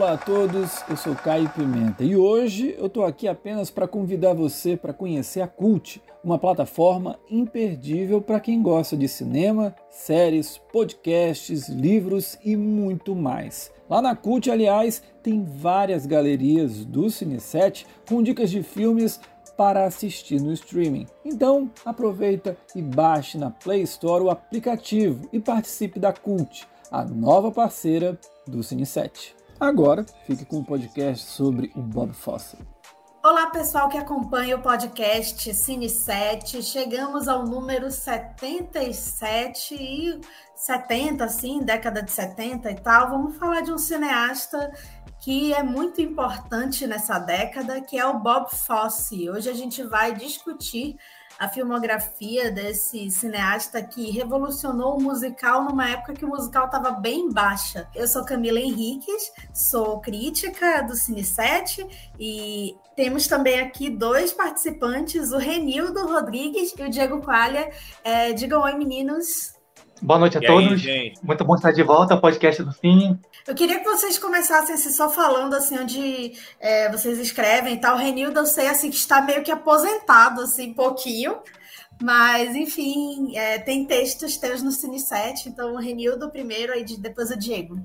Olá a todos, eu sou Caio Pimenta e hoje eu estou aqui apenas para convidar você para conhecer a Cult, uma plataforma imperdível para quem gosta de cinema, séries, podcasts, livros e muito mais. Lá na Cult, aliás, tem várias galerias do Cine7 com dicas de filmes para assistir no streaming. Então, aproveita e baixe na Play Store o aplicativo e participe da Cult, a nova parceira do Cine7. Agora, fique com o podcast sobre o Bob Fosse. Olá, pessoal que acompanha o podcast Cine 7. Chegamos ao número 77 e 70, assim, década de 70 e tal. Vamos falar de um cineasta que é muito importante nessa década, que é o Bob Fosse. Hoje a gente vai discutir a filmografia desse cineasta que revolucionou o musical numa época que o musical estava bem baixa. Eu sou Camila Henriques, sou crítica do Cine 7 e temos também aqui dois participantes, o Renildo Rodrigues e o Diego Qualha. É, digam oi, meninos. Boa noite a e todos. Aí, Muito bom estar de volta ao podcast do Cine. Eu queria que vocês começassem assim, só falando assim onde é, vocês escrevem e tal. O Renildo, eu sei assim que está meio que aposentado, assim, pouquinho. Mas, enfim, é, tem textos teus no Cine 7, então o Renildo primeiro, aí depois o Diego.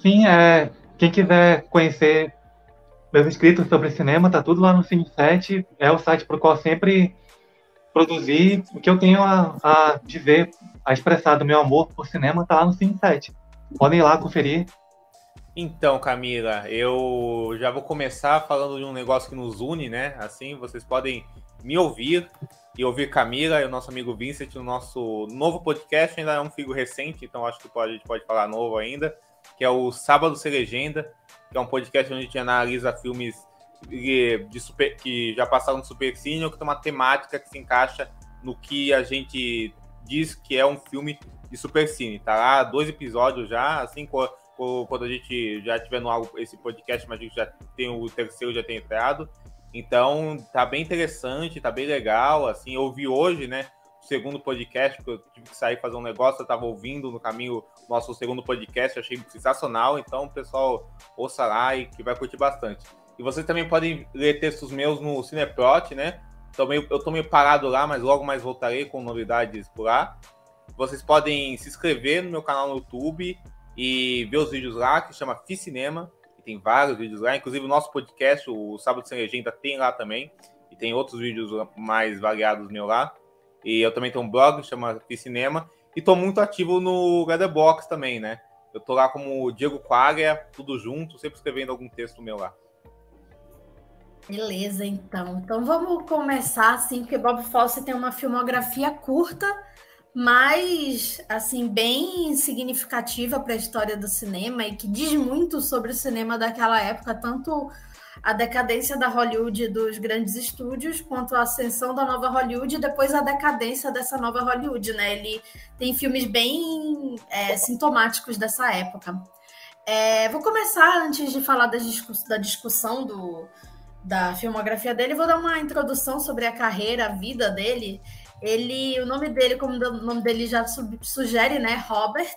Sim, é, quem quiser conhecer meus escritos sobre cinema, tá tudo lá no Cine 7. É o site para o qual sempre produzi o que eu tenho a, a dizer, a expressar do meu amor por cinema, tá lá no Cine 7. Podem ir lá conferir. Então, Camila, eu já vou começar falando de um negócio que nos une, né? Assim, vocês podem me ouvir e ouvir Camila e o nosso amigo Vincent no nosso novo podcast. Ainda é um figo recente, então acho que pode, a gente pode falar novo ainda, que é o Sábado Sem Legenda, que é um podcast onde a gente analisa filmes de super, que já passaram no Supercine ou que tem uma temática que se encaixa no que a gente diz que é um filme de Supercine. Tá lá dois episódios já, assim, quando a gente já tiver no esse podcast, mas a gente já tem o terceiro, já tem entrado. Então, tá bem interessante, tá bem legal, assim, eu ouvi hoje, né, o segundo podcast, porque eu tive que sair fazer um negócio, eu tava ouvindo no caminho nosso segundo podcast, achei sensacional, então, pessoal, ouça lá e que vai curtir bastante. E vocês também podem ler textos meus no Cineprot, né, meio, eu tô meio parado lá, mas logo mais voltarei com novidades por lá. Vocês podem se inscrever no meu canal no YouTube, e ver os vídeos lá, que chama Ficinema, e tem vários vídeos lá, inclusive o nosso podcast, o Sábado Sem Legenda, tem lá também, e tem outros vídeos mais variados meu lá. E eu também tenho um blog, que chama Ficinema, e tô muito ativo no Letterboxd também, né? Eu tô lá como Diego Quaglia, tudo junto, sempre escrevendo algum texto meu lá. Beleza, então. Então vamos começar assim, porque Bob Fosse tem uma filmografia curta, mas assim bem significativa para a história do cinema e que diz muito sobre o cinema daquela época, tanto a decadência da Hollywood dos grandes estúdios, quanto a ascensão da nova Hollywood e depois a decadência dessa nova Hollywood, né? Ele tem filmes bem é, sintomáticos dessa época. É, vou começar antes de falar da, discuss da discussão do, da filmografia dele, vou dar uma introdução sobre a carreira, a vida dele. Ele, o nome dele, como o nome dele já sugere, né, Robert,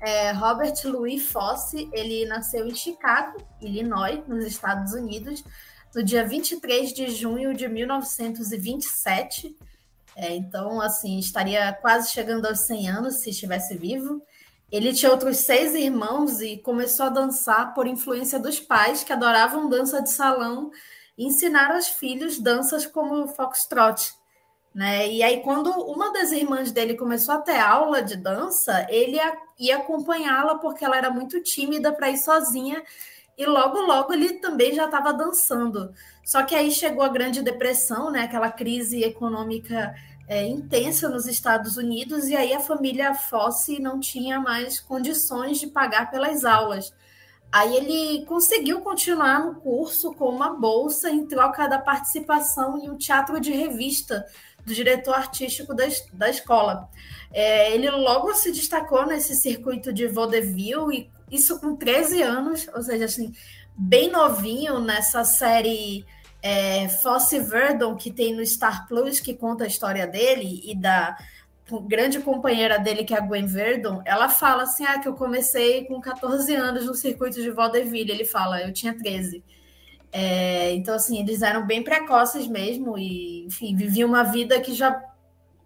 é, Robert Louis Fosse, ele nasceu em Chicago, Illinois, nos Estados Unidos, no dia 23 de junho de 1927. É, então, assim, estaria quase chegando aos 100 anos se estivesse vivo. Ele tinha outros seis irmãos e começou a dançar por influência dos pais que adoravam dança de salão e ensinaram aos filhos danças como foxtrot, né? E aí, quando uma das irmãs dele começou a ter aula de dança, ele ia acompanhá-la porque ela era muito tímida para ir sozinha. E logo, logo ele também já estava dançando. Só que aí chegou a Grande Depressão, né? aquela crise econômica é, intensa nos Estados Unidos, e aí a família Fosse não tinha mais condições de pagar pelas aulas. Aí ele conseguiu continuar no curso com uma bolsa em troca da participação em um teatro de revista do diretor artístico da, da escola. É, ele logo se destacou nesse circuito de vaudeville, e isso com 13 anos, ou seja, assim, bem novinho nessa série é, Fosse Verdon, que tem no Star Plus, que conta a história dele e da grande companheira dele, que é a Gwen Verdon, ela fala assim: ah, que eu comecei com 14 anos no circuito de vaudeville. Ele fala, eu tinha 13. É, então, assim, eles eram bem precoces mesmo e, enfim, viviam uma vida que já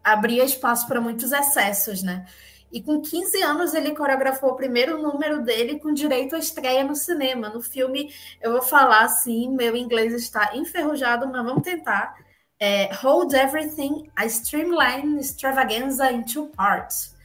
abria espaço para muitos excessos, né? E com 15 anos ele coreografou o primeiro número dele com direito à estreia no cinema. No filme, eu vou falar assim, meu inglês está enferrujado, mas vamos tentar. É, Hold Everything, a Streamline Extravaganza in Two Parts.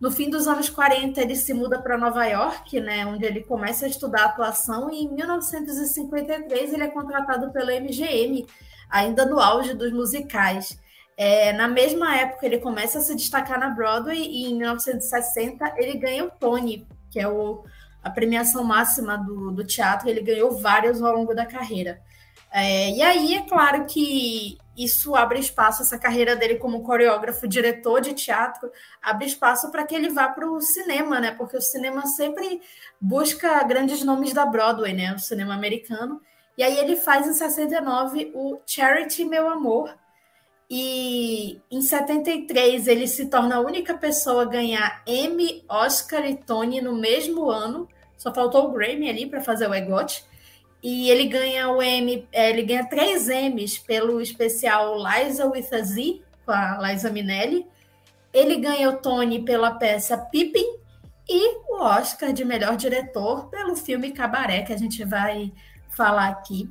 No fim dos anos 40, ele se muda para Nova York, né, onde ele começa a estudar atuação, e em 1953 ele é contratado pela MGM, ainda no auge dos musicais. É, na mesma época, ele começa a se destacar na Broadway e em 1960 ele ganha o Tony, que é o, a premiação máxima do, do teatro. Ele ganhou vários ao longo da carreira. É, e aí, é claro que isso abre espaço, essa carreira dele como coreógrafo, diretor de teatro, abre espaço para que ele vá para o cinema, né? Porque o cinema sempre busca grandes nomes da Broadway, né? O cinema americano. E aí ele faz em 69 o Charity Meu Amor, e em 73 ele se torna a única pessoa a ganhar Emmy, Oscar e Tony no mesmo ano. Só faltou o Grammy ali para fazer o EGOT. E ele ganha o Emmy, é, ele ganha três Emmys pelo especial Liza with a Z, com a Liza Minelli. Ele ganha o Tony pela peça Pippin e o Oscar de melhor diretor pelo filme Cabaré, que a gente vai falar aqui.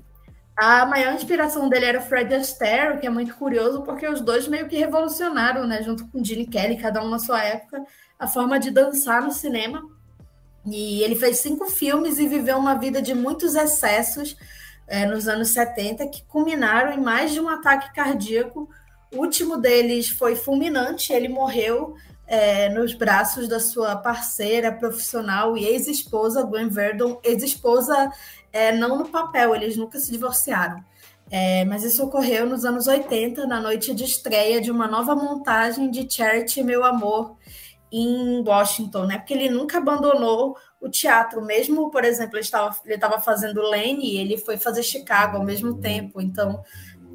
A maior inspiração dele era o Fred Astaire, que é muito curioso, porque os dois meio que revolucionaram, né, junto com Gene Kelly, cada um na sua época, a forma de dançar no cinema. E ele fez cinco filmes e viveu uma vida de muitos excessos é, nos anos 70, que culminaram em mais de um ataque cardíaco. O último deles foi fulminante, ele morreu é, nos braços da sua parceira profissional e ex-esposa, Gwen Verdon, ex-esposa é, não no papel, eles nunca se divorciaram. É, mas isso ocorreu nos anos 80, na noite de estreia de uma nova montagem de Charity Meu Amor em Washington, né? Porque ele nunca abandonou o teatro, mesmo, por exemplo, ele estava, ele estava fazendo Lane e ele foi fazer Chicago ao mesmo tempo. Então,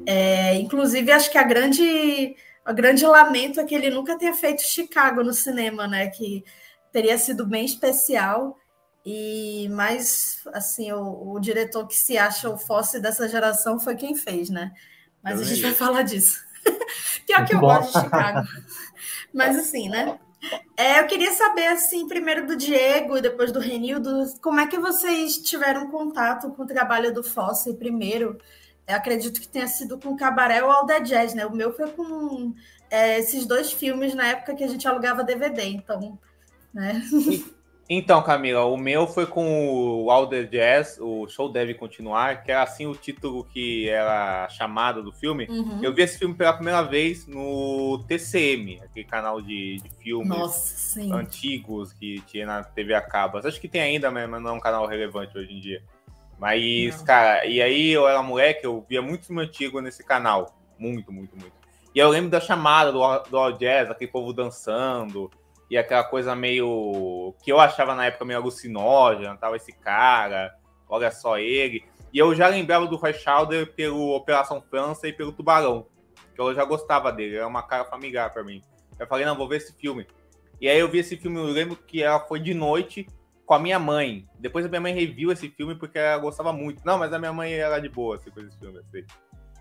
é, inclusive, acho que a grande, a grande lamento é que ele nunca tenha feito Chicago no cinema, né? Que teria sido bem especial. E mais assim, o, o, diretor que se acha o fóssil dessa geração foi quem fez, né? Mas a gente vai falar disso. Pior que eu gosto de Chicago. Mas assim, né? É, eu queria saber, assim, primeiro do Diego e depois do Renildo, como é que vocês tiveram contato com o trabalho do Fosse primeiro? Eu acredito que tenha sido com o Cabaré ou The Jazz, né? O meu foi com é, esses dois filmes na época que a gente alugava DVD, então, né? Então, Camila, o meu foi com o the Jazz, o Show Deve Continuar, que era assim o título que era a chamada do filme. Uhum. Eu vi esse filme pela primeira vez no TCM, aquele canal de, de filmes Nossa, antigos que tinha na TV a cabo. Acho que tem ainda, mas não é um canal relevante hoje em dia. Mas, não. cara, e aí eu era moleque, eu via muito filme antigo nesse canal. Muito, muito, muito. E eu lembro da chamada do, do All Jazz, aquele povo dançando e aquela coisa meio que eu achava na época meio alucinógena, tava esse cara, olha só ele. E eu já lembrava do Roy Schauder pelo Operação França e pelo Tubarão, que eu já gostava dele, era uma cara familiar para mim. Eu falei, não, vou ver esse filme. E aí eu vi esse filme, eu lembro que ela foi de noite com a minha mãe. Depois a minha mãe reviu esse filme porque ela gostava muito. Não, mas a minha mãe era de boa assim, com esse filme, assim.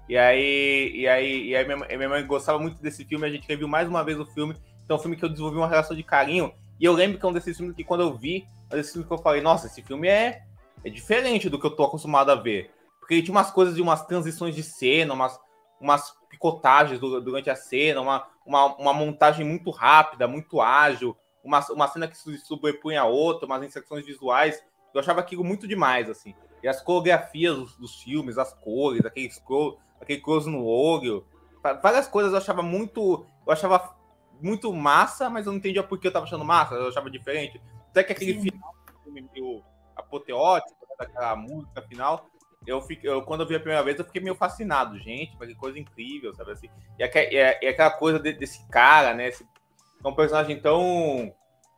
E aí, e aí, e aí minha, minha mãe gostava muito desse filme, a gente reviu mais uma vez o filme então, é um filme que eu desenvolvi uma relação de carinho. E eu lembro que é um desses filmes que, quando eu vi, é um desses filmes que eu falei, nossa, esse filme é, é diferente do que eu tô acostumado a ver. Porque ele tinha umas coisas de umas transições de cena, umas, umas picotagens durante a cena, uma, uma, uma montagem muito rápida, muito ágil, uma, uma cena que se sobrepunha a outra, umas inserções visuais. Eu achava aquilo muito demais, assim. E as coreografias dos, dos filmes, as cores, aquele scroll, aquele close no olho, várias coisas eu achava muito. Eu achava muito massa, mas eu não entendia por que eu tava achando massa, eu achava diferente. Até que aquele Sim. final meio apoteótico, né, daquela música final, eu, fico, eu, quando eu vi a primeira vez, eu fiquei meio fascinado, gente, mas que coisa incrível, sabe assim? E, é, é, é aquela coisa de, desse cara, né? Esse, é um personagem tão.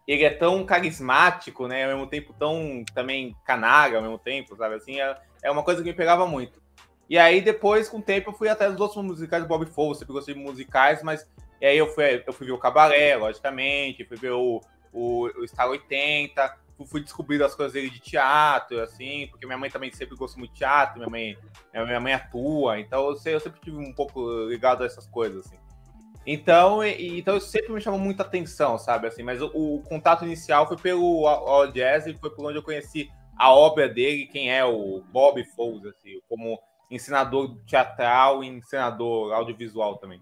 Ele é tão carismático, né? Ao mesmo tempo tão também canalha, ao mesmo tempo, sabe assim? É, é uma coisa que me pegava muito. E aí, depois, com o tempo, eu fui até os outros musicais do Bob Fosse, sempre gostei de musicais, mas E aí eu fui, eu fui ver o Cabaré, logicamente, fui ver o, o, o Star 80, fui descobrir as coisas dele de teatro, assim, porque minha mãe também sempre gostou muito de teatro, minha mãe, minha mãe atua, então eu, eu sempre tive um pouco ligado a essas coisas, assim. Então, e, então isso sempre me chamou muita atenção, sabe? Assim, mas o, o contato inicial foi pelo All Jazz e foi por onde eu conheci a obra dele, quem é o Bob Fosse, assim, como ensinador teatral e ensinador audiovisual também.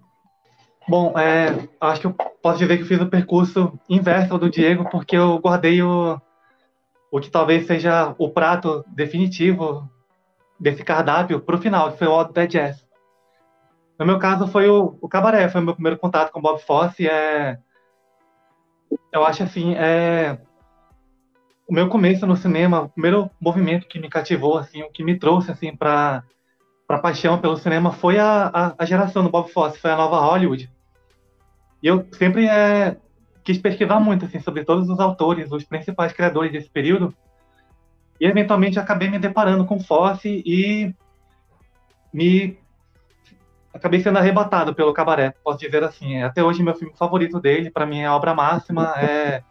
Bom, é, acho que eu posso dizer que eu fiz o percurso inverso do Diego, porque eu guardei o, o que talvez seja o prato definitivo desse cardápio para o final, que foi o All the Jazz. No meu caso, foi o, o Cabaré, foi o meu primeiro contato com Bob Fosse. É, eu acho assim, é, o meu começo no cinema, o primeiro movimento que me cativou, assim, o que me trouxe assim para para paixão pelo cinema foi a, a, a, geração do Bob Fosse, foi a nova Hollywood. E eu sempre é, quis pesquisar muito assim sobre todos os autores, os principais criadores desse período. E eventualmente acabei me deparando com Fosse e me acabei sendo arrebatado pelo Cabaré, posso dizer assim. Até hoje, meu filme favorito dele, para mim é a obra máxima. É...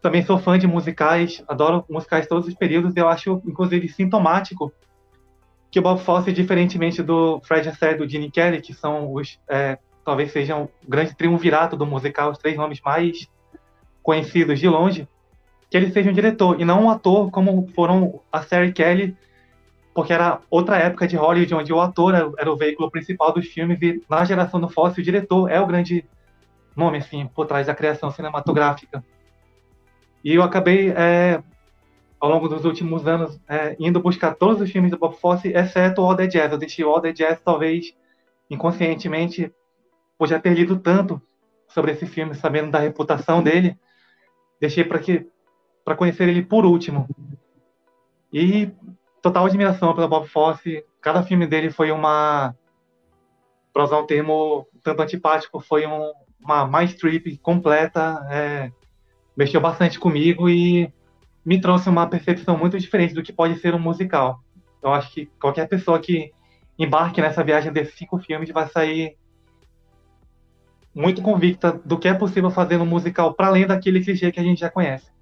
Também sou fã de musicais, adoro musicais todos os períodos. Eu acho, inclusive, sintomático que o Bob Fosse, diferentemente do Fred Astaire e do Gene Kelly, que são os, é, talvez sejam o grande triunvirato do musical, os três nomes mais conhecidos de longe, que ele seja um diretor e não um ator como foram a Sarah Kelly porque era outra época de Hollywood, onde o ator era o veículo principal dos filmes, e na geração do Fosse, o diretor é o grande nome, assim, por trás da criação cinematográfica. E eu acabei, é, ao longo dos últimos anos, é, indo buscar todos os filmes do Bob Fosse, exceto All The Jazz. Eu deixei All The Jazz, talvez, inconscientemente, já ter lido tanto sobre esse filme, sabendo da reputação dele, deixei para que para conhecer ele por último. E total admiração pelo Bob Fosse. Cada filme dele foi uma, para usar um termo tanto antipático, foi um, uma mais trip completa. É, mexeu bastante comigo e me trouxe uma percepção muito diferente do que pode ser um musical. Eu acho que qualquer pessoa que embarque nessa viagem desses cinco filmes vai sair muito convicta do que é possível fazer no musical para além daquele clichê que a gente já conhece.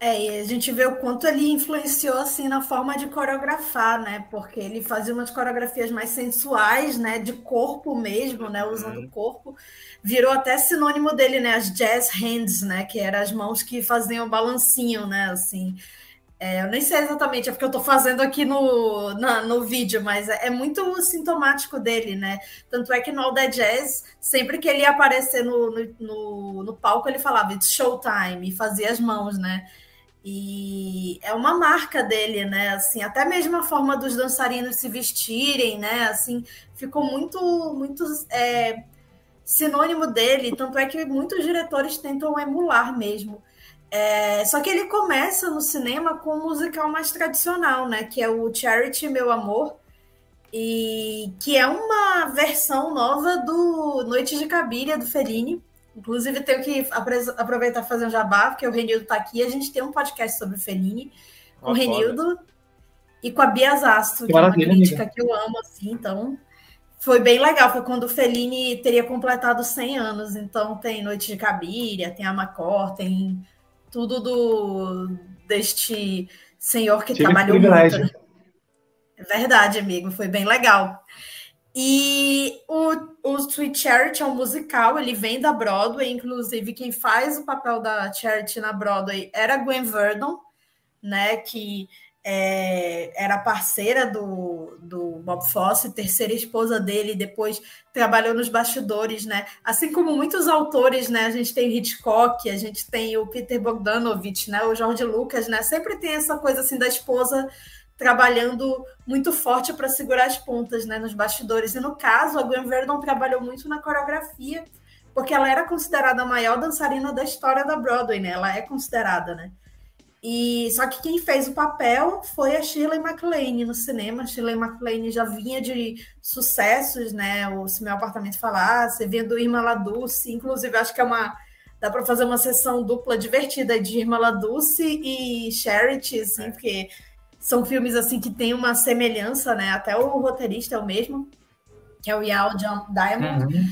É, e a gente vê o quanto ele influenciou assim na forma de coreografar, né? Porque ele fazia umas coreografias mais sensuais, né? De corpo mesmo, né? Usando o uhum. corpo. Virou até sinônimo dele, né? As jazz hands, né? Que eram as mãos que faziam o balancinho, né? Assim. É, eu nem sei exatamente, é porque eu estou fazendo aqui no, na, no vídeo, mas é, é, muito sintomático dele, né? Tanto é que no All That Jazz, sempre que ele ia aparecer no, no, no, no palco, ele falava It's showtime e fazia as mãos, né? E é uma marca dele, né? Assim, até mesmo a forma dos dançarinos se vestirem, né? Assim, ficou muito, muito é, sinônimo dele. Tanto é que muitos diretores tentam emular mesmo. É, só que ele começa no cinema com um musical mais tradicional, né? Que é o Charity, Meu Amor, e que é uma versão nova do Noite de Cabiria do Fellini. Inclusive, tenho que aproveitar e fazer um jabá, porque o Renildo está aqui. A gente tem um podcast sobre o Fellini com o Renildo e com a Bia Zastro, que, é uma crítica amiga. que eu amo, assim. Então, foi bem legal. Foi quando o Fellini teria completado 100 anos. Então, tem Noite de Cabiria, tem Amacor, tem tudo do deste senhor que Tive trabalhou muito. Né? É verdade, amigo. Foi bem legal. E o, o Sweet Charity é um musical, ele vem da Broadway, inclusive quem faz o papel da Charity na Broadway era Gwen Verdon, né, que é, era parceira do, do Bob Fosse, terceira esposa dele, depois trabalhou nos bastidores, né? Assim como muitos autores, né? A gente tem Hitchcock, a gente tem o Peter Bogdanovich, né? O George Lucas, né? Sempre tem essa coisa assim da esposa trabalhando muito forte para segurar as pontas né, nos bastidores. E no caso, a Gwen Verdon trabalhou muito na coreografia, porque ela era considerada a maior dançarina da história da Broadway, né? Ela é considerada, né? E só que quem fez o papel foi a Shirley MacLaine no cinema. A Shirley MacLaine já vinha de sucessos, né? O Se Meu Apartamento Falasse, vinha do Irma Laduce, inclusive acho que é uma dá para fazer uma sessão dupla divertida de Irma Laduce e Charity, assim, é. porque são filmes assim que têm uma semelhança, né? Até o roteirista é o mesmo, que é o Yao John Diamond. Uhum.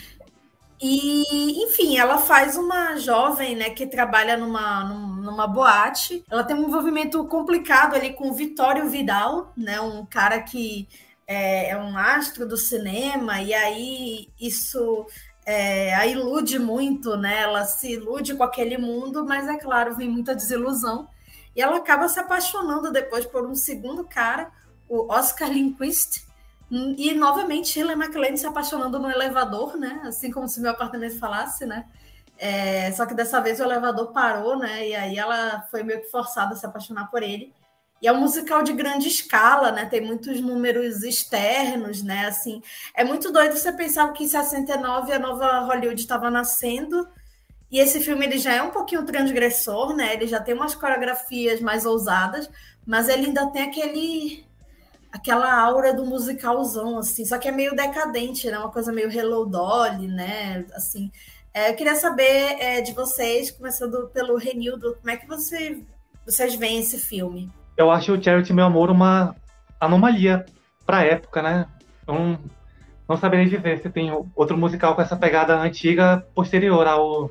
E, enfim, ela faz uma jovem, né, que trabalha numa, numa boate. Ela tem um envolvimento complicado ali com o Vitório Vidal, né, um cara que é, é um astro do cinema, e aí isso é, a ilude muito, né? Ela se ilude com aquele mundo, mas é claro, vem muita desilusão. E ela acaba se apaixonando depois por um segundo cara, o Oscar Lindquist, e novamente Shirley MacLaine se apaixonando no elevador, né? Assim como se meu apartamento falasse, né? É, só que dessa vez o elevador parou, né? E aí ela foi meio que forçada a se apaixonar por ele. E é um musical de grande escala, né? Tem muitos números externos, né? Assim, é muito doido você pensar que em 69 a nova Hollywood estava nascendo. E esse filme ele já é um pouquinho transgressor, né? Ele já tem umas coreografias mais ousadas, mas ele ainda tem aquele aquela aura do musicalzão, assim, só que é meio decadente, né? Uma coisa meio Hello Dolly, né? Assim, é, eu queria saber é, de vocês, começando pelo Renildo, como é que você, vocês veem esse filme? Eu acho o Charity Meu Amor uma anomalia para a época, né? Não, não saberia dizer se tem outro musical com essa pegada antiga posterior ao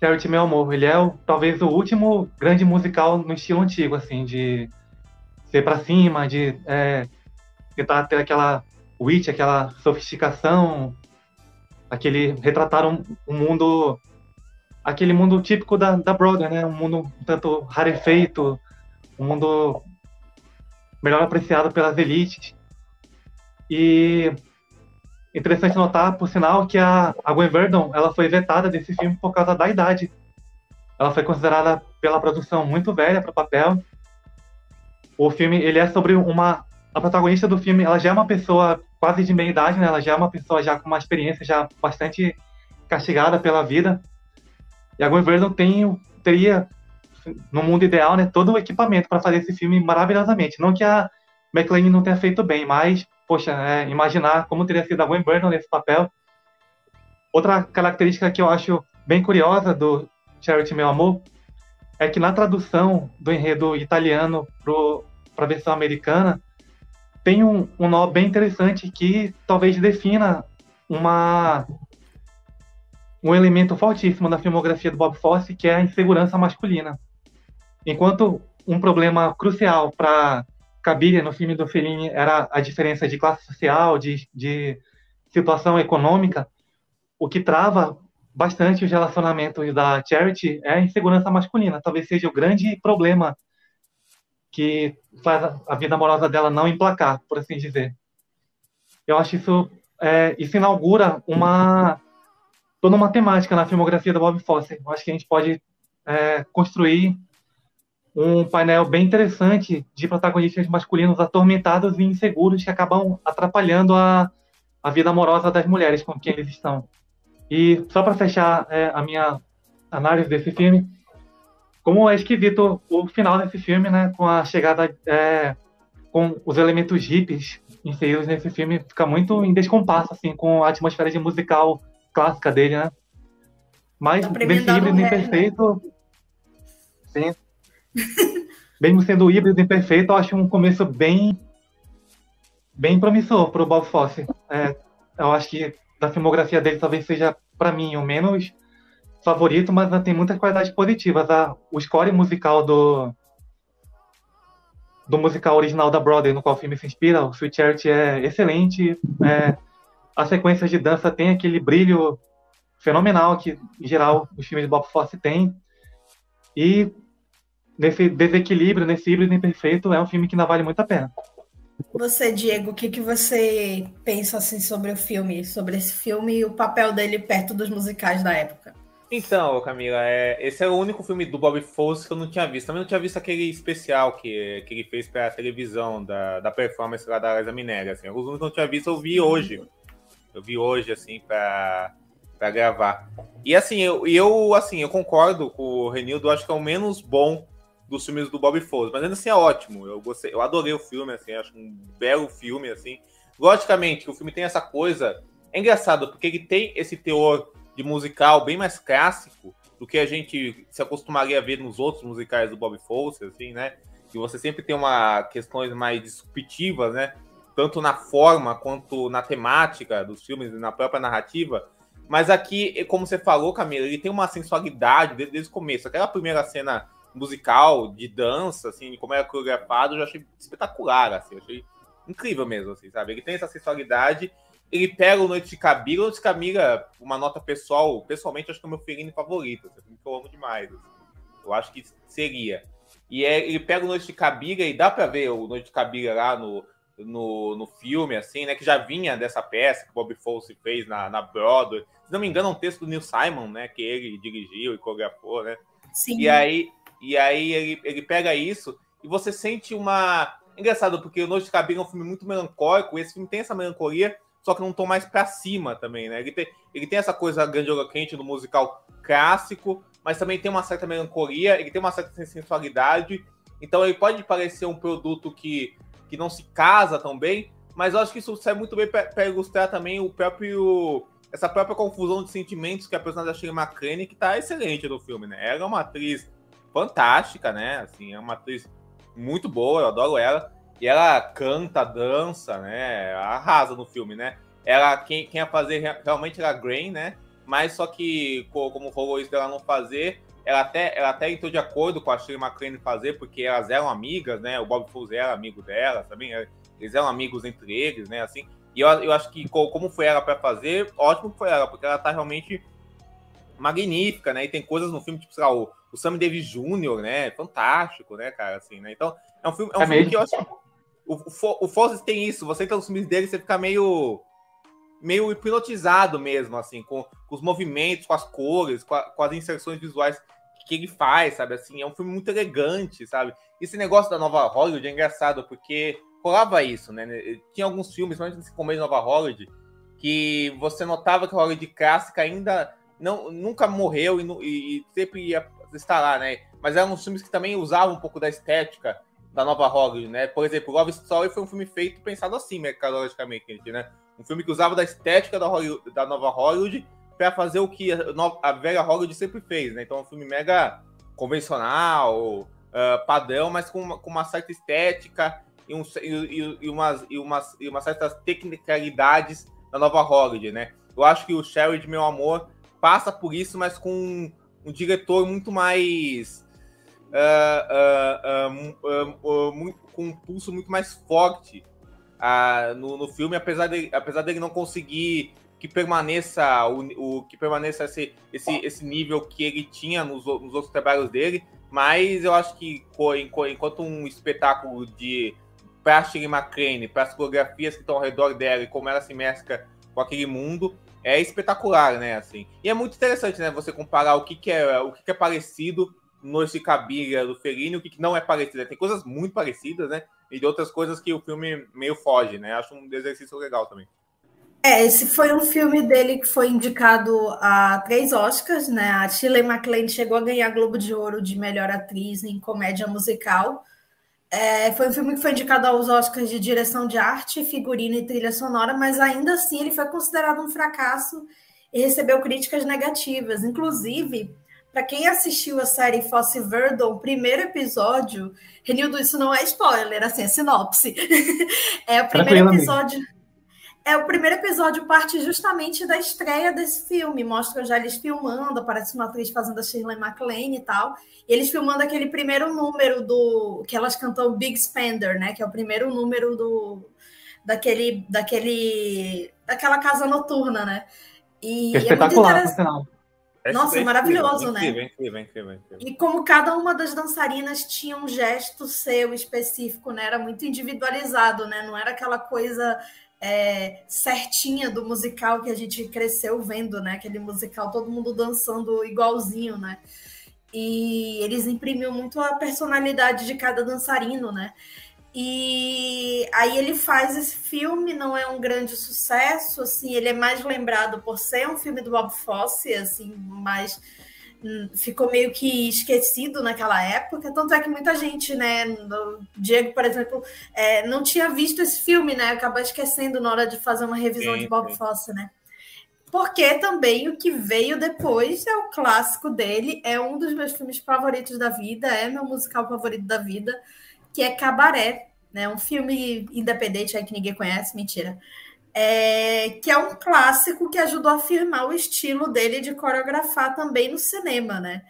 Charity Meu Amor. Ele é talvez o último grande musical no estilo antigo, assim, de ser para cima, de é, tentar ter aquela witch, aquela sofisticação, aquele retratar um, um, mundo, aquele mundo típico da, da Broadway, né? Um mundo um tanto rarefeito, um mundo melhor apreciado pelas elites. E interessante notar, por sinal, que a, a Gwen Verdon ela foi vetada desse filme por causa da idade. Ela foi considerada pela produção muito velha para o papel o filme ele é sobre uma a protagonista do filme ela já é uma pessoa quase de meia idade né? Ela já é uma pessoa já com uma experiência já bastante castigada pela vida. E a Gwen tem teria no mundo ideal né todo o equipamento para fazer esse filme maravilhosamente. Não que a McLean não tenha feito bem mas poxa é, imaginar como teria sido a Gwen Verdon nesse papel. Outra característica que eu acho bem curiosa do Charity Meu Amor é que na tradução do enredo italiano para a versão americana, tem um, um nó bem interessante que talvez defina uma um elemento fortíssimo da filmografia do Bob Fosse, que é a insegurança masculina. Enquanto um problema crucial para Cabiria no filme do Fellini era a diferença de classe social, de, de situação econômica, o que trava bastante os relacionamentos da Charity é a insegurança masculina. Talvez seja o grande problema que faz a vida amorosa dela não emplacar, por assim dizer. Eu acho isso é, isso inaugura uma toda uma temática na filmografia do Bob Fosse. Eu acho que a gente pode é, construir um painel bem interessante de protagonistas masculinos atormentados e inseguros que acabam atrapalhando a, a vida amorosa das mulheres com quem eles estão. E só para fechar é, a minha análise desse filme, como é esquisito o final desse filme, né? Com a chegada, é, com os elementos hippies inseridos nesse filme, fica muito em descompasso, assim, com a atmosfera de musical clássica dele, né? Mas tá desse híbrido né? imperfeito, sim. mesmo sendo híbrido imperfeito, eu acho um começo bem bem promissor para o Bob Fosse. É, eu acho que da filmografia dele talvez seja, para mim, o menos favorito, mas tem muitas qualidades positivas. O score musical do do musical original da Broadway, no qual o filme se inspira, o Sweet Charity é excelente. É, a sequência de dança tem aquele brilho fenomenal que, em geral, os filmes de Bob Fosse têm. E nesse desequilíbrio, nesse híbrido imperfeito, é um filme que ainda vale muito a pena. Você, Diego, o que, que você pensa assim sobre o filme, sobre esse filme e o papel dele perto dos musicais da época? Então, Camila, é, esse é o único filme do Bob Fosse que eu não tinha visto. Também não tinha visto aquele especial que, que ele fez para a televisão, da, da performance lá da Liza Minéria. Assim. Os únicos que eu não tinha visto eu vi hoje. Eu vi hoje, assim, para gravar. E assim, eu, eu, assim, eu concordo com o Renildo, acho que é o menos bom dos filmes do Bob Fosse, mas ainda assim é ótimo. Eu gostei, eu adorei o filme, assim, acho um belo filme, assim. Logicamente, o filme tem essa coisa. É engraçado, porque ele tem esse teor de musical bem mais clássico do que a gente se acostumaria a ver nos outros musicais do Bob Fosse, assim, né? Que você sempre tem uma questões mais disruptivas, né? Tanto na forma quanto na temática dos filmes e na própria narrativa. Mas aqui, como você falou, Camila, ele tem uma sensualidade desde, desde o começo. Aquela primeira cena musical de dança, assim, como era coreografado, eu já achei espetacular, assim, achei incrível mesmo, assim, sabe? Ele tem essa sensualidade, ele pega o Noite de Camila, Noite de Camila, uma nota pessoal, pessoalmente, acho que é o meu Feline favorito, assim, que eu amo demais, assim. eu acho que seria. E é, ele pega o Noite de Camila e dá para ver o Noite de Camila lá no, no, no filme, assim, né? Que já vinha dessa peça que Bob Fosse fez na, na Broadway. Se não me engano, é um texto do Neil Simon, né? Que ele dirigiu e coreografou, né? Sim. E aí, e aí ele, ele pega isso e você sente uma. Engraçado, porque o Noite de Cabine é um filme muito melancólico, esse filme tem essa melancolia, só que não tom mais para cima também, né? Ele tem, ele tem essa coisa grandiosa quente no musical clássico, mas também tem uma certa melancolia, ele tem uma certa sensualidade, então ele pode parecer um produto que que não se casa tão bem, mas eu acho que isso serve muito bem para ilustrar também o próprio essa própria confusão de sentimentos que a personagem da Shirley MacLaine que tá excelente no filme, né? Ela é uma atriz fantástica, né? Assim, é uma atriz muito boa, eu adoro ela. E ela canta, dança, né? Arrasa no filme, né? Ela, quem, quem ia fazer realmente era a Grain, né? Mas só que, como rolou isso dela não fazer, ela até, ela até entrou de acordo com a Shirley MacLaine fazer, porque elas eram amigas, né? O Bob Fosse era amigo dela também, é, eles eram amigos entre eles, né? Assim, e eu, eu acho que como foi ela para fazer, ótimo que foi ela, porque ela tá realmente magnífica, né? E tem coisas no filme, tipo, sei lá, o, o Sammy Davis Jr., né? Fantástico, né, cara? Assim, né? Então, é um filme, é um é filme que eu acho. O, o, tem isso, você entra nos filmes dele, você fica meio meio hipnotizado mesmo, assim, com, com os movimentos, com as cores, com, a, com, as inserções visuais que ele faz, sabe? Assim, é um filme muito elegante, sabe? Esse negócio da nova Hollywood é engraçado, porque rolava isso, né? Tinha alguns filmes, principalmente nesse começo da nova Hollywood, que você notava que a Hollywood clássica ainda não, nunca morreu e, e, e, sempre ia estar lá, né? Mas eram uns filmes que também usavam um pouco da estética da nova Hollywood, né? Por exemplo, Love Story foi um filme feito pensado assim, mercadologicamente, né? Um filme que usava da estética da, Hollywood, da nova Hollywood para fazer o que a, a, velha Hollywood sempre fez, né? Então, um filme mega convencional, uh, padrão, mas com uma, com uma certa estética e, um, e, e, umas, e, umas, e umas certas tecnicalidades da nova Hollywood, né? Eu acho que o Sherry Meu Amor passa por isso, mas com um, um diretor muito mais. Uh, uh, muito, com um pulso muito mais forte no, no filme, apesar, de, apesar dele não conseguir que permaneça o, o que permaneça esse, esse, esse nível que ele tinha nos, nos outros trabalhos dele, mas eu acho que enquanto um espetáculo de para Shirley MacLaine, para as coreografias que estão ao redor dela e como ela se mescla com aquele mundo, é espetacular, né? Assim. E é muito interessante, né? Você comparar o que, que é o que, que é parecido no Cabira do Fellini, o que, não é parecido. Tem coisas muito parecidas, né? E de outras coisas que o filme meio foge, né? Acho um exercício legal também. É, esse foi um filme dele que foi indicado a três Oscars, né? A Shirley MacLaine chegou a ganhar Globo de Ouro de melhor atriz em comédia musical. É, foi um filme que foi indicado aos Oscars de direção de arte, figurino e trilha sonora, mas ainda assim ele foi considerado um fracasso e recebeu críticas negativas. Inclusive, para quem assistiu a série Fosse Verdon, o primeiro episódio, Renildo, isso não é spoiler, assim, é sinopse. é o primeiro episódio. É, o primeiro episódio parte justamente da estreia desse filme. Mostra já eles filmando, aparece uma atriz fazendo a Shirley MacLaine e tal. E eles filmando aquele primeiro número do. que elas cantam Big Spender, né? Que é o primeiro número do. daquele. daquele. daquela casa noturna, né? E é, é muito interessante. É Nossa, é maravilhoso, né? Incrível, incrível, incrível, incrível. E como cada uma das dançarinas tinha um gesto seu específico, né? Era muito individualizado, né? Não era aquela coisa é, certinha do musical que a gente cresceu vendo, né? Aquele musical, todo mundo dançando igualzinho, né? E eles imprimiam muito a personalidade de cada dançarino, né? E aí ele faz esse filme, não é um grande sucesso, assim, ele é mais lembrado por ser um filme do Bob Fosse, assim, mas ficou meio que esquecido naquela época, tanto é que muita gente, né, Diego, por exemplo, é, não tinha visto esse filme, né, acabou esquecendo na hora de fazer uma revisão sim, de Bob sim. Fosse, né. Porque também o que veio depois é o clássico dele, é um dos meus filmes favoritos da vida, é meu musical favorito da vida, que é Cabaré, né, um filme independente aí que ninguém conhece, mentira, é, que é um clássico que ajudou a afirmar o estilo dele de coreografar também no cinema, né?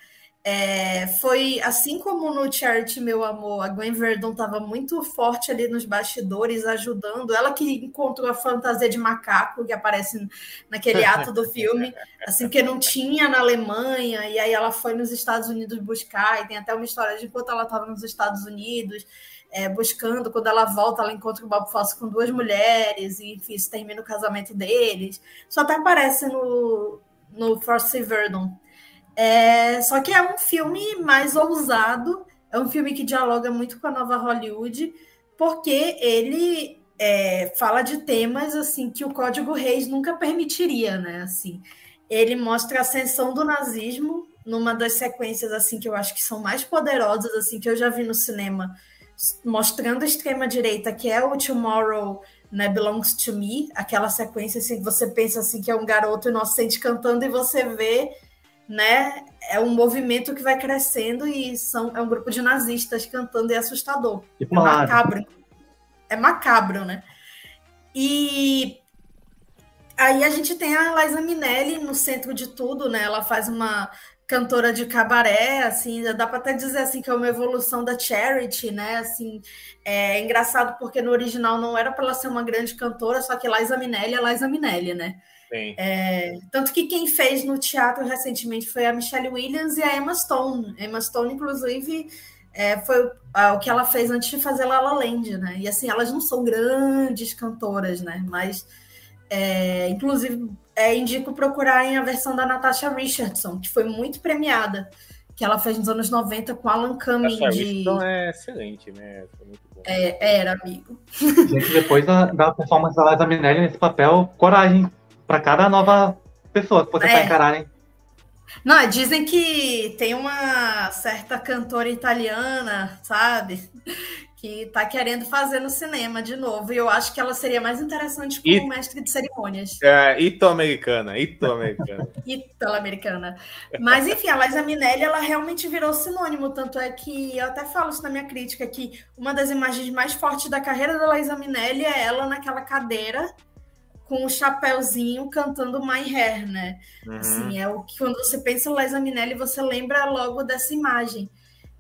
É, foi assim como no Charity Meu Amor, a Gwen Verdon estava muito forte ali nos bastidores, ajudando. Ela que encontrou a fantasia de macaco que aparece naquele ato do filme, assim que não tinha na Alemanha, e aí ela foi nos Estados Unidos buscar, e tem até uma história de enquanto ela estava nos Estados Unidos. É, buscando, quando ela volta, ela encontra o Bob Fosse com duas mulheres, e enfim, isso termina o casamento deles. Só até aparece no, no Frosty Verdon. É, só que é um filme mais ousado, é um filme que dialoga muito com a nova Hollywood, porque ele é, fala de temas assim que o Código Reis nunca permitiria, né? Assim, ele mostra a ascensão do nazismo numa das sequências assim que eu acho que são mais poderosas assim que eu já vi no cinema, mostrando a extrema direita, que é o Tomorrow né, Belongs to Me, aquela sequência assim que você pensa assim que é um garoto inocente cantando e você vê né? É um movimento que vai crescendo e são, é um grupo de nazistas cantando e é assustador. é macabro. É macabro, né? E aí a gente tem a Liza Minelli no centro de tudo, né? Ela faz uma cantora de cabaré, assim, dá para até dizer assim que é uma evolução da Charity, né? Assim, é engraçado porque no original não era para ela ser uma grande cantora, só que Liza Minelli é Liza Minelli, né? É, tanto que quem fez no teatro recentemente foi a Michelle Williams e a Emma Stone. Emma Stone, inclusive, é, foi o que ela fez antes de fazer La La Land, né? E assim, elas não são grandes cantoras, né? Mas, é, inclusive, é, indico procurarem a versão da Natasha Richardson, que foi muito premiada, que ela fez nos anos 90 com Alan Cumming. Natasha de... Richardson é excelente, né? Foi muito bom. É, era, amigo. Gente, depois da, da performance da Liza Minelli nesse papel, coragem para cada nova pessoa que você é. encarar, hein? Não, dizem que tem uma certa cantora italiana, sabe? Que tá querendo fazer no cinema de novo. E eu acho que ela seria mais interessante como It... mestre de cerimônias. É, ito-americana, ito-americana. Ito-americana. Mas, enfim, a Liza Minelli, ela realmente virou sinônimo. Tanto é que, eu até falo isso na minha crítica, que uma das imagens mais fortes da carreira da Liza Minelli é ela naquela cadeira com o chapéuzinho cantando My Hair, né? Uhum. Assim, é o que quando você pensa em Liza Minelli, você lembra logo dessa imagem.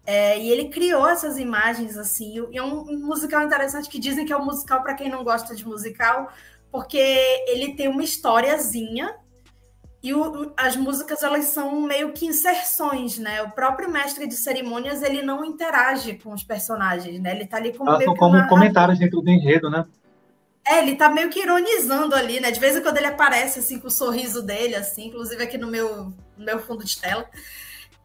É, e ele criou essas imagens, assim, e é um, um musical interessante que dizem que é um musical para quem não gosta de musical, porque ele tem uma historiazinha e o, as músicas elas são meio que inserções, né? O próprio mestre de cerimônias ele não interage com os personagens, né? Ele tá ali como elas são como comentários dentro do enredo, né? É, ele tá meio que ironizando ali, né? De vez em quando ele aparece assim com o sorriso dele, assim, inclusive aqui no meu, no meu fundo de tela.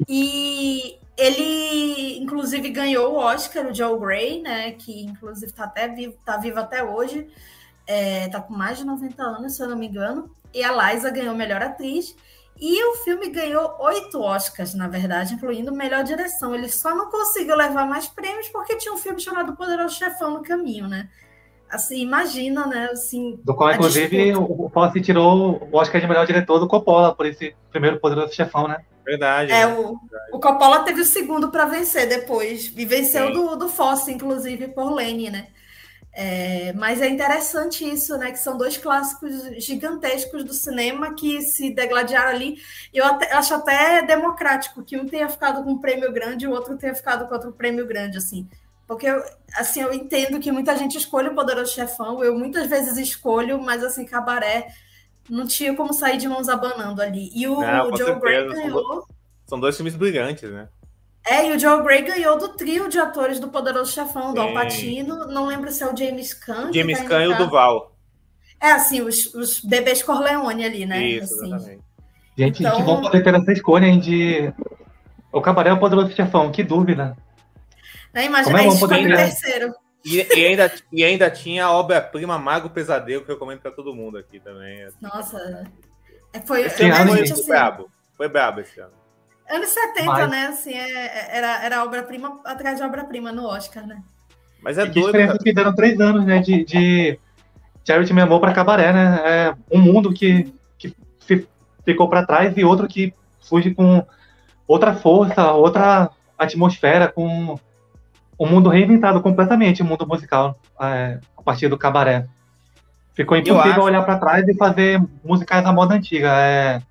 E ele, inclusive, ganhou o Oscar, o Joe Gray, né? Que inclusive tá até vivo, tá vivo até hoje. É, tá com mais de 90 anos, se eu não me engano. E a Liza ganhou melhor atriz. E o filme ganhou oito Oscars, na verdade, incluindo melhor direção. Ele só não conseguiu levar mais prêmios porque tinha um filme chamado Poderoso Chefão no caminho, né? Assim, imagina, né, assim... Do qual, inclusive, o Fosse tirou o Oscar de melhor diretor do Coppola, por esse primeiro Poderoso Chefão, né? Verdade. É, né? o, o Coppola teve o segundo para vencer depois, e venceu do, do Fosse, inclusive, por Lane, né? É, mas é interessante isso, né? Que são dois clássicos gigantescos do cinema que se degladiaram ali. Eu até, acho até democrático que um tenha ficado com um prêmio grande e o outro tenha ficado com outro prêmio grande, assim. Porque, assim, eu entendo que muita gente escolhe o Poderoso Chefão, eu muitas vezes escolho, mas, assim, Cabaré não tinha como sair de mãos abanando ali. E o, não, o Joe Gray ganhou... São dois filmes brilhantes, né? É, e o Joe Gray ganhou do trio de atores do Poderoso Chefão, do Alpatino, não lembro se é o James Caan. James tá Caan e o Duval. É, assim, os, os bebês Corleone ali, né? Isso, assim. exatamente. Gente, então... que bom poder ter essa escolha, hein, de... O Cabaré é o Poderoso Chefão, que dúvida. Né? Imagina, é escolhe o terceiro. E, e, ainda, e ainda tinha a obra-prima Mago Pesadelo, que eu recomendo para todo mundo aqui também. Nossa, é, foi, esse ano foi assim, brabo. Foi brabo esse ano. Anos 70, Mas... né? Assim, é, é, era, era obra-prima atrás de obra-prima no Oscar, né? Mas é e doido. diferença que deram três anos, né? De, de Charity Me Amor para Cabaré, né? É um mundo que, que ficou para trás e outro que surge com outra força, outra atmosfera, com o mundo reinventado completamente, o mundo musical, é, a partir do cabaré. Ficou impossível acho... olhar para trás e fazer musicais da moda antiga, é...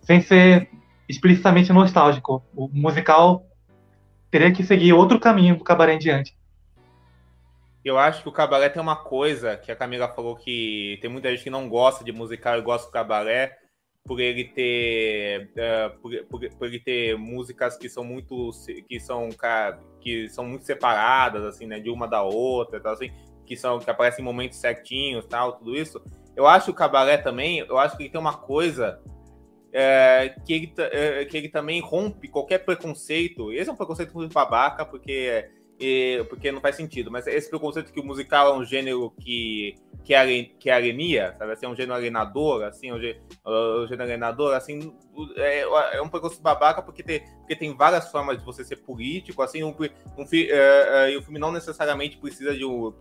sem ser explicitamente nostálgico. O musical teria que seguir outro caminho do cabaré em diante. Eu acho que o cabaré tem uma coisa que a Camila falou que tem muita gente que não gosta de musical e gosta do cabaré por ele ter uh, por, por, por, ele ter músicas que são muito que são que são muito separadas assim né de uma da outra tal, assim que são que aparecem em momentos certinhos tal tudo isso eu acho que o cabaré também eu acho que ele tem uma coisa é, que, ele, é, que ele também rompe qualquer preconceito. Esse é um preconceito muito babaca, porque, é, porque não faz sentido, mas esse preconceito que o musical é um gênero que, que, é, que é alenia, sabe? Assim, é um gênero alienador, assim, um gênero, um gênero alienador, assim, é, é, um preconceito babaca porque tem, porque tem várias formas de você ser político, assim, um, um, é, é, o filme não necessariamente precisa de um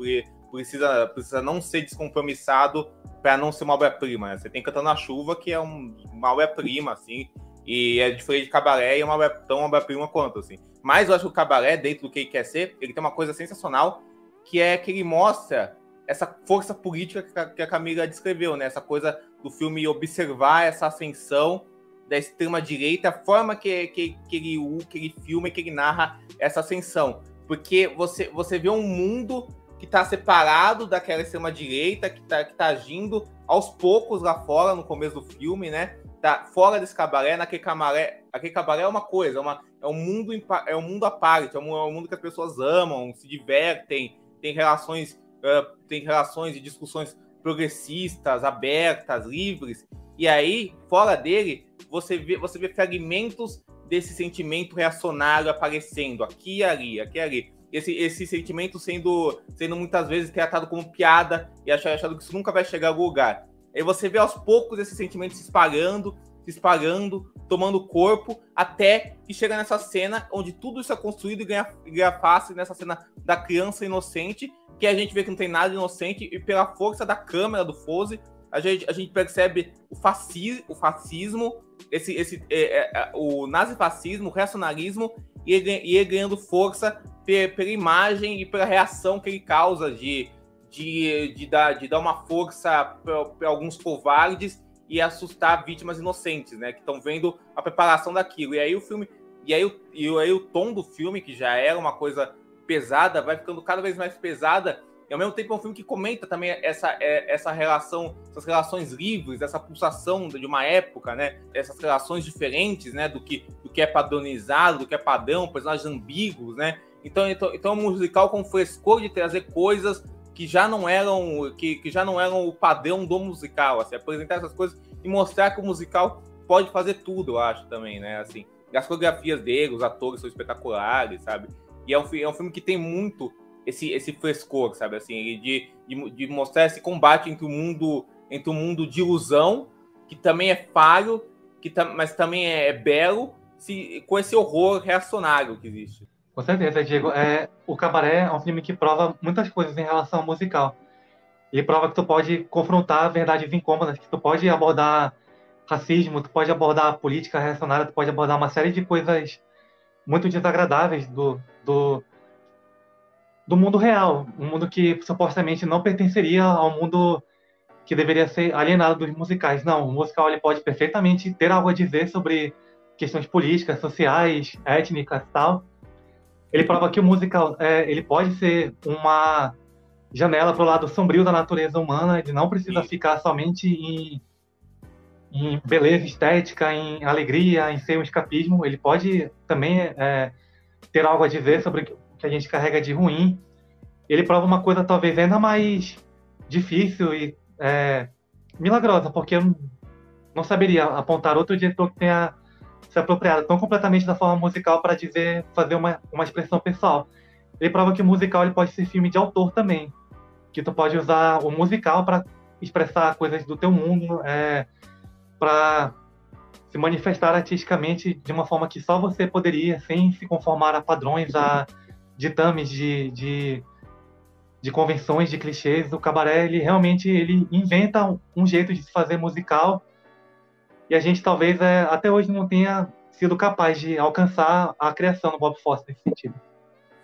precisa, precisa não ser descompromissado para não ser uma obra-prima. Né? Você tem Cantando na Chuva, que é um, uma obra-prima, assim, e é diferente de Cabaré e é uma tão obra-prima quanto, assim. Mas eu acho que o Cabaré, dentro do que ele quer ser, ele tem uma coisa sensacional, que é que ele mostra essa força política que a Camila descreveu, né? Essa coisa do filme observar essa ascensão da extrema-direita, a forma que, que, que, ele, que ele filma e que ele narra essa ascensão. Porque você, você vê um mundo que está separado daquela extrema-direita, que está que tá agindo aos poucos lá fora, no começo do filme, né? Tá fora desse cabaré, naquele cabaré. Aquele cabaré é uma coisa, é, uma, é, um, mundo, é um mundo à parte, é um, é um mundo que as pessoas amam, se divertem, tem relações, uh, tem relações e discussões progressistas, abertas, livres. E aí, fora dele, você vê, você vê fragmentos desse sentimento reacionário aparecendo aqui e ali, aqui e ali esse, esse sentimento sendo, sendo muitas vezes tratado como piada e achado, achado que isso nunca vai chegar a lugar. Aí você vê aos poucos esse sentimento se espalhando, se espalhando, tomando corpo, até que chega nessa cena onde tudo isso é construído e ganha, ganha face nessa cena da criança inocente, que a gente vê que não tem nada inocente, e pela força da câmera do Fose, a gente, a gente percebe o, fasci, o fascismo, esse, esse, é, é, é o nazifascismo, o e ele, e ele ganhando força pela imagem e pela reação que ele causa de, de, de, dar, de dar uma força para alguns covardes e assustar vítimas inocentes, né? Que estão vendo a preparação daquilo. E aí o filme. E aí, e aí o tom do filme, que já era uma coisa pesada, vai ficando cada vez mais pesada. E ao mesmo tempo é um filme que comenta também essa, é, essa relação, essas relações livres, essa pulsação de uma época, né? Essas relações diferentes, né? Do que, do que é padronizado, do que é padrão, personagens ambíguos, né? Então, então, então é um musical com frescor de trazer coisas que já não eram que, que já não eram o padrão do musical, assim, apresentar essas coisas e mostrar que o musical pode fazer tudo, eu acho também, né? Assim, as coreografias dele, os atores são espetaculares, sabe? E é um, é um filme que tem muito esse, esse frescor, sabe? Assim, de, de, de mostrar esse combate entre o mundo entre o mundo de ilusão, que também é falho, que mas também é, é belo, se, com esse horror reacionário que existe. Com certeza, Diego. É, o Cabaré é um filme que prova muitas coisas em relação ao musical. Ele prova que tu pode confrontar verdades incômodas, que tu pode abordar racismo, tu pode abordar política reacionária, tu pode abordar uma série de coisas muito desagradáveis do, do, do mundo real. Um mundo que supostamente não pertenceria ao mundo que deveria ser alienado dos musicais. Não, o musical ele pode perfeitamente ter algo a dizer sobre questões políticas, sociais, étnicas e tal ele prova que o musical é, ele pode ser uma janela para o lado sombrio da natureza humana, ele não precisa Sim. ficar somente em, em, beleza estética, em alegria, em ser um escapismo, ele pode também é, ter algo a dizer sobre o que a gente carrega de ruim. Ele prova uma coisa talvez ainda mais difícil e é, milagrosa, porque eu não saberia apontar outro diretor que tenha se apropriar tão completamente da forma musical para dizer, fazer uma, uma expressão pessoal. Ele prova que o musical ele pode ser filme de autor também, que tu pode usar o musical para expressar coisas do teu mundo, é, para se manifestar artisticamente de uma forma que só você poderia, sem se conformar a padrões, a ditames de, de, de convenções, de clichês. O cabaré ele realmente ele inventa um jeito de se fazer musical e a gente talvez é, até hoje não tenha sido capaz de alcançar a criação do Bob Fosse nesse sentido.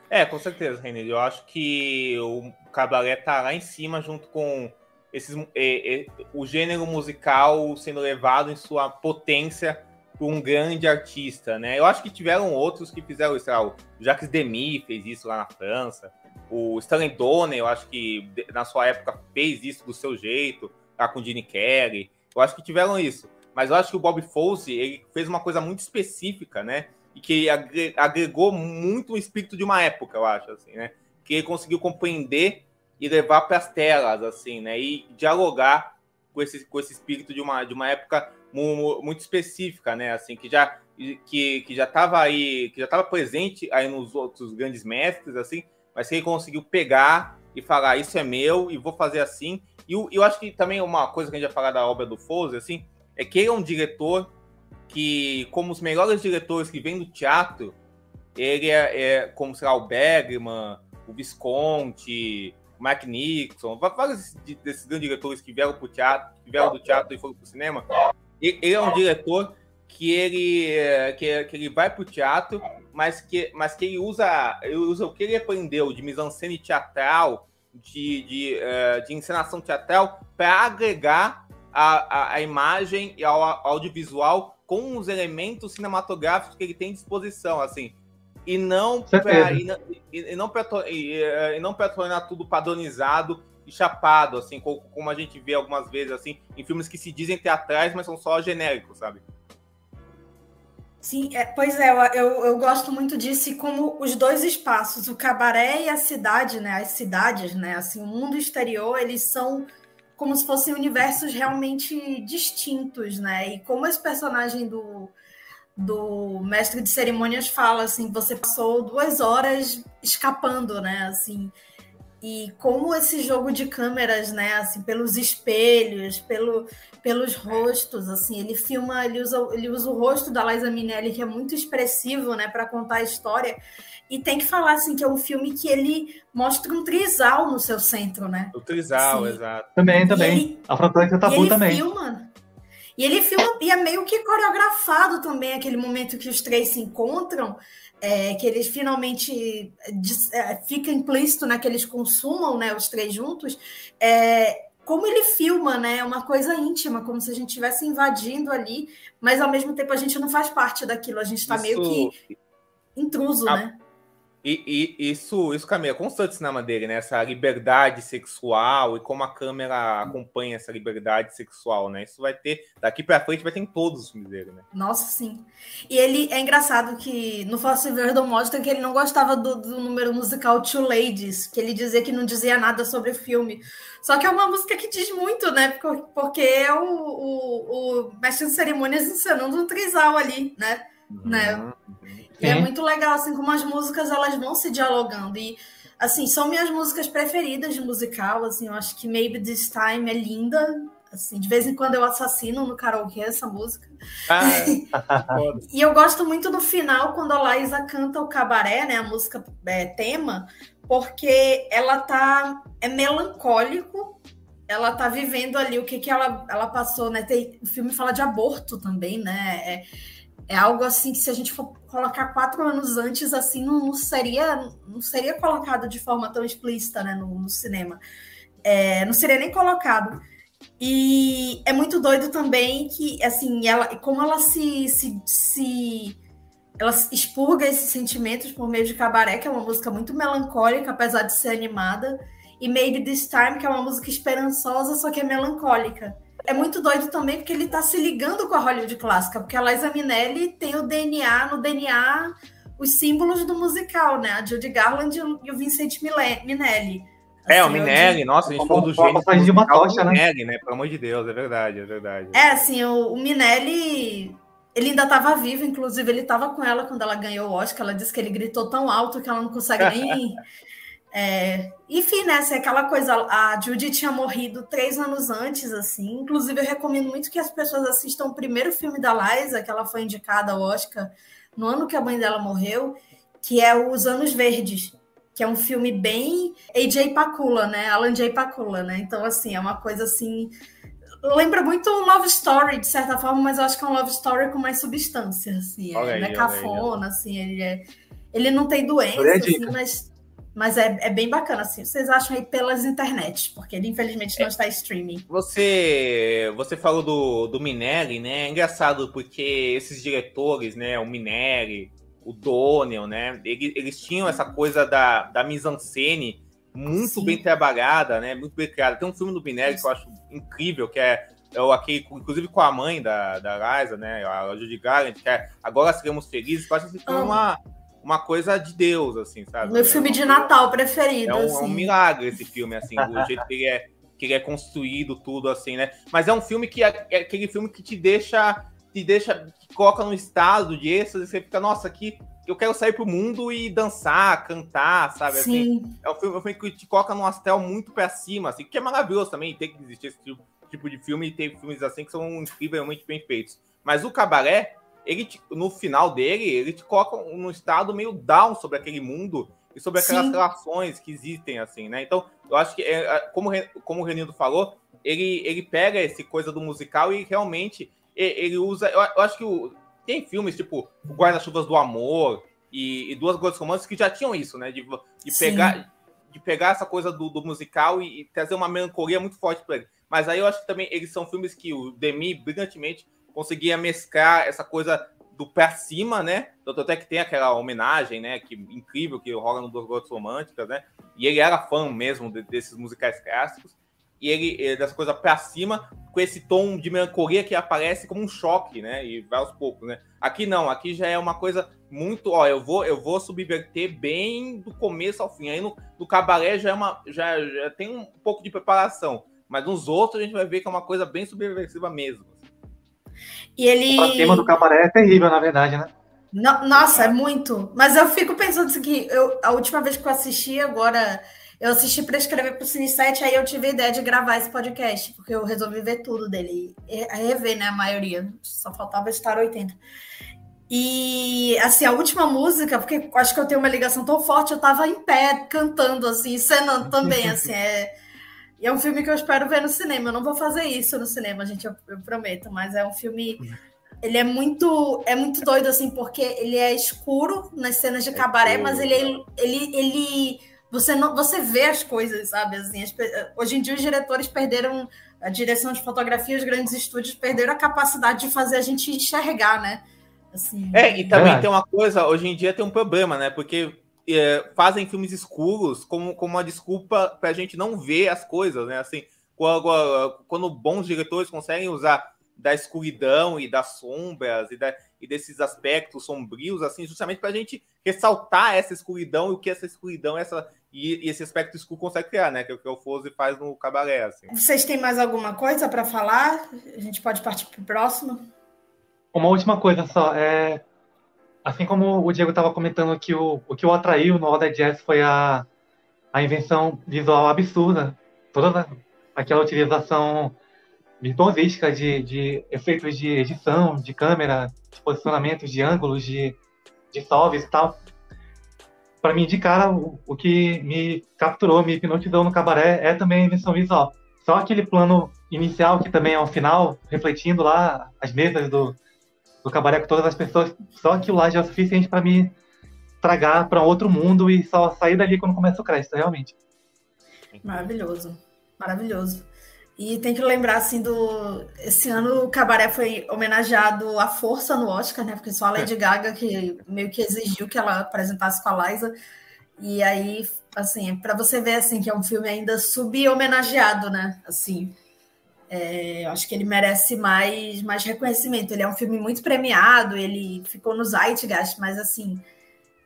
É, com certeza, René. Eu acho que o Cabaré tá lá em cima junto com, esses, é, é, o gênero musical sendo levado em sua potência por um grande artista, né? Eu acho que tiveram outros que fizeram isso. O Jacques Demy fez isso lá na França. O Stanley Donen, eu acho que na sua época fez isso do seu jeito, lá com o Gene Kelly. Eu acho que tiveram isso. Mas eu acho que o Bob Fosse, ele fez uma coisa muito específica, né? E que agregou muito o espírito de uma época, eu acho, assim, né? Que ele conseguiu compreender e levar para as telas, assim, né? E dialogar com esse, com esse espírito de uma, de uma época muito específica, né? Assim, que já que, que já estava aí, que já estava presente aí nos outros grandes mestres, assim, mas que ele conseguiu pegar e falar isso é meu e vou fazer assim. E eu, eu acho que também uma coisa que a gente vai falar da obra do Fosse, assim, é que ele é um diretor que, como os melhores diretores que vêm do teatro, ele é, é como, sei lá, o Bergman, o Visconti, o Mike Nixon, vários desses grandes diretores que vieram pro teatro, que vieram do teatro e foram pro cinema. Ele, ele é um diretor que ele, que, que ele vai pro teatro, mas que, mas que ele usa, ele usa o que ele aprendeu de mise-en-scène teatral, de, de, uh, de encenação teatral, para agregar a, a, a, imagem e ao, ao audiovisual com os elementos cinematográficos que ele tem à disposição, assim. E não para e, e, não e, e não para tornar tudo padronizado e chapado, assim, como, como a gente vê algumas vezes assim em filmes que se dizem teatrais, mas são só genéricos, sabe? Sim, é, pois é, eu, eu gosto muito disso e como os dois espaços, o cabaré e a cidade, né, as cidades, né, assim, o mundo exterior, eles são como se fossem universos realmente distintos, né, e como esse personagem do, do mestre de cerimônias fala, assim, você passou duas horas escapando, né, assim, e como esse jogo de câmeras, né, assim, pelos espelhos, pelo, pelos rostos, assim, ele filma, ele usa, ele usa o rosto da Liza Minelli, que é muito expressivo, né, para contar a história. E tem que falar, assim, que é um filme que ele mostra um trisal no seu centro, né? O trisal, assim, exato. Também, também. Ele, a Fronteira Tabu também. Filma, e ele filma, e é meio que coreografado também, aquele momento que os três se encontram, é, que eles finalmente é, fica implícito né, que eles consumam né, os três juntos, é, como ele filma, né? É uma coisa íntima, como se a gente estivesse invadindo ali, mas ao mesmo tempo a gente não faz parte daquilo, a gente está meio que intruso, a, né? E, e, isso, isso Camila, é constante cinema dele, né? Essa liberdade sexual e como a câmera acompanha essa liberdade sexual, né? Isso vai ter, daqui para frente vai ter em todos os filmes dele, né? Nossa, sim. E ele é engraçado que no Fácil Verdon mostra que ele não gostava do, do, número musical Two Ladies, que ele dizia que não dizia nada sobre o filme. Só que é uma música que diz muito, né? Porque é o, o, o mestre de cerimônias ensinando um trisal ali, né? Uhum. né? E é muito legal, assim, como as músicas elas vão se dialogando. E, assim, são minhas músicas preferidas de musical, assim, eu acho que Maybe This Time é linda. Assim, de vez em quando eu assassino no karaokê essa música. Ah, é. e eu gosto muito do final, quando a Liza canta o cabaré, né? A música é, tema, porque ela tá. É melancólico, ela tá vivendo ali o que, que ela, ela passou, né? Tem, o filme fala de aborto também, né? É, é algo assim que se a gente for colocar quatro anos antes, assim, não, não seria não seria colocado de forma tão explícita né, no, no cinema. É, não seria nem colocado. E é muito doido também que, assim, ela, como ela se, se, se ela expurga esses sentimentos por meio de Cabaré, que é uma música muito melancólica, apesar de ser animada, e Maybe This Time, que é uma música esperançosa, só que é melancólica é muito doido também porque ele está se ligando com a Hollywood clássica, porque a Liza Minnelli tem o DNA, no DNA, os símbolos do musical, né? A Judy Garland e o Vincent Minnelli. É, assim, o Minelli, nossa, a gente falou do gênio. de uma tocha, né? Minelli, né? Pelo amor de Deus, é verdade, é verdade. É, assim, o, o Minelli, ele ainda estava vivo, inclusive ele estava com ela quando ela ganhou o Oscar. Ela disse que ele gritou tão alto que ela não consegue nem É, enfim, né, assim, aquela coisa, a Judy tinha morrido três anos antes, assim, inclusive eu recomendo muito que as pessoas assistam o primeiro filme da Liza, que ela foi indicada ao Oscar no ano que a mãe dela morreu, que é Os Anos Verdes, que é um filme bem AJ Pakula, né, Alan J. Pakula, né, então, assim, é uma coisa, assim, lembra muito um Love Story, de certa forma, mas eu acho que é um Love Story com mais substância, assim, é, aí, é cafona, assim, ele é... Ele não tem doença, assim, mas Mas é, é bem bacana, assim. Vocês acham aí pelas internet, porque ele infelizmente não é, está streaming. Você você falou do, do Minelli, né? É engraçado porque esses diretores, né? O Minelli, o Donnell, né? Eles, eles tinham essa coisa da, da mise-en-scène muito Sim. bem trabalhada, né? Muito bem criada. Tem um filme do Minelli que eu acho incrível, que é, é o aquele, inclusive com a mãe da, da Liza, né? A Judy Garland, que é Agora Seremos Felizes. Eu acho que filme é uma coisa de Deus, assim, sabe? Meu filme de Natal preferido. É um, assim. é um milagre esse filme, assim, do jeito que ele é, que ele é construído, tudo, assim, né? Mas é um filme que é, é aquele filme que te deixa, te deixa, te coloca num estado de êxtase, você fica, nossa, aqui eu quero sair pro mundo e dançar, cantar, sabe? Assim, Sim. Assim, é um filme, é um filme que te coloca num astel muito pra cima, assim, que é maravilhoso também, tem que existir esse tipo, tipo de filme e tem filmes assim que são incrivelmente bem feitos. Mas o Cabaré, ele te, no final dele, ele te coloca num estado meio down sobre aquele mundo e sobre aquelas Sim. relações que existem, assim, né? Então, eu acho que, é, como, como o Renildo falou, ele, ele pega esse coisa do musical e realmente ele usa. Eu, eu acho que o, tem filmes tipo O Guarda-Chuvas do Amor e, e Duas Gotas Romances que já tinham isso, né? De, de pegar. De pegar essa coisa do, do musical e, e, trazer uma melancolia muito forte para ele. Mas aí eu acho que também eles são filmes que o Demi brilhantemente conseguia mesclar essa coisa do pé cima, né? Tanto até que tem aquela homenagem, né? Que incrível que rola no Duas Gotas Românticas, né? E ele era fã mesmo de, desses musicais clássicos. E ele, ele das coisas para cima, com esse tom de melancolia que aparece como um choque, né? E vai aos poucos, né? Aqui não, aqui já é uma coisa muito, ó, eu vou, eu vou subverter bem do começo ao fim. Aí no, no cabaré já é uma, já, já tem um pouco de preparação, mas nos outros a gente vai ver que é uma coisa bem subversiva mesmo. E ele. O tema do cabaré é terrível, na verdade, né? No, nossa, é muito. Mas eu fico pensando assim que eu, a última vez que eu assisti, agora eu assisti para escrever para o Cine 7, aí eu tive a ideia de gravar esse podcast, porque eu resolvi ver tudo dele. E, rever, né? A maioria. Só faltava estar 80. E assim, a última música, porque acho que eu tenho uma ligação tão forte, eu tava em pé cantando, assim, cenando também, assim, é e é um filme que eu espero ver no cinema. Eu não vou fazer isso no cinema, gente, eu, eu prometo, mas é um filme. Ele é muito, é muito doido, assim, porque ele é escuro nas cenas de é cabaré, mas ele, é, ele, ele, você não, você vê as coisas, sabe? Assim, as, hoje em dia os diretores perderam a direção de fotografia, os grandes estúdios perderam a capacidade de fazer a gente enxergar, né? Assim, é, e também é. tem uma coisa, hoje em dia tem um problema, né? Porque é, fazem filmes escuros como, como uma desculpa para a gente não ver as coisas, né? Assim, quando, quando bons diretores conseguem usar da escuridão e das sombras e, da, e desses aspectos sombrios, assim, justamente para a gente ressaltar essa escuridão e o que essa escuridão essa, e, e esse aspecto escuro consegue criar, né? Que é o que o Fose faz no cabaré. Assim. Vocês têm mais alguma coisa para falar? A gente pode partir para o próximo. Uma última coisa só. É, assim como o Diego estava comentando que o, o que o atraiu no Order Jazz foi a, a invenção visual absurda, toda aquela utilização virtuosística de, de efeitos de edição, de câmera, de posicionamentos, de ângulos, de, de solves e tal. Para mim, de cara, o, o que me capturou, me hipnotizou no cabaré é também a invenção visual. Só aquele plano inicial, que também é o final, refletindo lá as mesas do, do cabaré com todas as pessoas, só aquilo lá já é o suficiente para me tragar para outro mundo e só sair dali quando começa o crédito, realmente. Maravilhoso, maravilhoso. E tem que lembrar, assim, do. Esse ano o Cabaré foi homenageado à força no Oscar, né? Porque só a Lady Gaga que meio que exigiu que ela apresentasse com a Liza. E aí, assim, para você ver, assim, que é um filme ainda sub-homenageado, né? Assim, é, acho que ele merece mais, mais reconhecimento. Ele é um filme muito premiado, ele ficou no Zeitgeist, mas assim,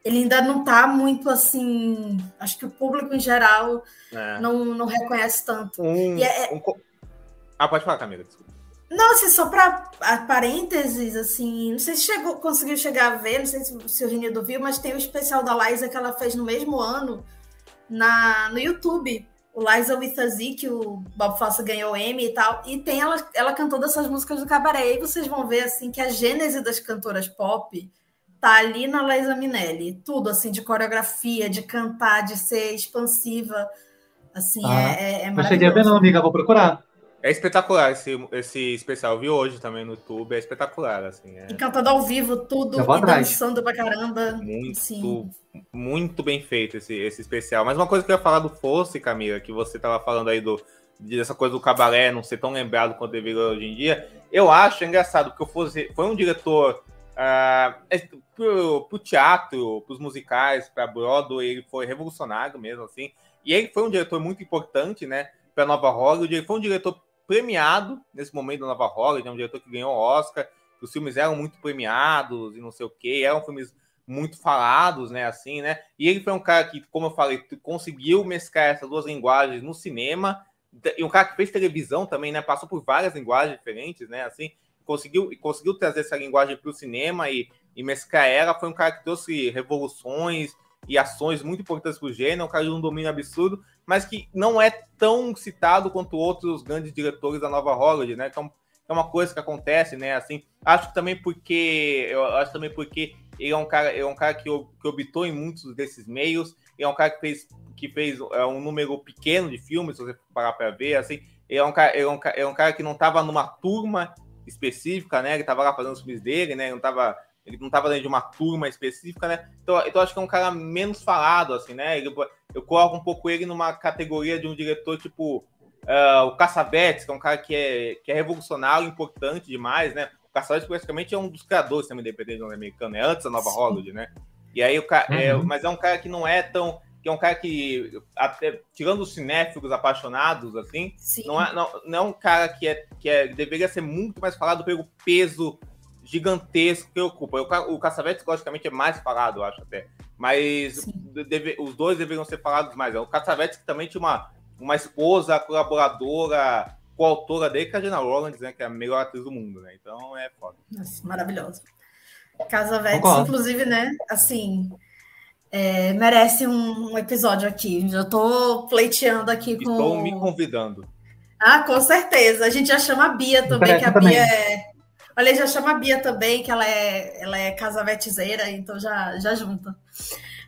ele ainda não está muito assim. Acho que o público em geral é. não, não reconhece tanto. Um, é, um... Ah, pode falar, Camila, desculpa. Não, assim, só para parênteses, assim, não sei se chegou, conseguiu chegar a ver, não sei se, se o Renildo viu, mas tem o especial da Liza que ela fez no mesmo ano na, no YouTube o Liza with a Z, que o Bob Fosse ganhou Emmy e tal, e tem ela, ela cantou dessas músicas do cabaré. E vocês vão ver assim que a gênese das cantoras pop tá ali na Liza Minelli. Tudo assim, de coreografia, de cantar, de ser expansiva. Assim, ah, é, é, é Não cheguei a ver, não, amiga, vou procurar. É espetacular esse, esse especial. Eu vi hoje também no YouTube. É espetacular, assim. É... E cantando ao vivo tudo, e dançando pra caramba. Muito, Sim. muito bem feito esse, esse especial. Mas uma coisa que eu ia falar do Fosse, Camila, que você tava falando aí do, dessa coisa do cabaré não ser tão lembrado quanto deveria hoje em dia. Eu acho engraçado, porque o Fosse foi um diretor uh, pro, pro teatro, pros musicais, pra Broadway, ele foi revolucionário mesmo, assim. E ele foi um diretor muito importante, né, pra Nova Hollywood. Ele foi um diretor premiado nesse momento da Nova Hollywood, é um diretor que ganhou Oscar. Os filmes eram muito premiados e não sei o que, eram filmes muito falados, né, assim, né? E ele foi um cara que, como eu falei, conseguiu mesclar essas duas linguagens no cinema, e um cara que fez televisão também, né, passou por várias linguagens diferentes, né, assim, conseguiu conseguiu trazer essa linguagem para o cinema e, e mesclar ela, foi um cara que trouxe revoluções e ações muito importantes para o gênero, um cara de um domínio absurdo, mas que não é tão citado quanto outros grandes diretores da nova Hollywood, né? Então, é uma coisa que acontece, né? Assim, acho também porque eu acho também porque ele é um cara, é um cara que, que optou em muitos desses meios, é um cara que fez que fez é, um número pequeno de filmes, se você parar para ver, assim, ele é um cara, ele é um, é um cara que não estava numa turma específica, né? Ele estava lá fazendo os filmes dele, né? Ele não estava ele não estava dentro de uma turma específica, né? Então, então acho que é um cara menos falado, assim, né? Ele, eu coloco um pouco ele numa categoria de um diretor tipo uh, o Cassavetes, que é um cara que é, que é revolucionário, importante demais, né? O Cassavetes praticamente é um dos criadores também independente americano, é antes da Nova Hollywood, né? E aí o cara, é, uhum. é, mas é um cara que não é tão que é um cara que, até, tirando os cinéfilos apaixonados, assim, não é, não, não é um cara que, é, que é, deveria ser muito mais falado pelo peso gigantesco que ocupa. O, o Cassavetes, logicamente, é mais falado, eu acho até. Mas deve, os dois deveriam ser falados mais. O Cassavetes que também tinha uma, uma esposa colaboradora, coautora dele, que é a Jenna Rollins, né? Que é a melhor atriz do mundo, né? Então é foda. Nossa, maravilhoso. Cassavetes, inclusive, né? Assim, é, merece um, um, episódio aqui. Já estou pleiteando aqui com. Estou me convidando. Ah, com certeza. A gente já chama a Bia também, que a Bia é Olha, já chama a Bia também, que ela é, ela é casavetezeira, então já, já junta.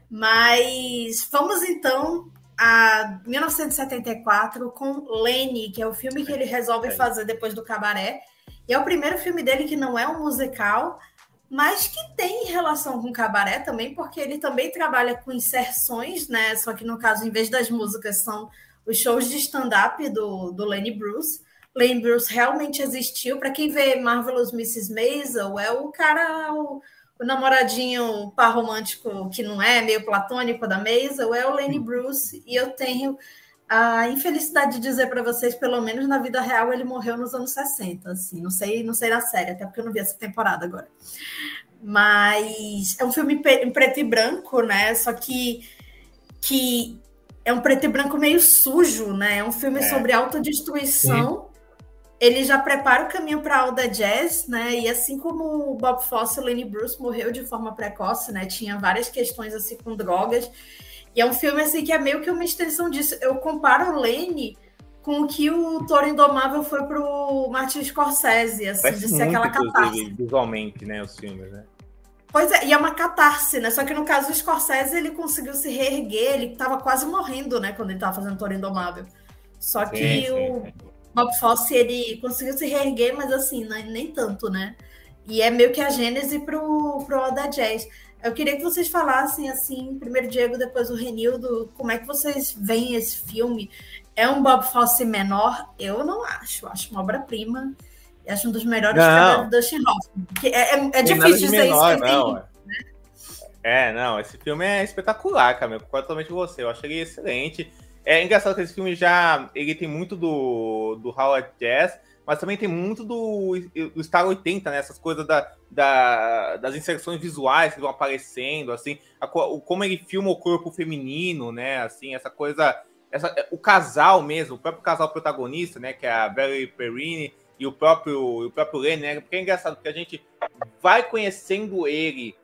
Mas vamos então a 1974 com Lenny, que é o filme que ele resolve fazer depois do Cabaré. E é o primeiro filme dele que não é um musical, mas que tem relação com cabaré também, porque ele também trabalha com inserções, né? Só que no caso, em vez das músicas, são os shows de stand-up do, do Lenny Bruce. Lane Bruce realmente existiu. Para quem vê Marvelous Mrs. Maisel, é o cara, o, o namoradinho par romântico que não é, meio platônico da Maisel, é o Lane Bruce. E eu tenho a infelicidade de dizer para vocês, pelo menos na vida real, ele morreu nos anos 60. Assim, não sei, não sei na série, até porque eu não vi essa temporada agora. Mas é um filme em preto e branco, né? Só que que é um preto e branco meio sujo, né? É um filme é. sobre autodestruição. Sim ele já prepara o caminho para a Alda Jazz, né? E assim como o Bob Fosse, o Lenny Bruce morreu de forma precoce, né? Tinha várias questões assim com drogas. E é um filme assim que é meio que uma extensão disso. Eu comparo o Lenny com o que o Toro Indomável foi pro Martin Scorsese, assim, Parece de ser aquela catarse. Visualmente, né, os filmes, né? Pois é, e é uma catarse, né? Só que no caso do Scorsese, ele conseguiu se reerguer, ele estava quase morrendo, né, quando ele estava fazendo Toro Indomável. Só que sim, sim, o, sim. Bob Fosse, ele conseguiu se reerguer, mas assim, nem, nem tanto, né? E é meio que a gênese pro, pro Oda Jazz. Eu queria que vocês falassem, assim, primeiro Diego, depois o Renildo, como é que vocês veem esse filme? É um Bob Fosse menor? Eu não acho. Acho uma obra-prima. Acho um dos melhores trabalhos do Dustin Hoffman. É, é, é difícil dizer menor, isso. Não, né? É, não, esse filme é espetacular, cara. Eu concordo totalmente com você. Eu achei ele excelente. É engraçado que esse filme já. Ele tem muito do, do Howard Jazz, mas também tem muito do, do Star 80, né? Essas coisas da, da, das inserções visuais que vão aparecendo, assim, a, o, como ele filma o corpo feminino, né? Assim, essa coisa. Essa, o casal mesmo, o próprio casal protagonista, né? Que é a Valerie Perrine e o próprio, o próprio Lenny, né? Porque é engraçado, porque a gente vai conhecendo ele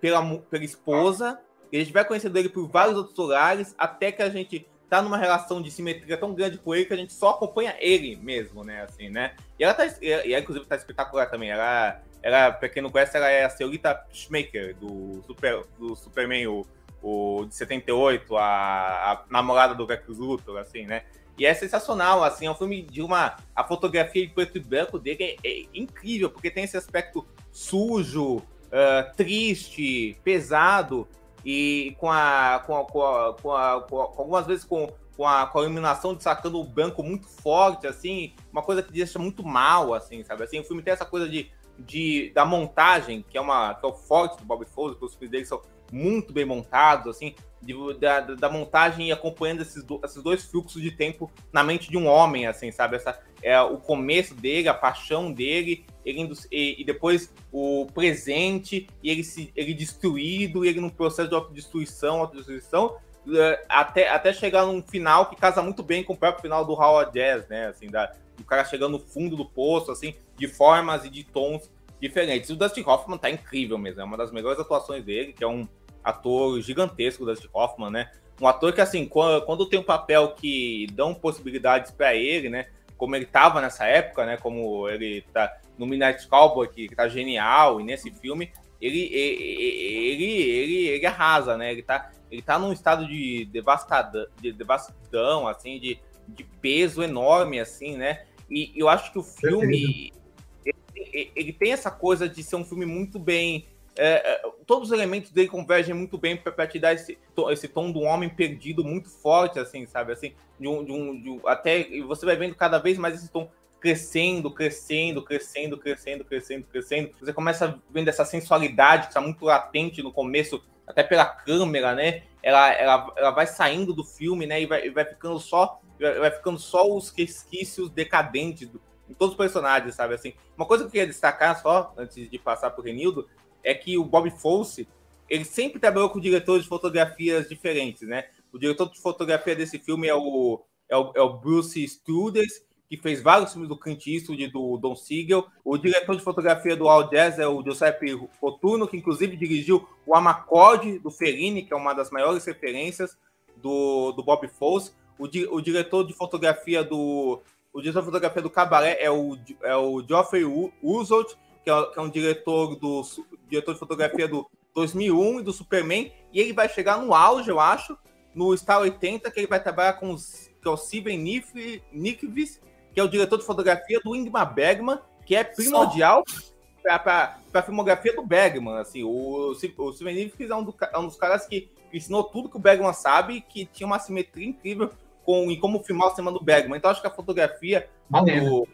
pela, pela esposa, a gente vai conhecendo ele por vários outros lugares, até que a gente tá numa relação de simetria tão grande com ele que a gente só acompanha ele mesmo, né? Assim, né? E ela tá. E ela, inclusive, tá espetacular também. Ela, ela, pra quem não conhece, ela é a senhorita Schmaker, do, Super, do Superman, o, o de 78, a, a namorada do Lex Luthor, assim, né? E é sensacional, assim, é um filme de uma. A fotografia em preto e branco dele é, é incrível, porque tem esse aspecto sujo, uh, triste, pesado, e com a. com, a, com, a, com, a, com, algumas vezes com, com, a, com a iluminação destacando o branco muito forte, assim, uma coisa que deixa muito mal, assim, sabe? Assim, o filme tem essa coisa de, de da montagem, que é uma que é o forte do Bob Fosse, que os filmes dele são muito bem montados, assim, de, da, da, montagem e acompanhando esses, do, esses dois fluxos de tempo na mente de um homem, assim, sabe? Essa, é o começo dele, a paixão dele, ele e, e, depois o presente, e ele, se, ele destruído, e ele num processo de autodestruição, autodestruição, é, até, até chegar num final que casa muito bem com o próprio final do Howard Jazz, né? Assim, da, do cara chegando no fundo do poço, assim, de formas e de tons diferentes. O Dustin Hoffman tá incrível mesmo, é uma das melhores atuações dele, que é um ator gigantesco, Dustin Hoffman, né? Um ator que, assim, quando, quando tem um papel que dão possibilidades para ele, né? Como ele tava nessa época, né? Como ele tá no Midnight Cowboy, que, que tá genial, e nesse filme, ele, ele, ele, ele, ele arrasa, né? Ele tá, ele tá num estado de devastadão, de devastadão assim, de, de peso enorme, assim, né? E eu acho que o filme, ele, ele tem essa coisa de ser um filme muito bem é, é, todos os elementos dele convergem muito bem para te dar esse, esse tom do homem perdido muito forte, assim, sabe? Assim, de um, de um, de um, até você vai vendo cada vez mais esse tom crescendo, crescendo, crescendo, crescendo, crescendo, crescendo. Você começa vendo essa sensualidade que está muito latente no começo, até pela câmera, né? Ela, ela, ela vai saindo do filme, né? E vai, e vai ficando só vai ficando só os resquícios decadentes do, em todos os personagens, sabe? Assim, uma coisa que eu queria destacar só, antes de passar para o Renildo, é que o Bob Fosse, ele sempre trabalhou com diretores de fotografias diferentes, né? O diretor de fotografia desse filme é o, é o, é o Bruce Studers, que fez vários filmes do Clint Eastwood e do Don Siegel. O diretor de fotografia do All Jazz é o Giuseppe Rotuno, que inclusive dirigiu o Amacorde do Fellini, que é uma das maiores referências do, do Bob Fosse. O, di, o diretor de fotografia do o diretor de fotografia do Cabaré é o, é o Geoffrey Usolt, que é, que é um diretor do diretor de fotografia do 2001 e do Superman, e ele vai chegar no auge, eu acho, no Star 80, que ele vai trabalhar com os, que é o Steven Nickvis, que é o diretor de fotografia do Ingmar Bergman, que é primordial para a filmografia do Bergman. Assim, o, o Steven Nickvis é um, é um dos caras que ensinou tudo que o Bergman sabe, que tinha uma simetria incrível com, em como filmar o cinema do Bergman. Então, acho que a fotografia do,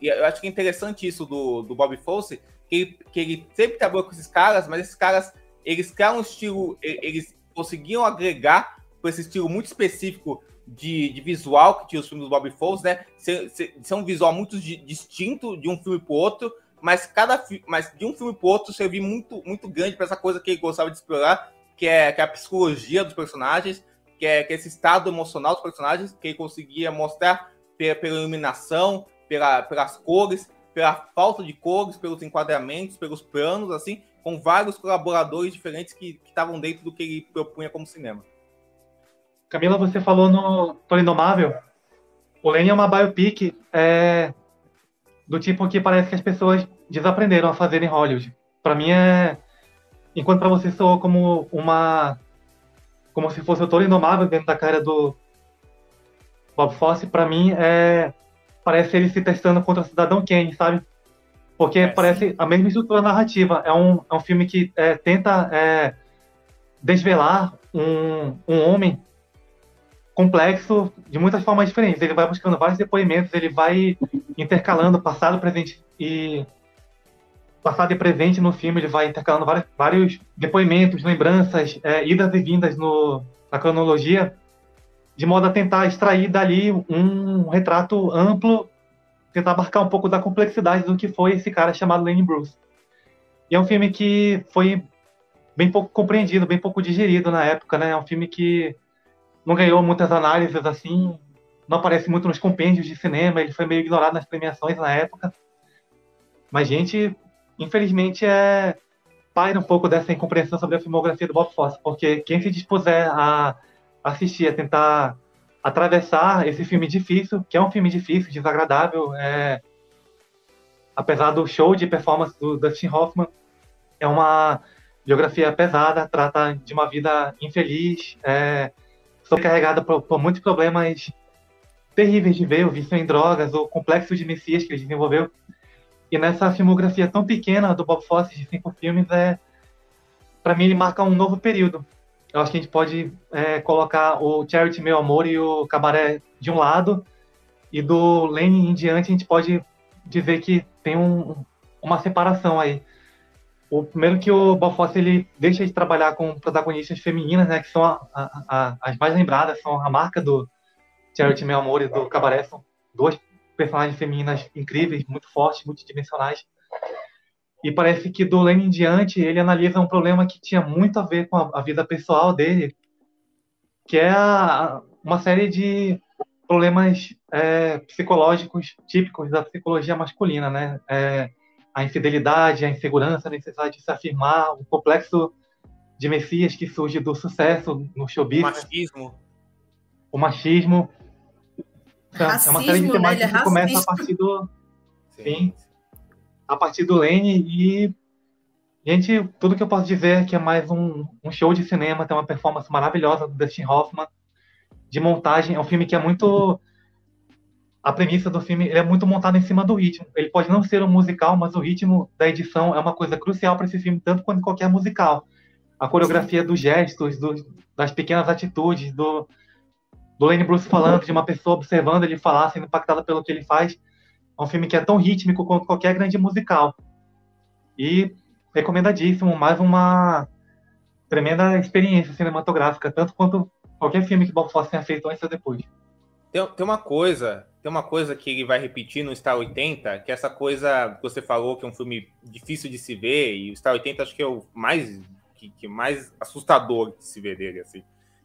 e eu acho que é interessante isso do, do Bob Fosse, que ele, que ele sempre trabalhou com esses caras, mas esses caras, eles criaram um estilo, eles conseguiam agregar com esse estilo muito específico de, de, visual que tinha os filmes do Bob Fosse, né? Ser um visual muito di, distinto de um filme para outro, mas cada mas de um filme para outro servir muito muito grande para essa coisa que ele gostava de explorar, que é, que é a psicologia dos personagens, que é, que é esse estado emocional dos personagens que ele conseguia mostrar pela iluminação, pela, pelas cores, pela falta de cores, pelos enquadramentos, pelos planos, assim, com vários colaboradores diferentes que estavam dentro do que ele propunha como cinema. Camila, você falou no Toro Indomável. O Lenny é uma biopic é, do tipo que parece que as pessoas desaprenderam a fazer em Hollywood. Para mim é. Enquanto para você soou como uma. Como se fosse o Toro Indomável dentro da cara do Bob Fosse, para mim é parece ele se testando contra o Cidadão Kane, sabe? Porque é, parece sim. a mesma estrutura narrativa. É um, é um filme que é, tenta é, desvelar um, um homem complexo de muitas formas diferentes. Ele vai buscando vários depoimentos, ele vai intercalando passado, presente e passado e presente no filme. Ele vai intercalando vários, vários depoimentos, lembranças, é, idas e vindas no, na cronologia de modo a tentar extrair dali um retrato amplo, tentar abarcar um pouco da complexidade do que foi esse cara chamado Lenny Bruce. E é um filme que foi bem pouco compreendido, bem pouco digerido na época, né? É um filme que não ganhou muitas análises assim, não aparece muito nos compêndios de cinema, ele foi meio ignorado nas premiações na época. Mas, gente, infelizmente, é paira um pouco dessa incompreensão sobre a filmografia do Bob Fosse, porque quem se dispuser a assistir, a tentar atravessar esse filme difícil, que é um filme difícil, desagradável, é... apesar do show de performance do Dustin Hoffman, é uma biografia pesada, trata de uma vida infeliz, é... sobrecarregada por, por muitos problemas terríveis de ver, o vício em drogas, o complexo de Messias que ele desenvolveu. E nessa filmografia tão pequena do Bob Fosse de cinco filmes, é, para mim ele marca um novo período. Eu acho que a gente pode é, colocar o Charity Meu Amor e o Cabaré de um lado, e do Lane em diante a gente pode dizer que tem um, uma separação aí. O primeiro que o Bob Fosse ele deixa de trabalhar com protagonistas femininas, né, que são a, a, a, as mais lembradas, são a marca do Charity Meu Amor e do Cabaré, são duas personagens femininas incríveis, muito fortes, multidimensionais. E parece que do Lane em diante ele analisa um problema que tinha muito a ver com a, a vida pessoal dele, que é a, uma série de problemas é, psicológicos típicos da psicologia masculina, né? É, a infidelidade, a insegurança, a necessidade de se afirmar, o complexo de Messias que surge do sucesso no showbiz. O machismo. O machismo. Racismo, é uma série de né? temáticas né? que começa a partir do. Sim. sim. A partir do Lane e. Gente, tudo que eu posso dizer é que é mais um, um show de cinema, tem uma performance maravilhosa do Dustin Hoffman, de montagem. É um filme que é muito a premissa do filme é muito montada em cima do ritmo. Ele pode não ser um musical, mas o ritmo da edição é uma coisa crucial para esse filme, tanto quanto qualquer musical. A coreografia dos gestos, do, das pequenas atitudes, do, do Lenny Bruce falando, de uma pessoa observando ele falar, sendo impactada pelo que ele faz. É um filme que é tão rítmico quanto qualquer grande musical. E recomendadíssimo, mais uma tremenda experiência cinematográfica, tanto quanto qualquer filme que Bob Fosse tenha feito antes ou depois. Tem, tem uma coisa, tem uma coisa que ele vai repetir no Star 80, que é essa coisa que você falou que é um filme difícil de se ver, e o Star 80 acho que é o mais que, que mais assustador de se ver dele, assim.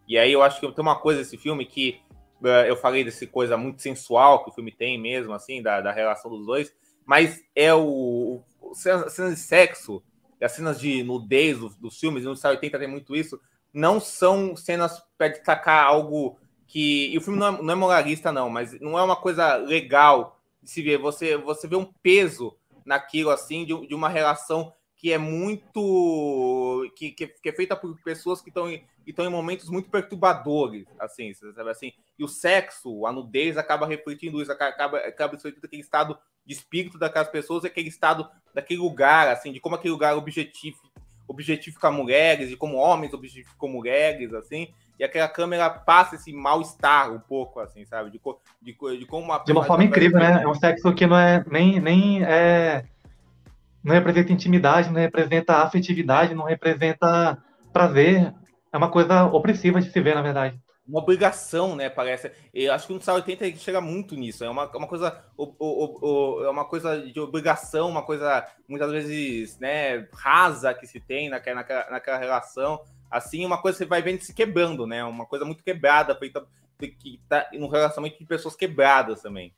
E aí eu acho que tem uma coisa desse filme que eu falei desse coisa muito sensual que o filme tem mesmo, assim, da, da relação dos dois, mas é o, o cenas, de sexo, as cenas de nudez dos, dos filmes, no Star 80 tem muito isso, não são cenas para destacar algo que. E o filme não é, não é moralista, não, mas não é uma coisa legal de se ver. Você, você vê um peso naquilo, assim, de, de uma relação que é muito. que, que, que é feita por pessoas que estão em, em momentos muito perturbadores, assim, sabe assim? E o sexo, a nudez acaba refletindo isso, acaba, acaba refletindo aquele estado de espírito daquelas pessoas, aquele estado daquele lugar, assim, de como aquele lugar objetifica, objetifica mulheres, de como homens objetificam mulheres, assim e aquela câmera passa esse mal-estar um pouco, assim, sabe? De, de, de como uma. De uma forma incrível, né? É um sexo que não é nem. nem é, não representa intimidade, não representa afetividade, não representa prazer. É uma coisa opressiva de se ver, na verdade. Uma obrigação, né? Parece. Eu acho que no Sal 80 chega muito nisso. É uma, uma coisa. O, o, o, é uma coisa de obrigação, uma coisa muitas vezes né, rasa que se tem naquela, naquela, naquela relação assim, uma coisa que você vai vendo se quebrando, né? Uma coisa muito quebrada, feita que tá no relacionamento de pessoas quebradas também.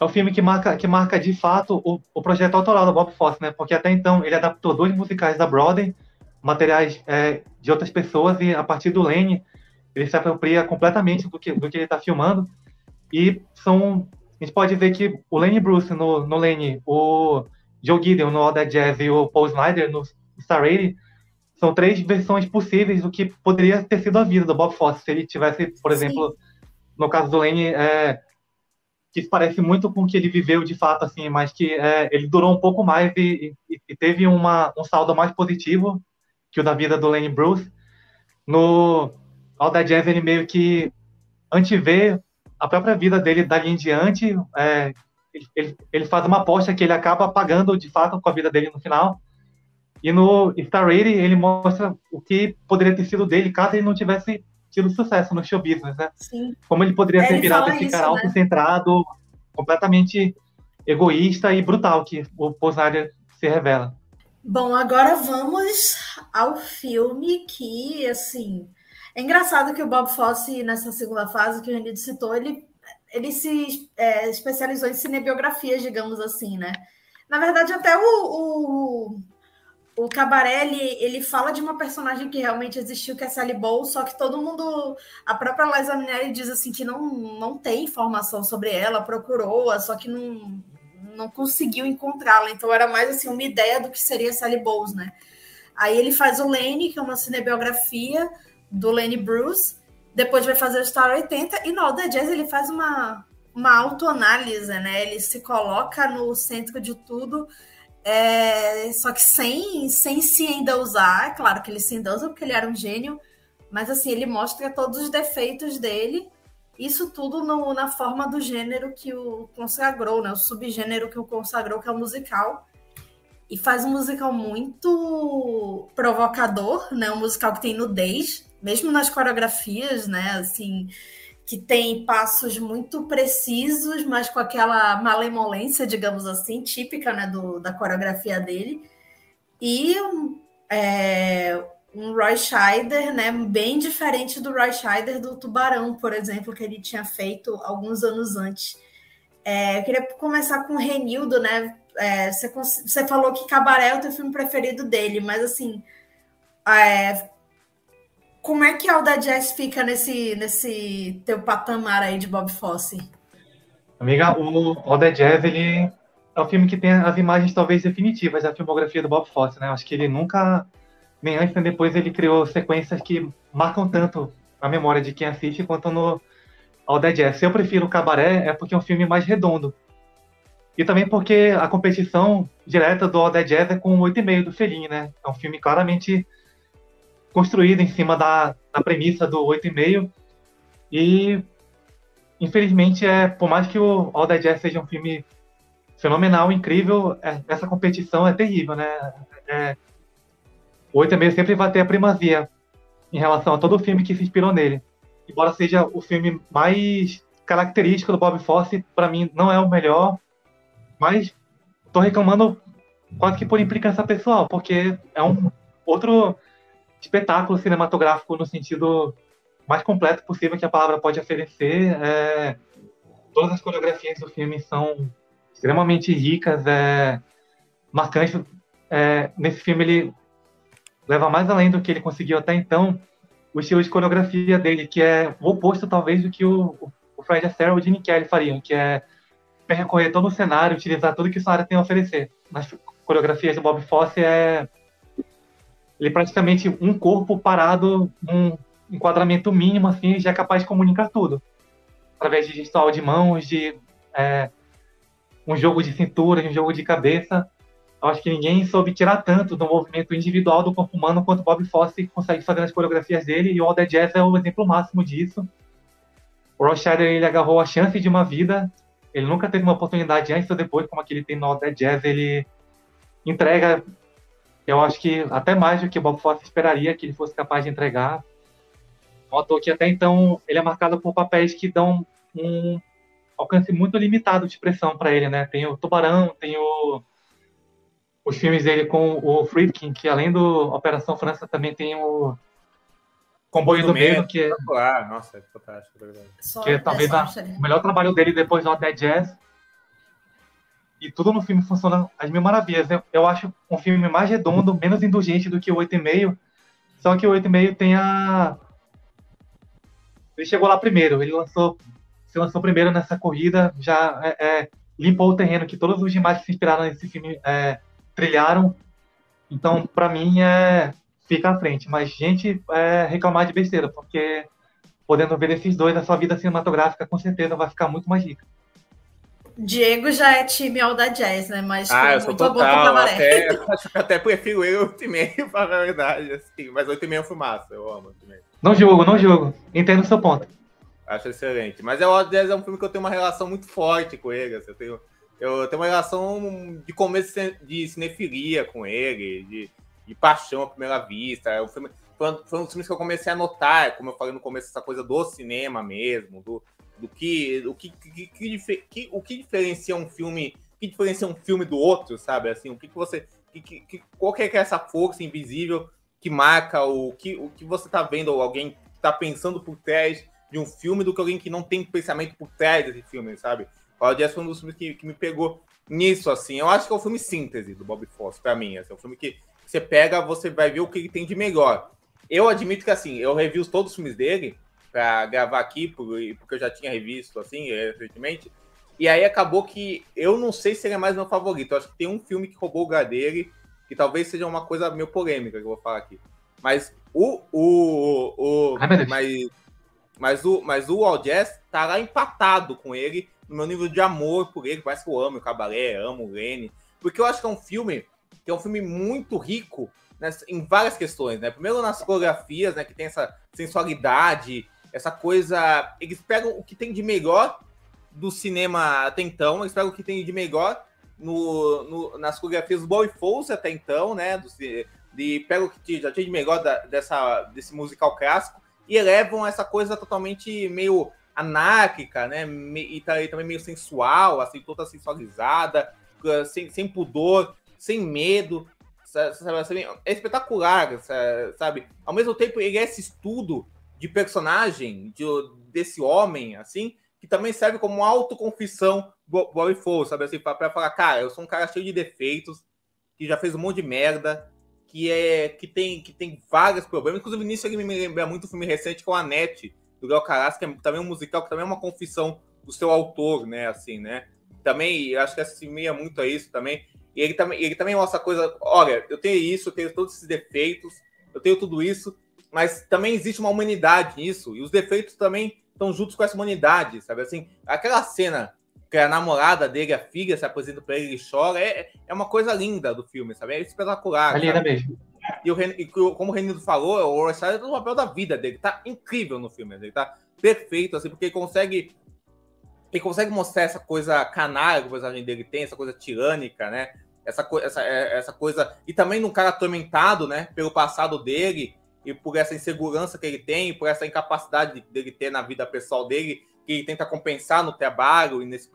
É um filme que marca, que marca de fato o, o projeto autoral do Bob Fosse, né? Porque até então ele adaptou dois musicais da Broadway, materiais é, de outras pessoas, e a partir do Lane ele se apropria completamente do que, do que ele está filmando. E são. A gente pode ver que o Lenny Bruce no, no Lane, o Joe Gideon no All That Jazz e o Paul Snyder no Star 80 são três versões possíveis do que poderia ter sido a vida do Bob Fosse se ele tivesse, por exemplo, Sim. no caso do Lane, é, que parece muito com o que ele viveu de fato, assim, mas que é, ele durou um pouco mais e, e, e, teve uma, um saldo mais positivo que o da vida do Lane Bruce. No All That Jazz, ele meio que antevê a própria vida dele dali em diante. É, ele, ele faz uma aposta que ele acaba pagando de fato com a vida dele no final e no Star Rating ele mostra o que poderia ter sido dele caso ele não tivesse tido sucesso no show business, né? Sim. Como ele poderia ter virado esse cara né? autocentrado, completamente egoísta e brutal, que o Posnaria se revela. Bom, agora vamos ao filme que, assim... É engraçado que o Bob Fosse, nessa segunda fase que o Renito citou, ele, ele se é, especializou em cinebiografias, digamos assim, né? Na verdade, até o, o o Cabaré, ele, ele fala de uma personagem que realmente existiu, que é Sally Bowl, só que todo mundo, a própria Liza Minnelli diz assim que não, não tem informação sobre ela, procurou-a, só que não, não conseguiu encontrá-la, então era mais assim uma ideia do que seria Sally Bowles, né? Aí ele faz o Lane, que é uma cinebiografia do Lane Bruce, depois vai fazer o Star 80, e no All The Jazz ele faz uma, uma autoanálise, né? Ele se coloca no centro de tudo, é, só que sem, sem se. É claro que ele se endeusa porque ele era um gênio, mas assim, ele mostra todos os defeitos dele. Isso tudo no, na forma do gênero que o consagrou, né? O subgênero que o consagrou, que é o musical. E faz um musical muito provocador, né? Um musical que tem nudez, mesmo nas coreografias, né? Assim, que tem passos muito precisos, mas com aquela malemolência, digamos assim, típica né, do, da coreografia dele. E um, é, um Roy Scheider, né, bem diferente do Roy Scheider do Tubarão, por exemplo, que ele tinha feito alguns anos antes. É, eu queria começar com o Renildo, né? É, você, você falou que Cabaré é o teu filme preferido dele, mas assim, é, como é que a Alda Jazz fica nesse, nesse teu patamar aí de Bob Fosse? Amiga, o Alda Jazz, ele é o filme que tem as imagens talvez definitivas da filmografia do Bob Fosse, né? Acho que ele nunca, nem antes nem depois, ele criou sequências que marcam tanto a memória de quem assiste quanto no Alda Jazz. Se eu prefiro o Cabaré, é porque é um filme mais redondo. E também porque a competição direta do All Jazz é com o 8,5 do Fellini, né? É um filme claramente construído em cima da, da premissa do 8,5. E, infelizmente, é, por mais que o All That Jazz seja um filme fenomenal, incrível, é, essa competição é terrível, né? É, o 8,5 sempre vai ter a primazia em relação a todo o filme que se inspirou nele. Embora seja o filme mais característico do Bob Fosse, para mim não é o melhor, mas tô reclamando quase que por implicância pessoal, porque é um outro espetáculo cinematográfico no sentido mais completo possível que a palavra pode oferecer. É, todas as coreografias do filme são extremamente ricas, é, marcantes. É, nesse filme ele leva mais além do que ele conseguiu até então o estilo de coreografia dele, que é o oposto talvez do que o, o Fred Astaire ou o Gene Kelly fariam, que é percorrer todo o cenário, utilizar tudo que o cenário tem a oferecer. Nas coreografias do Bob Fosse é ele é praticamente um corpo parado, um enquadramento mínimo, assim, já é capaz de comunicar tudo. Através de gestual de mãos, de é, um jogo de cintura, de um jogo de cabeça. Eu acho que ninguém soube tirar tanto do movimento individual do corpo humano quanto Bob Fosse consegue fazer nas coreografias dele, e o All Jazz é o exemplo máximo disso. O Roy Scheider, ele agarrou a chance de uma vida, ele nunca teve uma oportunidade antes ou depois, como aquele tem no All Jazz, ele entrega eu acho que até mais do que o Bob Fosse esperaria que ele fosse capaz de entregar. Um ator que até então ele é marcado por papéis que dão um alcance muito limitado de expressão para ele, né? Tem o Tubarão, tem o, os filmes dele com o Friedkin, que além do Operação França também tem o Comboio do, do Medo, que é, ah, nossa, é fantástico, é que é talvez a, o melhor trabalho dele depois do Dead Jazz e tudo no filme funciona às mil maravilhas. Eu, eu acho um filme mais redondo, menos indulgente do que o 8,5. Só que o 8,5 tem a. Ele chegou lá primeiro, ele lançou, se lançou primeiro nessa corrida, já é, é, limpou o terreno que todos os demais que se inspiraram nesse filme é, trilharam. Então, para mim, é, fica à frente. Mas, gente, é reclamar de besteira, porque podendo ver esses dois, a sua vida cinematográfica com certeza vai ficar muito mais rica. Diego já é time All da Jazz, né? Mas ah, eu sou total, até, acho que até prefiro ele 8,5 para a verdade, assim. Mas 8,5 é fumaça, eu amo 8,5. Não jogo, não jogo. Entendo o seu ponto. Acho excelente. Mas é o All Jazz é um filme que eu tenho uma relação muito forte com ele. Assim, eu, tenho, eu tenho uma relação de começo de cinefilia com ele, de, de paixão à primeira vista. É um filme, foi, um, foi um dos filmes que eu comecei a notar, como eu falei no começo, essa coisa do cinema mesmo, do, do que o que, que, que, que, o que diferencia um filme que diferencia um filme do outro sabe? Assim o que, que você que, que, qual que é essa força invisível que marca o que o que você tá vendo ou alguém tá pensando por trás de um filme do que alguém que não tem pensamento por trás desse filme sabe? O Jazz foi um dos filmes que, que me pegou nisso assim. Eu acho que é o filme síntese do Bob Fosse para mim assim, é um filme que você pega você vai ver o que ele tem de melhor. Eu admito que assim eu revi todos os filmes dele para gravar aqui, porque eu já tinha revisto assim recentemente. E aí acabou que eu não sei se ele é mais meu favorito. Eu acho que tem um filme que roubou o lugar dele, que talvez seja uma coisa meio polêmica que eu vou falar aqui. Mas o. o, o mas, mas o, mas o All Jazz tá lá empatado com ele no meu nível de amor por ele. Parece que eu amo o Cabaré, amo o Lene. Porque eu acho que é um filme que é um filme muito rico né, em várias questões, né? Primeiro nas coreografias, né? Que tem essa sensualidade, essa coisa. Eles pegam o que tem de melhor do cinema até então, eles pegam o que tem de melhor no, no nas coreografias do Boy Fosse até então, né? Do, de, pegam o que já tinha de melhor da, dessa, desse musical clássico e elevam essa coisa totalmente meio anárquica, né? Tá, e também meio sensual, assim, toda sensualizada, sem, sem pudor, sem medo. Sabe, é espetacular, sabe? Ao mesmo tempo, ele é esse estudo de personagem de, desse homem, assim, que também serve como autoconfissão do Bobby Fowl, sabe? Assim, para falar, cara, eu sou um cara cheio de defeitos, que já fez um monte de merda, que é que tem que tem vários problemas. Inclusive, nisso ele me lembra muito um filme recente com a Anete, do Léo Caras, que é também um musical, que também é uma confissão do seu autor, né? Assim, né? Também, acho que assemelha muito a isso também. E ele também, ele também mostra coisa. Olha, eu tenho isso, eu tenho todos esses defeitos, eu tenho tudo isso, mas também existe uma humanidade nisso, e os defeitos também estão juntos com essa humanidade, sabe? Assim, aquela cena que a namorada dele, a filha, se apresenta para ele e chora, é, é uma coisa linda do filme, sabe? É espetacular. É linda mesmo. E, o, e como o Renildo falou, o Orçado é o papel da vida dele, tá incrível no filme, ele tá perfeito, assim, porque ele consegue ele consegue mostrar essa coisa canária que o personagem dele tem, essa coisa tirânica, né? essa, essa, é, essa coisa. E também num cara atormentado, né? Pelo passado dele e por essa insegurança que ele tem, por essa incapacidade dele ter na vida pessoal dele, que ele tenta compensar no trabalho e nesse,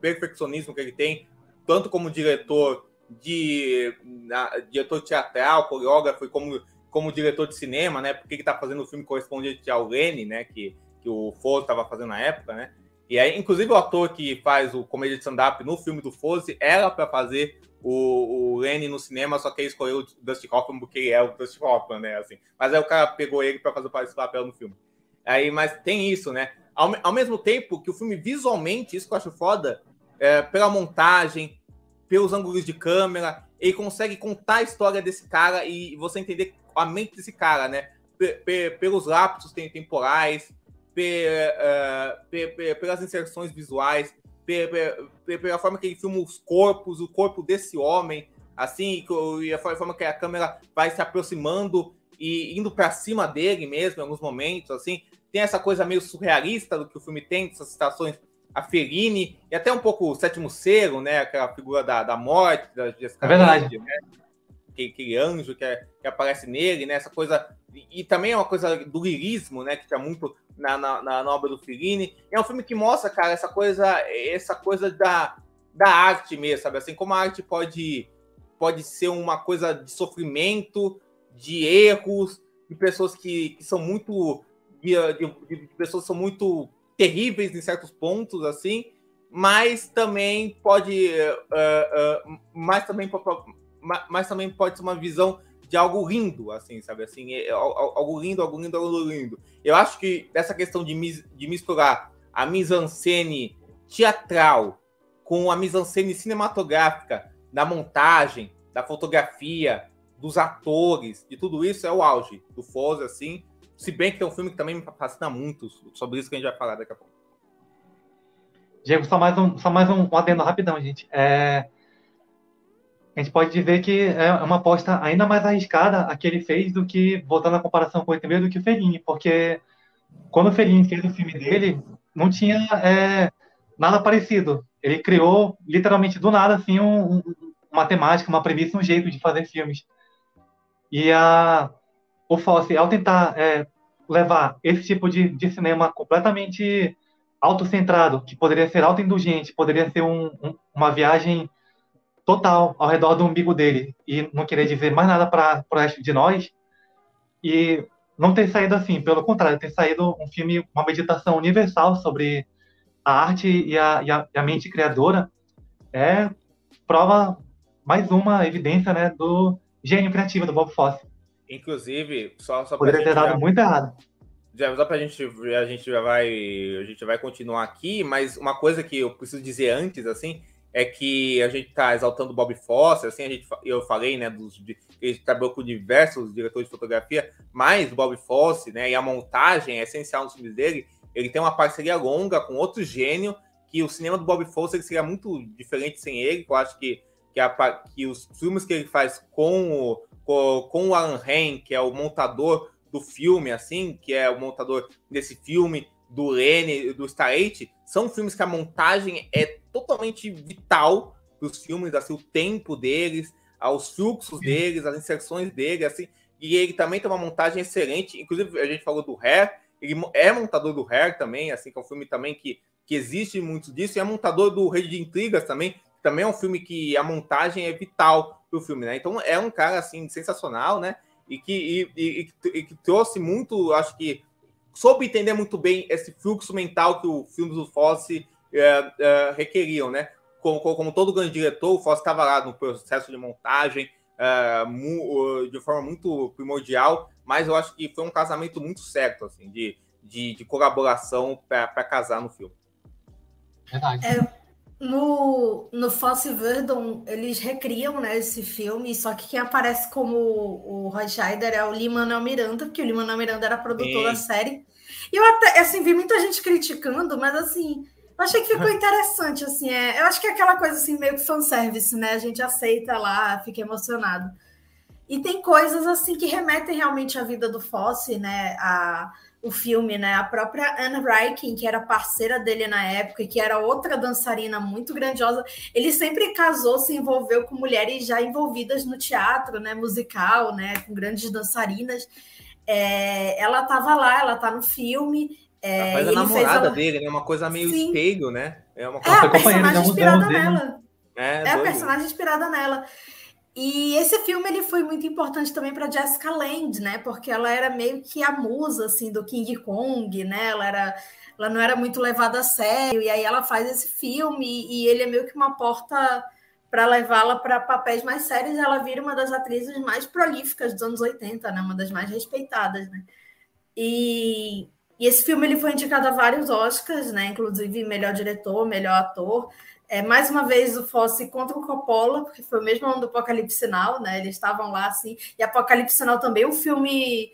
perfeccionismo que ele tem, tanto como diretor de na, diretor teatral, coreógrafo e como, como diretor de cinema, né? Porque ele está fazendo o filme correspondente ao Lenny, né? Que, que o Ford estava fazendo na época, né? E aí, inclusive, o ator que faz o comédia de stand-up no filme do Fosse era para fazer o, o Lenny no cinema, só que ele escolheu o Dusty Hoffman porque ele é o Dusty Hoffman, né? Assim. Mas aí o cara pegou ele para fazer esse papel no filme. Aí, mas tem isso, né? Ao, ao mesmo tempo que o filme visualmente, isso que eu acho foda, é, pela montagem, pelos ângulos de câmera, ele consegue contar a história desse cara e você entender a mente desse cara, né? P pelos lapsos temporais, pelas inserções visuais, pela forma que ele filma os corpos, o corpo desse homem, assim, e a forma que a câmera vai se aproximando e indo para cima dele mesmo em alguns momentos, assim. Tem essa coisa meio surrealista do que o filme tem, essas citações a Fellini, e até um pouco o Sétimo Cero, né? Aquela figura da, da morte, da Jessica é verdade. né? Aquele anjo que, é, que aparece nele, né? Essa coisa... E, também é uma coisa do lirismo, né? Que tinha muito na, na, na, obra do Fellini. É um filme que mostra, cara, essa coisa, essa coisa da, da arte mesmo, sabe? Assim, como a arte pode, pode ser uma coisa de sofrimento, de erros, de pessoas que, que são muito. De, de, de pessoas que são muito terríveis em certos pontos, assim, mas também pode. Uh, uh, mas, também, mas também pode ser uma visão de algo lindo, assim, sabe? Assim, é, algo lindo, algo lindo, algo lindo. Eu acho que essa questão de, mis, de misturar a mise-en-scène teatral com a mise-en-scène cinematográfica, da montagem, da fotografia, dos atores, de tudo isso é o auge do Foz, assim. Se bem que tem um filme que também me fascina muito, sobre isso que a gente vai falar daqui a pouco. Diego, só mais um, só mais um adendo rapidão, gente. É, a gente pode dizer que é uma aposta ainda mais arriscada a que ele fez do que, voltando à comparação com o primeiro, do que o Fellini, porque quando o Fellini fez o filme dele, não tinha é, nada parecido. Ele criou, literalmente do nada, assim, um, um, uma temática, uma premissa, um jeito de fazer filmes. E a, o Fosse, ao tentar é, levar esse tipo de, de cinema completamente autocentrado, que poderia ser autoindulgente, poderia ser um, uma viagem total ao redor do umbigo dele e não querer dizer mais nada para o resto de nós e não ter saído assim, pelo contrário, ter saído um filme, uma meditação universal sobre a arte e a, e a, e a mente criadora é prova mais uma evidência né, do gênio criativo do Bob Fosse. Inclusive, só, só poderia ter dado já... muito errado. Já, só para a gente, a gente já vai, a gente vai continuar aqui, mas uma coisa que eu preciso dizer antes, assim, é que a gente está exaltando Bob Foster, assim, a gente, eu falei, né, dos, de, ele trabalhou com diversos diretores de fotografia, mas o Bob Fosse, né, e a montagem é essencial nos filmes dele, ele tem uma parceria longa com outro gênio, que o cinema do Bob Fosse seria muito diferente sem ele, eu acho que, que, a, que os filmes que ele faz com o, com, com o Alan Hain, que é o montador do filme, assim, que é o montador desse filme, do Lene, do Stargate, são filmes que a montagem é totalmente vital para os filmes, assim, o tempo deles, aos fluxos deles, as inserções dele, assim, e ele também tem uma montagem excelente, inclusive a gente falou do Hair, ele é montador do Hair também, assim, que é um filme também que, que existe muito disso, e é montador do Rede de Intrigas também, também é um filme que a montagem é vital para o filme, né? Então é um cara, assim, sensacional, né? E que, e, e, e que trouxe muito, acho que soube entender muito bem esse fluxo mental que o filme do Fosse é, é, requeriam, né? Como, como, todo grande diretor, o Fosse estava lá no processo de montagem é, mu, de forma muito primordial, mas eu acho que foi um casamento muito certo, assim, de, de, de colaboração para casar no filme. Verdade. É, no, no Fosse Verdon, eles recriam né, esse filme, só que quem aparece como o Roy Scheider é o Lin-Manuel Miranda, porque o Lin-Manuel Miranda era produtor Sim. da série. E eu até, assim, vi muita gente criticando, mas assim, eu achei que ficou interessante, assim, é, eu acho que é aquela coisa assim, meio que fanservice, né? A gente aceita lá, fica emocionado. E tem coisas assim que remetem realmente à vida do Fosse, né? A, o filme, né? A própria Anne Reichen, que era parceira dele na época, que era outra dançarina muito grandiosa, ele sempre casou, se envolveu com mulheres já envolvidas no teatro, né? Musical, né? Com grandes dançarinas. É, ela estava lá, ela está no filme. É, ela faz a namorada fez dele, né? Uma coisa meio Sim. espelho, né? É uma coisa é, a personagem inspirada nela. É, é a personagem inspirada nela. E esse filme ele foi muito importante também para Jessica Lange, né? Porque ela era meio que a musa assim do King Kong, né? Ela era ela não era muito levada a sério e aí ela faz esse filme e ele é meio que uma porta para levá-la para papéis mais sérios, ela vira uma das atrizes mais prolíficas dos anos 80, né? Uma das mais respeitadas, né? E, e esse filme ele foi indicado a vários Oscars, né? Inclusive melhor diretor, melhor ator. É, mais uma vez o Fosse contra o Coppola, porque foi o mesmo ano do Apocalipse Sinal, né? Eles estavam lá assim. E Apocalipse Sinal também é um filme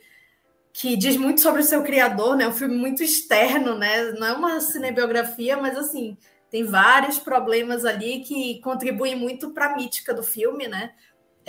que diz muito sobre o seu criador, né? Um filme muito externo, né? Não é uma cinebiografia, mas assim, tem vários problemas ali que contribuem muito para a mítica do filme, né?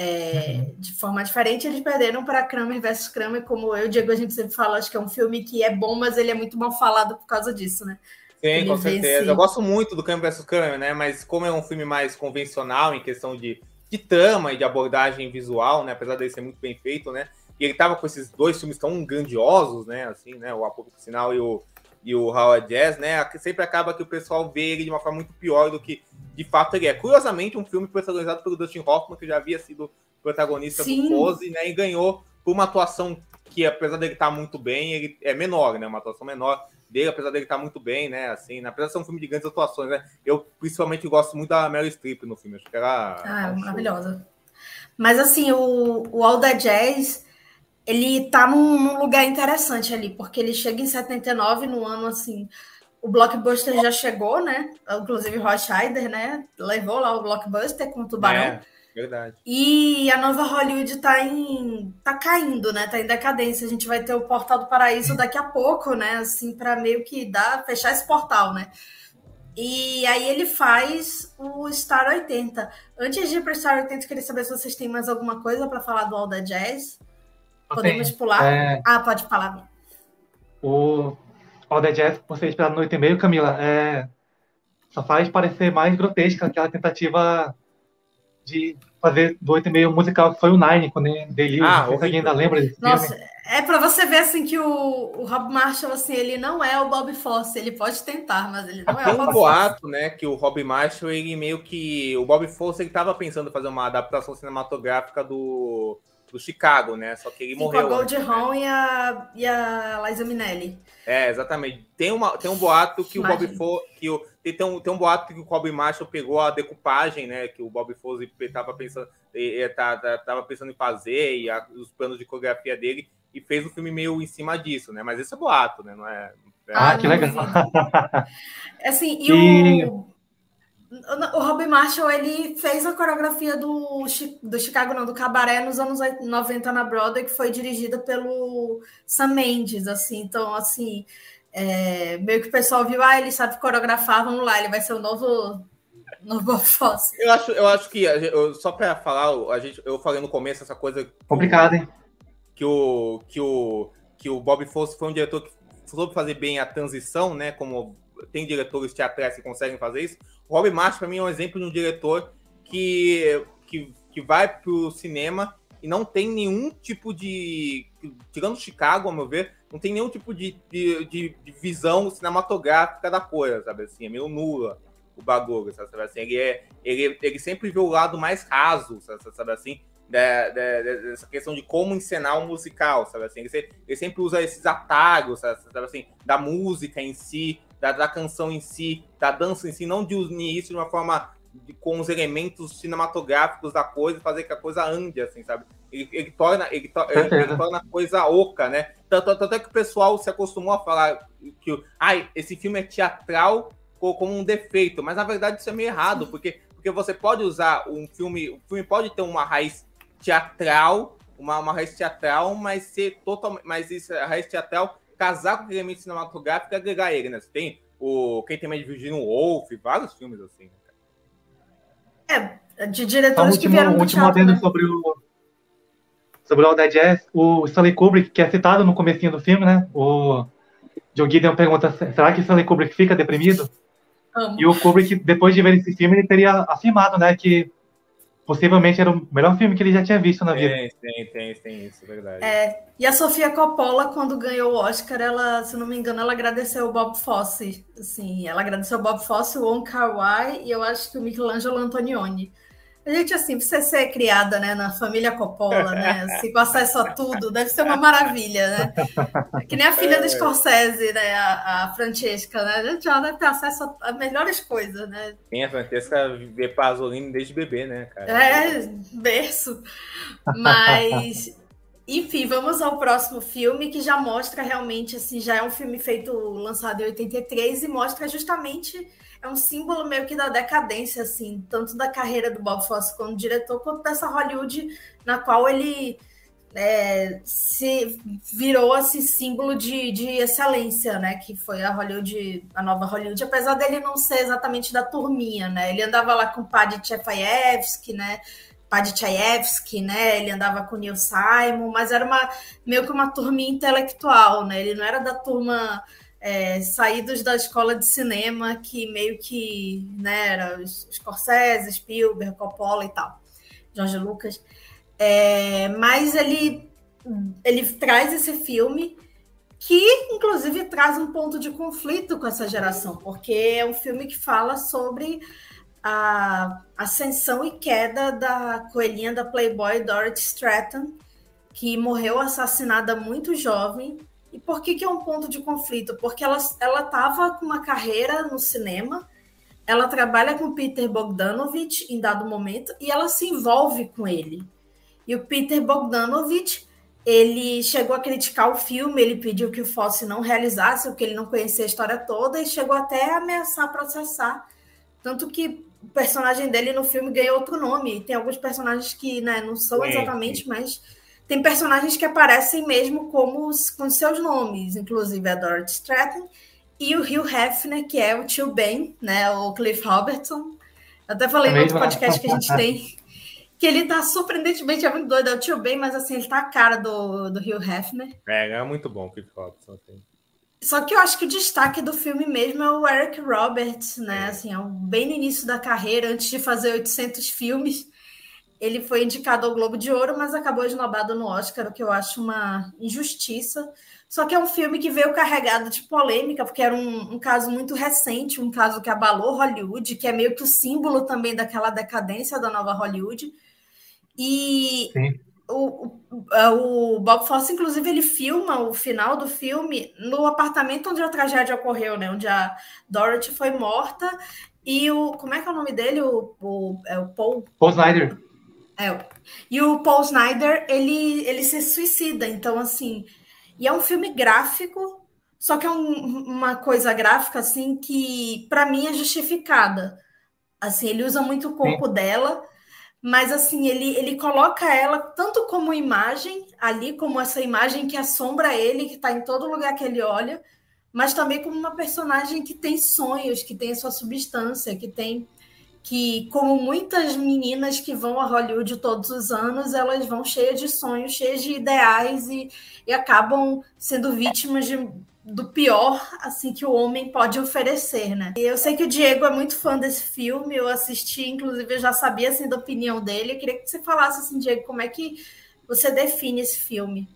É, uhum. de forma diferente, eles perderam para Kramer versus Kramer, como eu e o Diego a gente sempre fala, acho que é um filme que é bom, mas ele é muito mal falado por causa disso, né? Sim, com certeza. Eu gosto muito do Câmbio vs Câmbio, né? Mas como é um filme mais convencional em questão de, de trama e de abordagem visual, né? Apesar dele ser muito bem feito, né? E ele tava com esses dois filmes tão grandiosos, né? Assim, né? O Apocalipse Sinal e o, e o Howard Jazz, né? Sempre acaba que o pessoal vê ele de uma forma muito pior do que de fato ele é. Curiosamente, um filme protagonizado pelo Dustin Hoffman, que já havia sido protagonista Sim. do Pose, né? E ganhou por uma atuação que, apesar dele estar muito bem, ele é menor, né? Uma atuação menor dele, apesar dele estar muito bem, né? Assim, apesar de ser um filme de grandes atuações, né? Eu principalmente gosto muito da Meryl Streep no filme, acho que era. Ah, maravilhosa. Mas assim, o, o All the Jazz, ele tá num, num, lugar interessante ali, porque ele chega em 79, no ano assim. O blockbuster já chegou, né? Inclusive o Rothschilder, né? Levou lá o blockbuster com o Tubarão. É. Verdade. E a nova Hollywood tá em tá caindo, né? Tá em decadência. A gente vai ter o Portal do Paraíso daqui a pouco, né? Assim, para meio que dar fechar esse portal, né? E aí ele faz o Star 80. Antes de ir para o Star 80, eu queria saber se vocês têm mais alguma coisa para falar do All the Jazz. Podemos pular? É... Ah, pode falar. O All the Jazz, você esperar no 8 e meio, Camila, é... só faz parecer mais grotesca aquela tentativa de fazer do 8 e meio musical, que foi o Nine, quando ele ah, não alguém ainda lembra desse Nossa, filme. é para você ver assim que o, o Rob Marshall assim, ele não é o Bob Fosse, ele pode tentar, mas ele não é o Bob um boato, Fosse. né, que o Rob Marshall, ele meio que o Bob Fosse ele tava pensando em fazer uma adaptação cinematográfica do do Chicago, né? Só que ele Sim, morreu. Com a Gold Hawn né? e, a, e a Liza Minnelli. É, exatamente. Tem, uma, tem um boato que Imagina. o Bob Fosse. Que o, tem, um, tem um boato que o Bob Marshall pegou a decupagem, né? Que o Bob Fosse estava pensando, tava pensando em fazer, e a, os planos de coreografia dele, e fez o um filme meio em cima disso, né? Mas esse é boato, né? Não é. é ah, que legal. assim, e, e... o o Rob Marshall, ele fez a coreografia do, do Chicago, não, do Cabaré nos anos 90 na Broadway, que foi dirigida pelo Sam Mendes, assim. Então, assim, É, meio que o pessoal viu, ah, ele sabe coreografar, vamos lá, ele vai ser o novo no Bob Fosse. Eu acho, eu acho que, só para falar, a gente, eu falei no começo essa coisa. Complicado, hein? Que o, que o, que o Bob Fosse foi um diretor que soube fazer bem a transição, né? Como tem diretores teatrais que conseguem fazer isso. O Rob Marsh, para mim, é um exemplo de um diretor que, que, que vai pro cinema e não tem nenhum tipo de. Tirando Chicago, ao meu ver, não tem nenhum tipo de, de, de, visão cinematográfica da coisa, sabe assim? É meio nula o bagulho, sabe, assim? Ele, é, ele, ele sempre vê o lado mais raso, sabe, assim? Da, da, dessa questão de como encenar um musical, sabe assim? Ele, ele sempre usa esses atalhos, sabe assim? Da música em si, da, da canção em si, da dança em si, não de unir isso de uma forma de, com os elementos cinematográficos da coisa, fazer que a coisa ande, assim, sabe? Ele, ele torna, ele, to, ele, ele, torna a coisa oca, né? Tanto, tanto é que o pessoal se acostumou a falar que ai, esse filme é teatral como um defeito, mas na verdade isso é meio errado, porque, porque você pode usar um filme, o filme pode ter uma raiz teatral, uma, uma raiz teatral, mas ser totalmente, mas isso, a raiz teatral casar com o elemento cinematográfico e agregar ele, né? Você tem o Quem Tem Medo de Virginia Woolf, vários filmes assim. Né, é, de diretores último, que vieram do último teatro, né? sobre o sobre o All That Jazz, o Stanley Kubrick, que é citado no comecinho do filme, né? O John Gideon pergunta, será que Stanley Kubrick fica deprimido? Amo. E o Kubrick, depois de ver esse filme, ele teria afirmado, né, que possivelmente era o melhor filme que ele já tinha visto na vida. Tem, tem, tem, tem isso, é verdade. É, e a Sofia Coppola, quando ganhou o Oscar, ela, se não me engano, ela agradeceu o Bob Fosse. Assim, ela agradeceu o Bob Fosse, o Wong Kar-wai e eu acho que o Michelangelo Antonioni. A gente, assim, você ser criada né, na família Coppola, né? Assim, com acesso a tudo, deve ser uma maravilha, né? Que nem a filha é. do Scorsese, né? A, a Francesca, né? A gente já deve ter acesso a, melhores coisas, né? Tem a Francesca vê Pasolini desde bebê, né, cara? É, berço. Mas, enfim, vamos ao próximo filme, que já mostra realmente, assim, já é um filme feito, lançado em 83, e mostra justamente é um símbolo meio que da decadência, assim, tanto da carreira do Bob Fosse como diretor, quanto dessa Hollywood na qual ele é, se virou assim, símbolo de, de excelência, né? Que foi a Hollywood, a nova Hollywood, apesar dele não ser exatamente da turminha, né? Ele andava lá com o Padre Tchaikovsky, né? Padre Tchaikovsky, né? Ele andava com Neil Simon, mas era uma meio que uma turminha intelectual, né? Ele não era da turma é, saídos da escola de cinema, que meio que né, era Scorsese, Spielberg, Coppola e tal, George Lucas. É, mas ele, ele traz esse filme que, inclusive, traz um ponto de conflito com essa geração, porque é um filme que fala sobre a ascensão e queda da coelhinha da Playboy Dorothy Stratton, que morreu assassinada muito jovem e por que, que é um ponto de conflito? Porque ela estava com uma carreira no cinema, ela trabalha com Peter Bogdanovich em dado momento e ela se envolve com ele. E o Peter Bogdanovich, ele chegou a criticar o filme, ele pediu que o Fosse não realizasse, porque ele não conhecia a história toda, e chegou até a ameaçar processar. Tanto que o personagem dele no filme ganhou outro nome. E tem alguns personagens que né, não são exatamente, mas tem personagens que aparecem mesmo como com seus nomes, inclusive a Dorothy Stratton e o Hugh Hefner, que é o tio Ben, né, o Cliff Robertson. Eu até falei no outro podcast que a gente tem, que ele tá surpreendentemente é muito doido, é o tio Ben, mas assim, ele tá a cara do, do Hugh Hefner. É, é muito bom o Cliff Robertson. Assim. Só que eu acho que o destaque do filme mesmo é o Eric Roberts, né, é. assim, é bem no início da carreira, antes de fazer 800 filmes, ele foi indicado ao Globo de Ouro, mas acabou esnobado no Oscar, o que eu acho uma injustiça. Só que é um filme que veio carregado de polêmica, porque era um, um, caso muito recente, um caso que abalou Hollywood, que é meio que o símbolo também daquela decadência da nova Hollywood. E o, o, o, Bob Fosse, inclusive, ele filma o final do filme no apartamento onde a tragédia ocorreu, né? Onde a Dorothy foi morta. E o. Como é que é o nome dele? O, o, é o Paul. Paul Snyder. É. E o Paul Snyder, ele, ele se suicida. Então, assim. E é um filme gráfico, só que é um, uma coisa gráfica, assim, que para mim é justificada. Assim, ele usa muito o corpo Sim. dela, mas, assim, ele, ele coloca ela tanto como imagem, ali, como essa imagem que assombra ele, que está em todo lugar que ele olha, mas também como uma personagem que tem sonhos, que tem sua substância, que tem que, como muitas meninas que vão a Hollywood todos os anos, elas vão cheias de sonhos, cheias de ideais e, e acabam sendo vítimas de, do pior assim que o homem pode oferecer, né? E eu sei que o Diego é muito fã desse filme, eu assisti, inclusive eu já sabia assim da opinião dele. Eu queria que você falasse assim, Diego, como é que você define esse filme?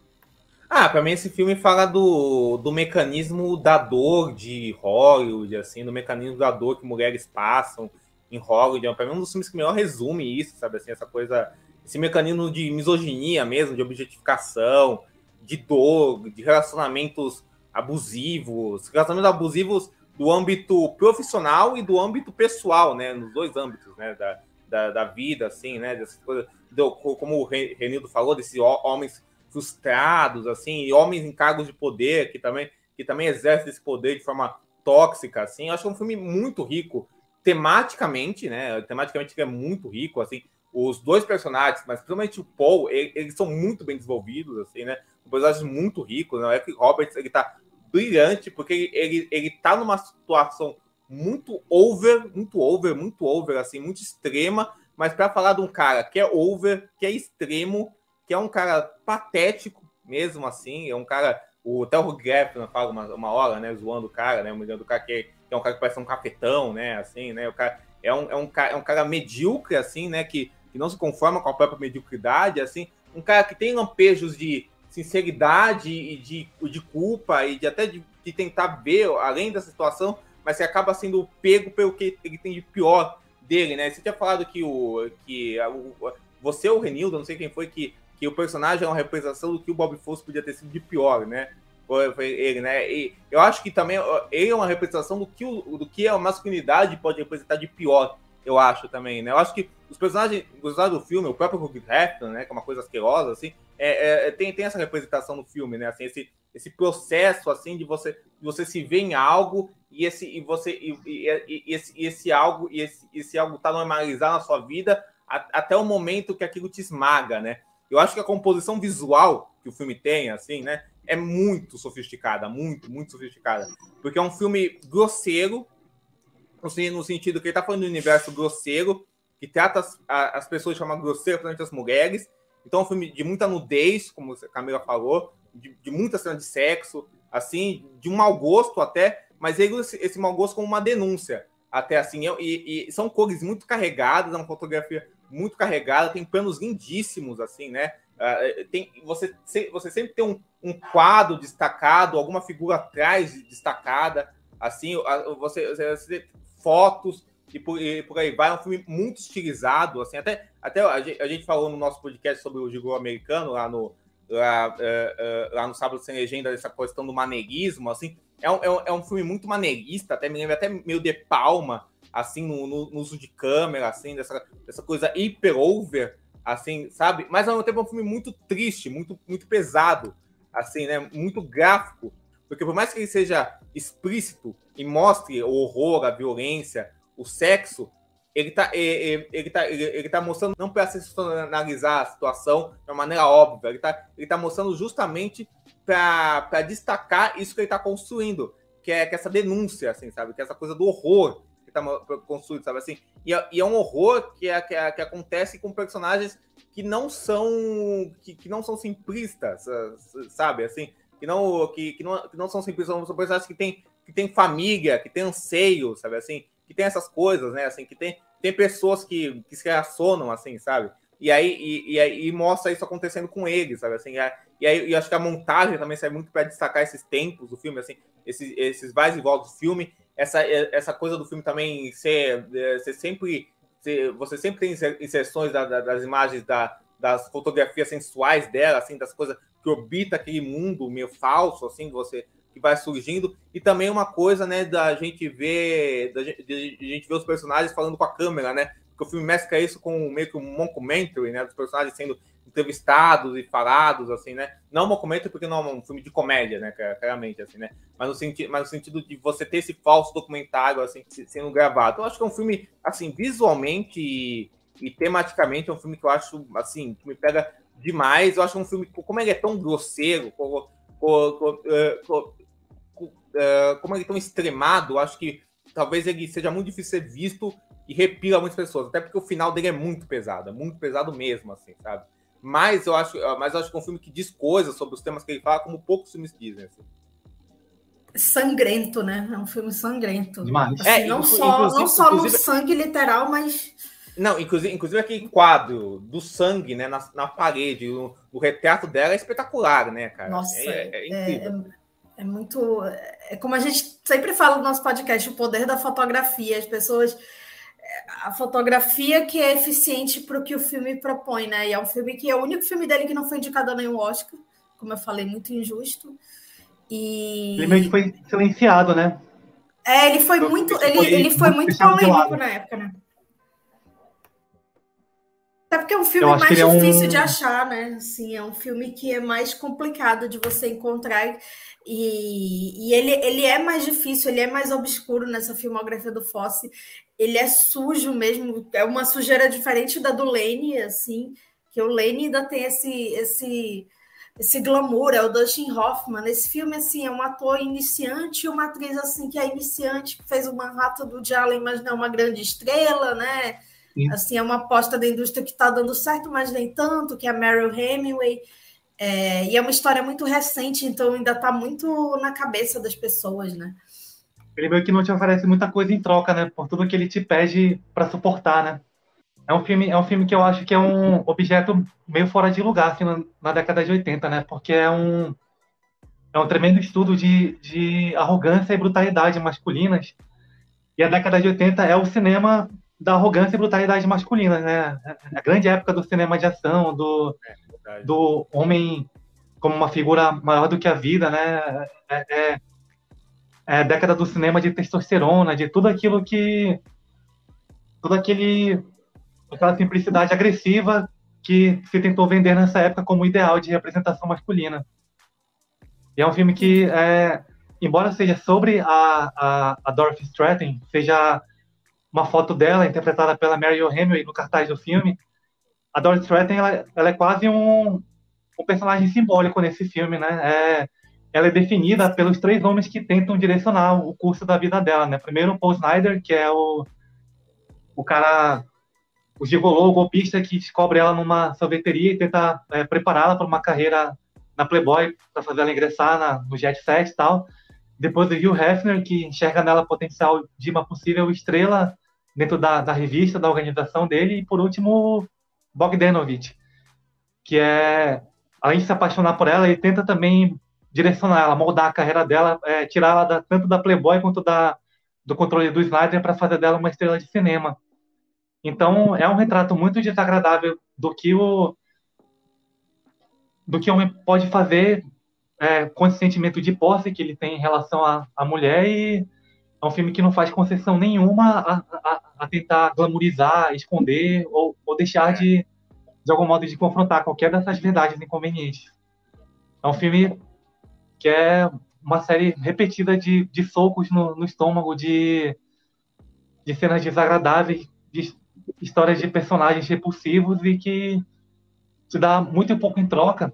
Ah, para mim esse filme fala do, do mecanismo da dor de Hollywood, assim, do mecanismo da dor que mulheres passam em Hollywood. Para mim é um dos filmes que melhor resume isso, sabe assim, essa coisa, esse mecanismo de misoginia mesmo, de objetificação, de dor, de relacionamentos abusivos, relacionamentos abusivos do âmbito profissional e do âmbito pessoal, né, nos dois âmbitos, né, da, da, da vida, assim, né, dessas coisas, do, como o Renildo falou, desses homens frustrados, assim, e homens em cargos de poder que também que também exercem esse poder de forma tóxica, assim. Eu acho que é um filme muito rico tematicamente, né? Tematicamente é muito rico, assim. Os dois personagens, mas principalmente o Paul, eles são muito bem desenvolvidos, assim, né? Um personagem muito rico, né? O Eric Roberts, ele tá brilhante, porque ele, ele, ele tá numa situação muito over, muito over, muito over, assim, muito extrema, mas para falar de um cara que é over, que é extremo, que é um cara patético mesmo, assim, é um cara, o Theo Gaffner fala uma, uma hora, né, zoando o cara, né, humilhando o cara que é, é um cara que parece um cafetão, né, assim, né, o cara é um, é um, é um cara medíocre, assim, né, que, que não se conforma com a própria mediocridade, assim, um cara que tem lampejos de sinceridade e de, de culpa e de até de, de tentar ver além dessa situação, mas você acaba sendo pego pelo que ele tem de pior dele, né? Você tinha falado que o que o, você o Renildo, não sei quem foi que que o personagem é uma representação do que o Bob Fosse podia ter sido de pior, né? Foi, foi ele, né? E eu acho que também ele é uma representação do que, o, do que a masculinidade pode representar de pior, eu acho também, né? Eu acho que os personagens, os personagens do filme, o próprio Hugh Hefner, né? Que é uma coisa asquerosa, assim, é, é, tem, tem essa representação no filme, né? Assim, esse, esse processo assim de você de você se ver em algo e esse e você e, e, e esse, esse algo e esse, esse algo tá normalizado na sua vida até o momento que aquilo te esmaga, né? Eu acho que a composição visual que o filme tem, assim, né, é muito sofisticada, muito, muito sofisticada, porque é um filme grosseiro, assim, no sentido que ele tá falando do universo grosseiro, que trata as, as pessoas de forma grosseira, principalmente as mulheres, então é um filme de muita nudez, como a Camila falou, de, de muita cena de sexo, assim, de um mau gosto até, mas ele esse, esse mau gosto como uma denúncia, até assim, e, e, são cores muito carregadas, é uma fotografia muito carregada, tem planos lindíssimos, assim, né? Uh, tem, você, você sempre tem um, um, quadro destacado, alguma figura atrás destacada, assim, você, você fotos e por, e por, aí vai. É um filme muito estilizado, assim, até, até a, gente, a gente falou no nosso podcast sobre o Gigolo americano, lá no, lá, uh, uh, lá no Sábado Sem Legenda, essa questão do maneirismo, assim, é um, é um, é um filme muito maneirista, até me lembra até meio de Palma, assim, no, no, no uso de câmera, assim, dessa, dessa coisa hiper over, assim, sabe? Mas ao mesmo tempo é um filme muito triste, muito, muito pesado, assim, né? Muito gráfico, porque por mais que ele seja explícito e mostre o horror, a violência, o sexo, ele tá, ele, ele tá, ele, ele tá mostrando não para analisar a situação de uma maneira óbvia, ele tá, ele tá mostrando justamente para destacar isso que ele está construindo, que é, que é essa denúncia, assim, sabe? Que é essa coisa do horror está construído, sabe? Assim, e é, e é um horror que, é, que, é, que acontece com personagens que não são que, que não são simplistas, sabe? Assim, que não que, que não, que não são simplistas, são personagens que têm que tem família, que tem anseio, sabe? Assim, que tem essas coisas, né? Assim, que tem, tem pessoas que, que se relacionam, assim, sabe? E aí, e, e, e mostra isso acontecendo com eles, sabe? Assim, e aí e acho que a montagem também serve muito para destacar esses tempos do filme, assim, esses, esses vais e voltas do filme, essa, essa coisa do filme também ser, é, ser sempre. Ser, você sempre tem inserções da, da, das imagens da, das fotografias sensuais dela, assim, das coisas que orbita aquele mundo meio falso, assim, você que vai surgindo, e também uma coisa, né, da gente ver, da gente, de gente ver os personagens falando com a câmera, né, porque o filme mescla isso com meio que um mockumentary, né, dos personagens sendo entrevistados e falados, assim, né, não um mockumentary porque não é um filme de comédia, né, claramente, assim, né, mas no, sentido, mas no sentido de você ter esse falso documentário, assim, sendo gravado. Eu acho que é um filme, assim, visualmente e, e tematicamente é um filme que eu acho, assim, que me pega demais. Eu acho um filme, como ele é tão grosseiro, com, com, com, uh, como ele é tão extremado, acho que talvez ele seja muito difícil ser visto e repila muitas pessoas, até porque o final dele é muito pesado, é muito pesado mesmo, assim, sabe? Mas eu acho, mas eu acho que é um filme que diz coisas sobre os temas que ele fala, como poucos filmes dizem. Assim. Sangrento, né? É um filme sangrento. Demais. Assim, é, não, só, não só no sangue literal, mas. Não, inclusive, inclusive aquele quadro do sangue, né, na, na parede, o, o retrato dela é espetacular, né, cara? Nossa, é, é, é, é, é muito. É como a gente sempre fala no nosso podcast, o poder da fotografia. As pessoas a fotografia que é eficiente para o que o filme propõe, né? E é um filme que é o único filme dele que não foi indicado a nenhum Oscar, como eu falei, muito injusto. E ele meio que foi silenciado, né? É, ele foi muito, ele, foi ele foi muito polêmico na época, né? Até porque é um filme mais é difícil um... de achar, né? Assim, é um filme que é mais complicado de você encontrar. E, e ele, ele é mais difícil, ele é mais obscuro nessa filmografia do Fosse. Ele é sujo mesmo, é uma sujeira diferente da do Lane, assim, que o Lane ainda tem esse, esse, esse glamour, é o Dustin Hoffman. Esse filme, assim, é um ator iniciante e uma atriz, assim, que é iniciante, que fez o Manhattan do Allen, mas não é uma grande estrela, né? Sim. Assim, é uma aposta da indústria que está dando certo, mas nem tanto, que é a Meryl Hemingway. É, e é uma história muito recente, então ainda está muito na cabeça das pessoas, né? Ele meio que não te oferece muita coisa em troca, né? Por tudo que ele te pede para suportar, né? É um filme, é um filme que eu acho que é um objeto meio fora de lugar assim, na, na década de 80, né? Porque é um é um tremendo estudo de, de arrogância e brutalidade masculinas. E a década de 80 é o cinema da arrogância e brutalidade masculina, né? A grande época do cinema de ação, do, é, do homem como uma figura maior do que a vida, né? É, é, é década do cinema de testosterona, de tudo aquilo que. tudo aquele. aquela simplicidade agressiva que se tentou vender nessa época como ideal de representação masculina. E é um filme que, é, embora seja sobre a, a, a Dorothy Stratton, seja uma foto dela interpretada pela Marion Hemingway no cartaz do filme. A Dorothy Stratton ela, ela é quase um, um, personagem simbólico nesse filme, né? É, ela é definida pelos três homens que tentam direcionar o curso da vida dela, né? Primeiro Paul Snyder, que é o, o cara, o gigolô, o golpista que descobre ela numa sorveteria e tenta é, prepará-la para uma carreira na Playboy, para fazer ela ingressar na, no Jet Set e tal. Depois o Hugh Hefner, que enxerga nela potencial de uma possível estrela dentro da, da revista, da organização dele, e por último, Bogdanovich, que é, além de se apaixonar por ela, ele tenta também direcionar ela, moldar a carreira dela, é, tirar ela da, tanto da Playboy quanto da, do controle do Snyder para fazer dela uma estrela de cinema. Então, é um retrato muito desagradável do que o do que o homem pode fazer é, com esse sentimento de posse que ele tem em relação à mulher e é um filme que não faz concessão nenhuma a, a, a tentar glamorizar, esconder ou, ou deixar de, de algum modo, de confrontar qualquer dessas verdades inconvenientes. É um filme que é uma série repetida de, de socos no, no estômago, de, de cenas desagradáveis, de histórias de personagens repulsivos e que te dá muito pouco em troca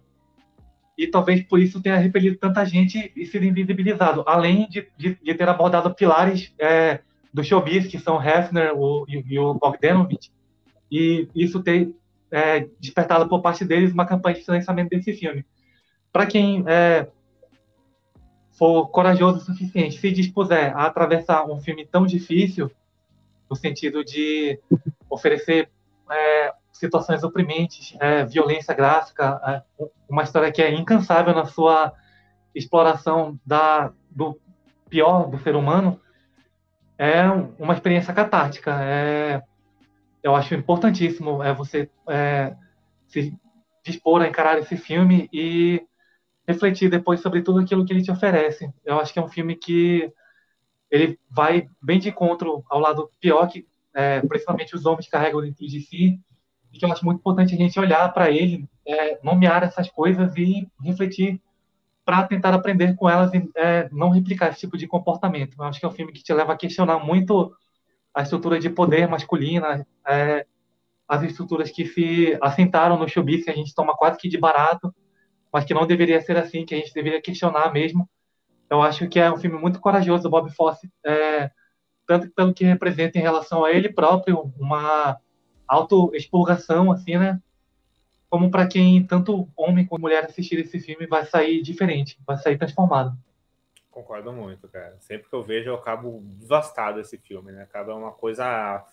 e talvez por isso tenha repelido tanta gente e sido invisibilizado, além de, de, de ter abordado pilares é, do showbiz, que são Hefner o, e, e, o Bogdanovich, e isso ter é, despertado por parte deles uma campanha de financiamento desse filme. Para quem é, for corajoso o suficiente, se dispuser a atravessar um filme tão difícil, no sentido de oferecer é, situações oprimentes, é, violência gráfica, é, uma história que é incansável na sua exploração da, do pior do ser humano, é uma experiência catártica. É, eu acho importantíssimo é você é, se dispor a encarar esse filme e refletir depois sobre tudo aquilo que ele te oferece. Eu acho que é um filme que ele vai bem de encontro ao lado pior que, é, principalmente os homens carregam dentro de si, e que eu acho muito importante a gente olhar para ele, é, nomear essas coisas e refletir para tentar aprender com elas e é, não replicar esse tipo de comportamento. Eu acho que é um filme que te leva a questionar muito a estrutura de poder masculina, é, as estruturas que se assentaram no showbiz, que a gente toma quase que de barato, mas que não deveria ser assim, que a gente deveria questionar mesmo. Eu acho que é um filme muito corajoso do Bob Fosse, é, tanto pelo que representa em relação a ele próprio, uma autoexpurgação, assim, né? Como para quem, tanto homem como mulher, assistir esse filme vai sair diferente, vai sair transformado. Concordo muito, cara. Sempre que eu vejo, eu acabo devastado esse filme, né? Acaba uma coisa.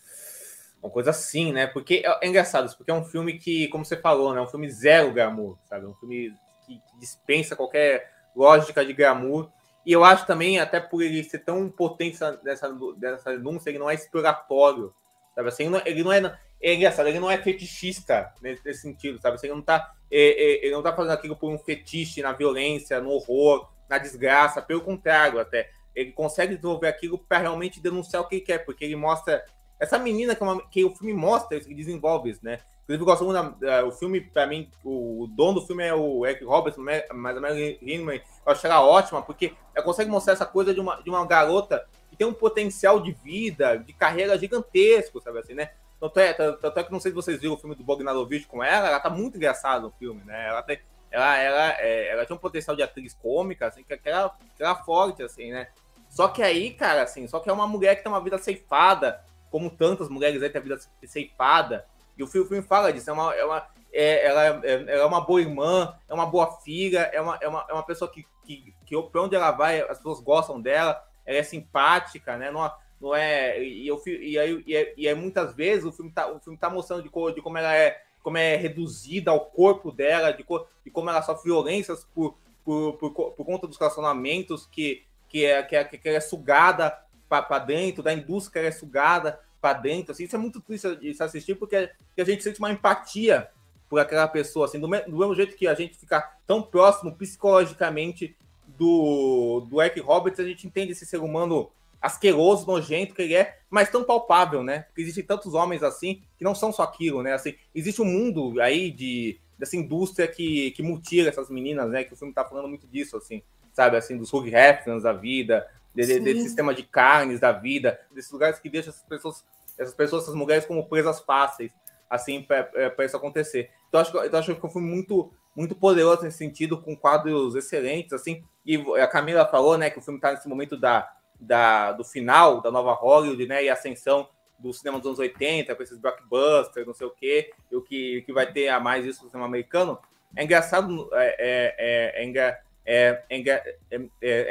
Uma coisa assim, né? Porque é, é engraçado isso, porque é um filme que, como você falou, né? É um filme zero glamour, sabe? É um filme que dispensa qualquer lógica de glamour. E eu acho também, até por ele ser tão potente nessa, nessa denúncia, ele não é exploratório, sabe? Assim, ele não é. É engraçado, ele não é fetichista nesse, nesse sentido, sabe? Assim, ele não tá. É, é, ele não tá fazendo aquilo por um fetiche na violência, no horror, na desgraça, pelo contrário, até. Ele consegue desenvolver aquilo para realmente denunciar o que ele quer, porque ele mostra. Essa menina que, é uma, que o filme mostra, que desenvolve isso, né? Inclusive, eu gosto muito o filme, para mim, o dono do filme é o Eric Roberts, mas a Mary Hinman, eu acho ela ótima, porque ela consegue mostrar essa coisa de uma, de uma garota que tem um potencial de vida, de carreira gigantesco, sabe assim, né? Tanto é, tanto é que não sei se vocês viram o filme do Bogdanovich com ela, ela tá muito engraçada no filme, né? Ela tem, ela, ela, é, ela tinha um potencial de atriz cômica, assim, que era, que era forte, assim, né? Só que aí, cara, assim, só que é uma mulher que tem uma vida ceifada, como tantas mulheres aí têm a vida ceifada, e o filme, fala disso, é uma, é uma, é, ela, é, ela é uma boa irmã, é uma boa filha, é uma, é uma, é uma pessoa que, que, que pra onde ela vai, as pessoas gostam dela, ela é simpática, né? Não, não é. E, eu, e, aí, e, aí, e aí muitas vezes o filme tá, o filme tá mostrando de, de como ela é como é reduzida ao corpo dela, de, de como ela sofre violências por, por, por, por conta dos relacionamentos, que, que, é, que, é, que ela é sugada para dentro, da indústria que ela é sugada para dentro. Assim, isso é muito triste de se assistir, porque a gente sente uma empatia por aquela pessoa, assim, do, do mesmo jeito que a gente fica tão próximo psicologicamente do, do Eric Roberts, a gente entende esse ser humano asqueroso, nojento que ele é, mas tão palpável, né? Porque existem tantos homens assim que não são só aquilo, né? Assim, existe um mundo aí de dessa indústria que, que mutila essas meninas, né? Que o filme tá falando muito disso, assim, sabe? Assim, dos Hugh Hefnans da vida, de, de, desse sistema de carnes da vida, desses lugares que deixam essas pessoas, essas pessoas, essas mulheres como presas fáceis, assim, para é, isso acontecer. Então, acho, então, acho que um filme muito, muito poderoso nesse sentido, com quadros excelentes, assim, e a Camila falou, né, que o filme tá nesse momento da da, do final da nova Hollywood, né? E a ascensão do cinema dos anos 80, com esses blockbusters, não sei o quê, e o que, que vai ter a mais isso no cinema americano. É engraçado, é, é, é, é,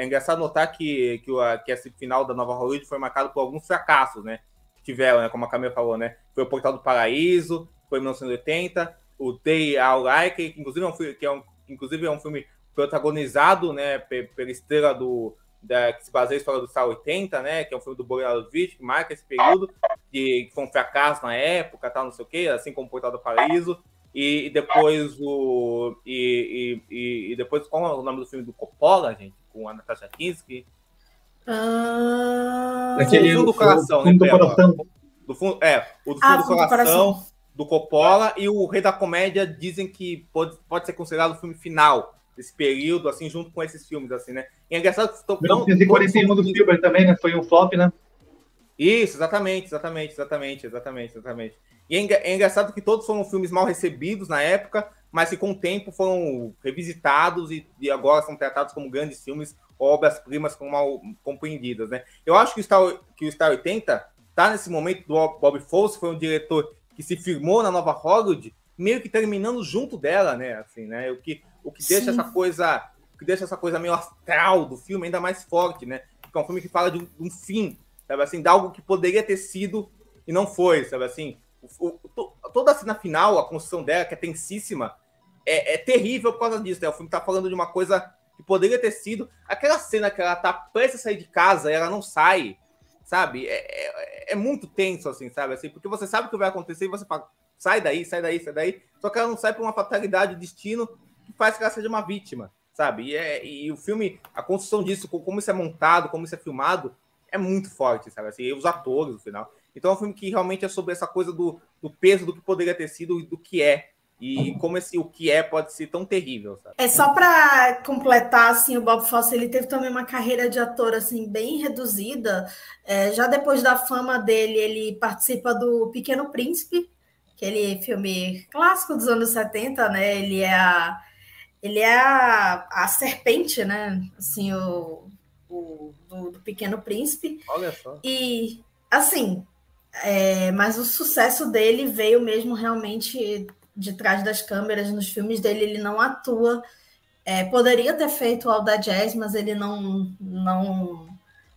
engraçado notar que, que, o, que esse final da nova Hollywood foi marcado por alguns fracassos, né? Tiveram, né? Como a Camila falou, né? Foi o Portal do Paraíso, foi em 1980, o Day I Like, que inclusive é um, que é um, inclusive é um filme protagonizado, né? Pela estrela do da, que se baseia na história do Star 80, né? Que é um filme do Bogdanovich, que marca esse período, que, que foi um fracasso na época, tal, não sei o quê, assim como o Portal do Paraíso. E, e depois o. E, e, e, depois, qual é o nome do filme do Coppola, gente? Com a Natasha Kinski? Ah, Aquele fundo do coração, fundo né? Do coração. Do fundo, é, o do fundo ah, do coração, coração, do Coppola e o Rei da Comédia dizem que pode, pode ser considerado o filme final desse período, assim, junto com esses filmes, assim, né? E é engraçado que estou 1941 do Spielberg também, né? Foi um flop, né? Isso, exatamente, exatamente, exatamente, exatamente, exatamente. E é, é engraçado que todos foram filmes mal recebidos na época, mas que com o tempo foram revisitados e, e agora são tratados como grandes filmes, obras-primas como mal compreendidas, né? Eu acho que o Star, que o Star 80 tá nesse momento do Bob Fosse, foi um diretor que se firmou na nova Hollywood, meio que terminando junto dela, né? Assim, né? O que o que deixa Sim. essa coisa, que deixa essa coisa meio astral do filme ainda mais forte, né? Porque é um filme que fala de um, de um fim, sabe assim, de algo que poderia ter sido e não foi, sabe assim. O, o, toda a cena final, a construção dela, que é tensíssima, é, é, terrível por causa disso, né? O filme tá falando de uma coisa que poderia ter sido. Aquela cena que ela tá prestes a sair de casa e ela não sai, sabe? É, é, é, muito tenso, assim, sabe? Assim, porque você sabe o que vai acontecer e você fala, sai daí, sai daí, sai daí. Só que ela não sai por uma fatalidade, destino, que faz que ela seja uma vítima, sabe? E, é, e o filme, a construção disso, como isso é montado, como isso é filmado, é muito forte, sabe? Assim, e os atores no final. Então é um filme que realmente é sobre essa coisa do, do peso do que poderia ter sido e do que é. E como esse o que é pode ser tão terrível, sabe? É só para completar, assim, o Bob Fosse, ele teve também uma carreira de ator, assim, bem reduzida. É, já depois da fama dele, ele participa do Pequeno Príncipe, aquele filme clássico dos anos 70, né? Ele é a ele é a, a serpente, né? Assim, o, o do, do, Pequeno Príncipe. Olha só. E, assim, é, mas o sucesso dele veio mesmo realmente de trás das câmeras. Nos filmes dele, ele não atua. É, poderia ter feito o All da Jazz, mas ele não, não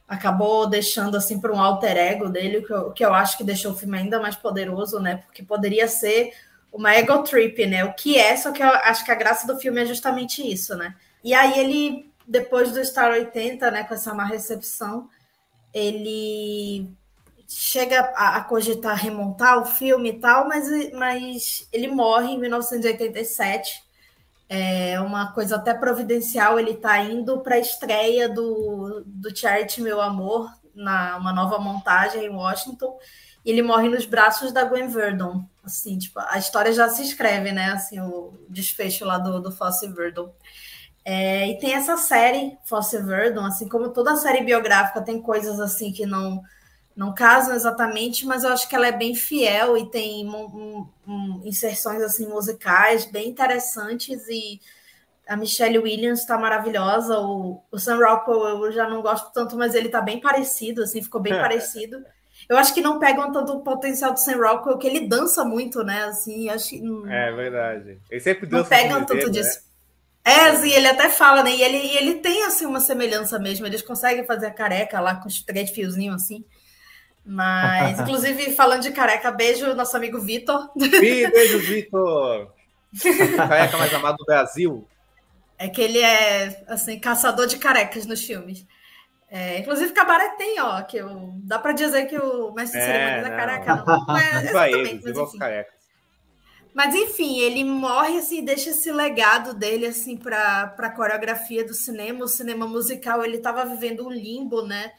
acabou deixando assim para um alter ego dele, que eu, que eu acho que deixou o filme ainda mais poderoso, né? Porque poderia ser uma ego trip, né? O que é, só que eu acho que a graça do filme é justamente isso, né? E aí ele, depois do Star 80, né, com essa má recepção, ele chega a, a cogitar remontar o filme e tal, mas, mas ele morre em 1987 é uma coisa até providencial, ele está indo para a estreia do, do Charity Meu Amor, na uma nova montagem em Washington, e ele morre nos braços da Gwen Verdon. Assim, tipo, a história já se escreve, né? Assim, o desfecho lá do, do Fosse Verdon. É, e tem essa série, Fosse Verdon, assim como toda série biográfica, tem coisas assim que não não casam exatamente, mas eu acho que ela é bem fiel e tem um, um, inserções assim musicais bem interessantes e a Michelle Williams está maravilhosa, o, o Sam Rockwell eu já não gosto tanto, mas ele está bem parecido, assim, ficou bem é. parecido. Eu acho que não pegam tanto o potencial do Sam Rockwell, que ele dança muito, né? Assim, acho que, É verdade. Ele sempre dança. Não pegam tanto dele, disso. Né? É, assim, ele até fala, né? E ele, ele tem assim uma semelhança mesmo. Eles conseguem fazer a careca lá com os três fiozinhos assim. Mas, inclusive, falando de careca, beijo nosso amigo Vitor. Beijo, Vitor! careca mais amado do Brasil. É que ele é, assim, caçador de carecas nos filmes. É, inclusive, Cabaré tem, ó, que eu, dá para dizer que o mestre é, cerimônia da careca. Não, não é exatamente, mas, enfim. Mas enfim, ele morre assim, deixa esse legado dele assim para a coreografia do cinema, o cinema musical. Ele estava vivendo um limbo, né?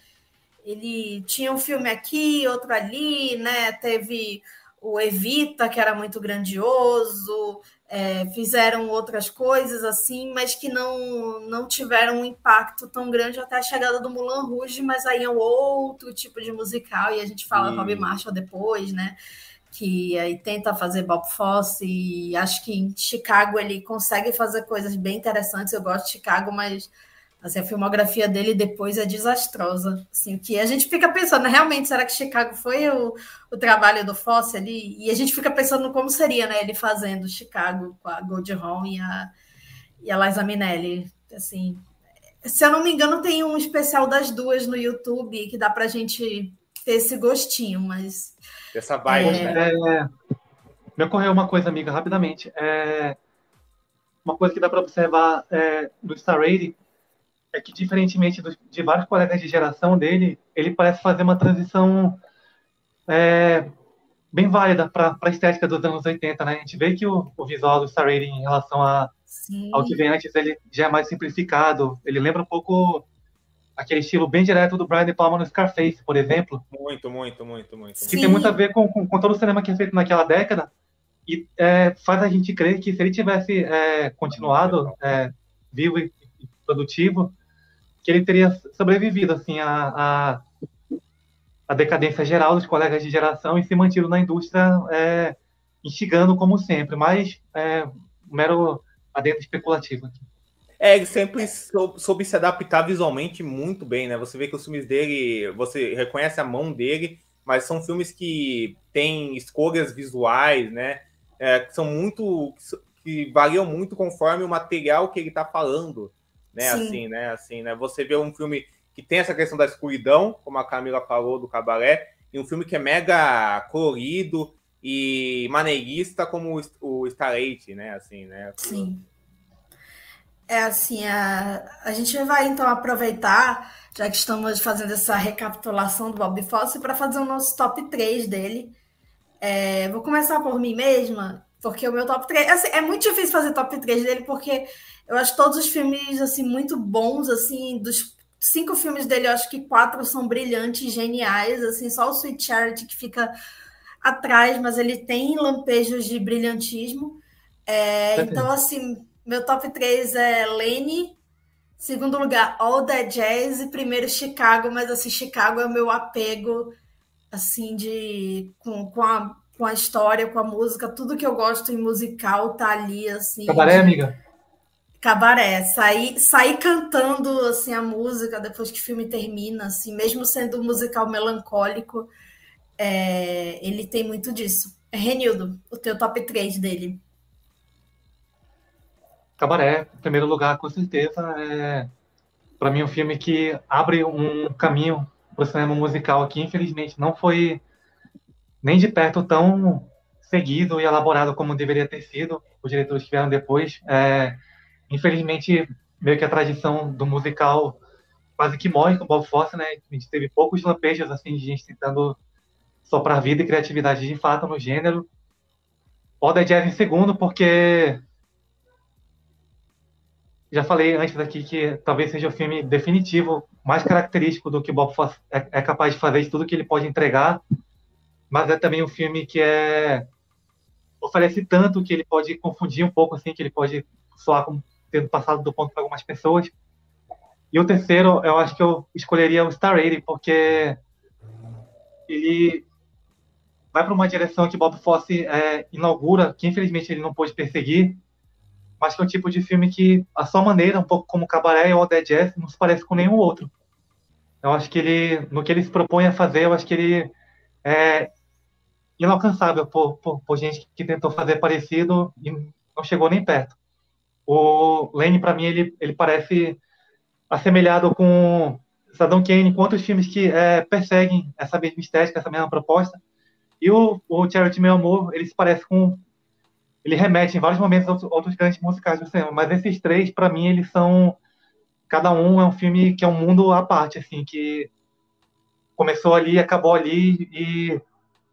ele tinha um filme aqui, outro ali, né? Teve o Evita, que era muito grandioso, é, fizeram outras coisas assim, mas que não, não tiveram um impacto tão grande até a chegada do Mulan Rouge, mas aí é um outro tipo de musical, e a gente fala Robbie Marshall depois, né? Que aí tenta fazer Bob Fosse, e acho que em Chicago ele consegue fazer coisas bem interessantes. Eu gosto de Chicago, mas Assim, a filmografia dele depois é desastrosa. Assim, que a gente fica pensando, realmente, será que Chicago foi o, o trabalho do Fosse ali? E a gente fica pensando como seria né, ele fazendo Chicago com a Gold Hawn e a, e a Liza Minnelli. Assim, se eu não me engano, tem um especial das duas no YouTube que dá para a gente ter esse gostinho, mas. Essa vibe, é... né? É, me ocorreu uma coisa, amiga, rapidamente. É, uma coisa que dá para observar é, do Star Rating é que, diferentemente do, de vários colegas de geração dele, ele parece fazer uma transição é, bem válida para a estética dos anos 80, né? A gente vê que o, o visual do Star Rating em relação a, ao que vem antes, ele já é mais simplificado. Ele lembra um pouco aquele estilo bem direto do Brian De Palma no Scarface, por exemplo. Muito, muito, muito, muito. Que Sim. tem muito a ver com, com, com, todo o cinema que é feito naquela década e é, faz a gente crer que se ele tivesse é, continuado é, vivo e produtivo, que ele teria sobrevivido assim a, a, a, decadência geral dos colegas de geração e se mantido na indústria é, instigando como sempre, mas é, mero adentro especulativo aqui. É, ele sempre soube, soube se adaptar visualmente muito bem, né? Você vê que os filmes dele, você reconhece a mão dele, mas são filmes que têm escolhas visuais, né? É, que são muito. que variam muito conforme o material que ele está falando né? Sim. Assim, né? Assim, né? Você vê um filme que tem essa questão da escuridão, como a Camila falou do cabaré, e um filme que é mega colorido e maneirista como o Starlight, né? Assim, né? Sim. É assim, a, a gente vai então aproveitar, já que estamos fazendo essa recapitulação do Bob Fosse, para fazer o nosso top 3 dele. É, vou começar por mim mesma, porque o meu top 3. Assim, é muito difícil fazer top 3 dele, porque eu acho todos os filmes assim muito bons, assim, dos cinco filmes dele, eu acho que quatro são brilhantes, geniais, assim, só o Sweet Charity que fica atrás, mas ele tem lampejos de brilhantismo. É, então, assim, meu top 3 é Lenny, segundo lugar, All That Jazz e primeiro Chicago, mas assim, Chicago é o meu apego assim de com, com a com a história, com a música, tudo que eu gosto em musical tá ali, assim. Cabaré, de... amiga? Cabaré, sair, sair cantando assim a música depois que o filme termina, assim, mesmo sendo um musical melancólico, é, ele tem muito disso. Renildo, o teu top 3 dele. Cabaré, em primeiro lugar, com certeza, é para mim um filme que abre um caminho para o cinema musical aqui. Infelizmente, não foi nem de perto tão seguido e elaborado como deveria ter sido. Os diretores que vieram depois. É, infelizmente, meio que a tradição do musical quase que morre com o Bob Fosse, né? A gente teve poucos lampejos assim de gente tentando soprar vida e criatividade de fato no gênero. Oda Jazz em segundo, porque já falei antes aqui que talvez seja o filme definitivo, mais característico do que Bob Fosse é, é capaz de fazer, de tudo que ele pode entregar, mas é também um filme que é oferece tanto que ele pode confundir um pouco, assim, que ele pode soar como tendo passado do ponto para algumas pessoas. E o terceiro, eu acho que eu escolheria o Star Rating, porque ele vai para uma direção que Bob Fosse é, inaugura, que infelizmente ele não pôde perseguir, mas que é um tipo de filme que, a sua maneira, um pouco como Cabaré ou Dead Jazz, não se parece com nenhum outro. Eu acho que ele, no que ele se propõe a fazer, eu acho que ele é inalcançável por, por, por gente que tentou fazer parecido e não chegou nem perto. O Lane, para mim, ele, ele parece assemelhado com Saddam Kane, com outros filmes que é, perseguem essa mesma estética, essa mesma proposta. E o, o Charity Meu Amor, ele se parece com ele remete em vários momentos a outros grandes musicais do cinema, mas esses três, para mim, eles são cada um é um filme que é um mundo à parte, assim, que começou ali, acabou ali e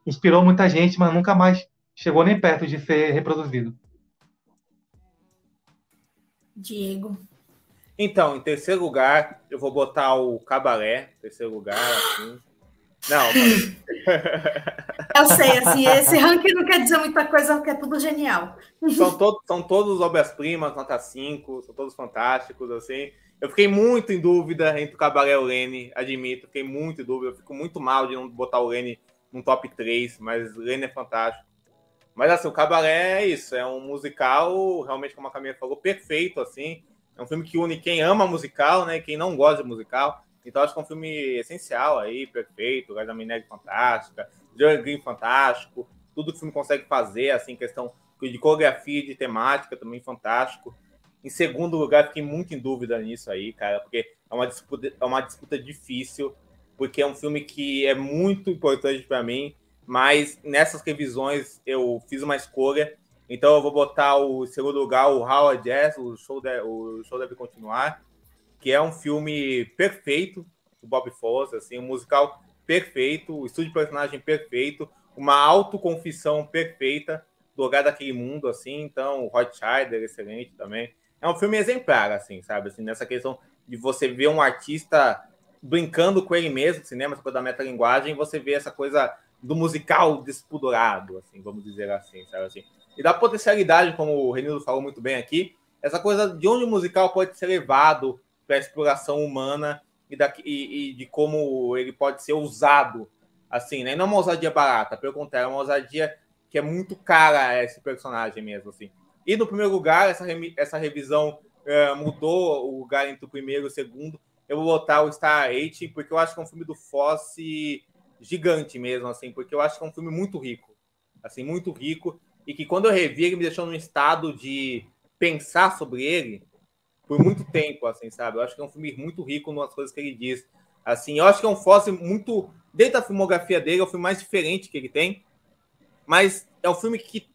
inspirou muita gente, mas nunca mais chegou nem perto de ser reproduzido. Diego. Então, em terceiro lugar, eu vou botar o Cabaré, terceiro lugar, assim. Não. Eu sei, assim, esse ranking não quer dizer muita coisa, porque é tudo genial. São, todos são todos obras-primas, nota 5, são todos fantásticos, assim. Eu fiquei muito em dúvida entre o Cabaré e o Lene, admito, fiquei muito em dúvida. Eu fico muito mal de não botar o Lene num top 3, mas o Lene é fantástico. Mas assim, o Cabaré é isso, é um musical, realmente, como a Camila falou, perfeito, assim. É um filme que une quem ama musical, né? Quem não gosta de musical. Então acho que é um filme essencial aí, perfeito, Gás da Minelli fantástica, John Green fantástico, tudo que o filme consegue fazer, assim, questão de coreografia, de temática também fantástico. Em segundo lugar, fiquei muito em dúvida nisso aí, cara, porque é uma disputa, é uma disputa difícil, porque é um filme que é muito importante para mim, mas nessas revisões eu fiz uma escolha, então eu vou botar o segundo lugar, o Howard Jazz, o show, o show deve continuar, que é um filme perfeito do Bob Fosse, assim, um musical perfeito, o estúdio de personagem perfeito, uma autoconfissão perfeita do lugar daquele mundo, assim, então, o Rothschilder, excelente também. É um filme exemplar, assim, sabe, assim, nessa questão de você ver um artista brincando com ele mesmo, cinema, essa coisa da metalinguagem, você vê essa coisa do musical despudorado, assim, vamos dizer assim, sabe assim. E da potencialidade, como o Renildo falou muito bem aqui, essa coisa de onde o musical pode ser levado para a exploração humana e, da, e, e, de como ele pode ser usado, assim, né? Não é uma ousadia barata, pelo contrário, é uma ousadia que é muito cara a esse personagem mesmo, assim. E no primeiro lugar, essa, essa revisão uh, mudou o lugar entre o primeiro e o segundo. Eu vou botar o Star 8, porque eu acho que é um filme do Fosse gigante mesmo, assim, porque eu acho que é um filme muito rico, assim, muito rico, e que quando eu revi, ele me deixou num estado de pensar sobre ele, por muito tempo, assim, sabe? Eu acho que é um filme muito rico nas coisas que ele diz. Assim, eu acho que é um Fosse muito. Dentro da filmografia dele, é o filme mais diferente que ele tem. Mas é um filme que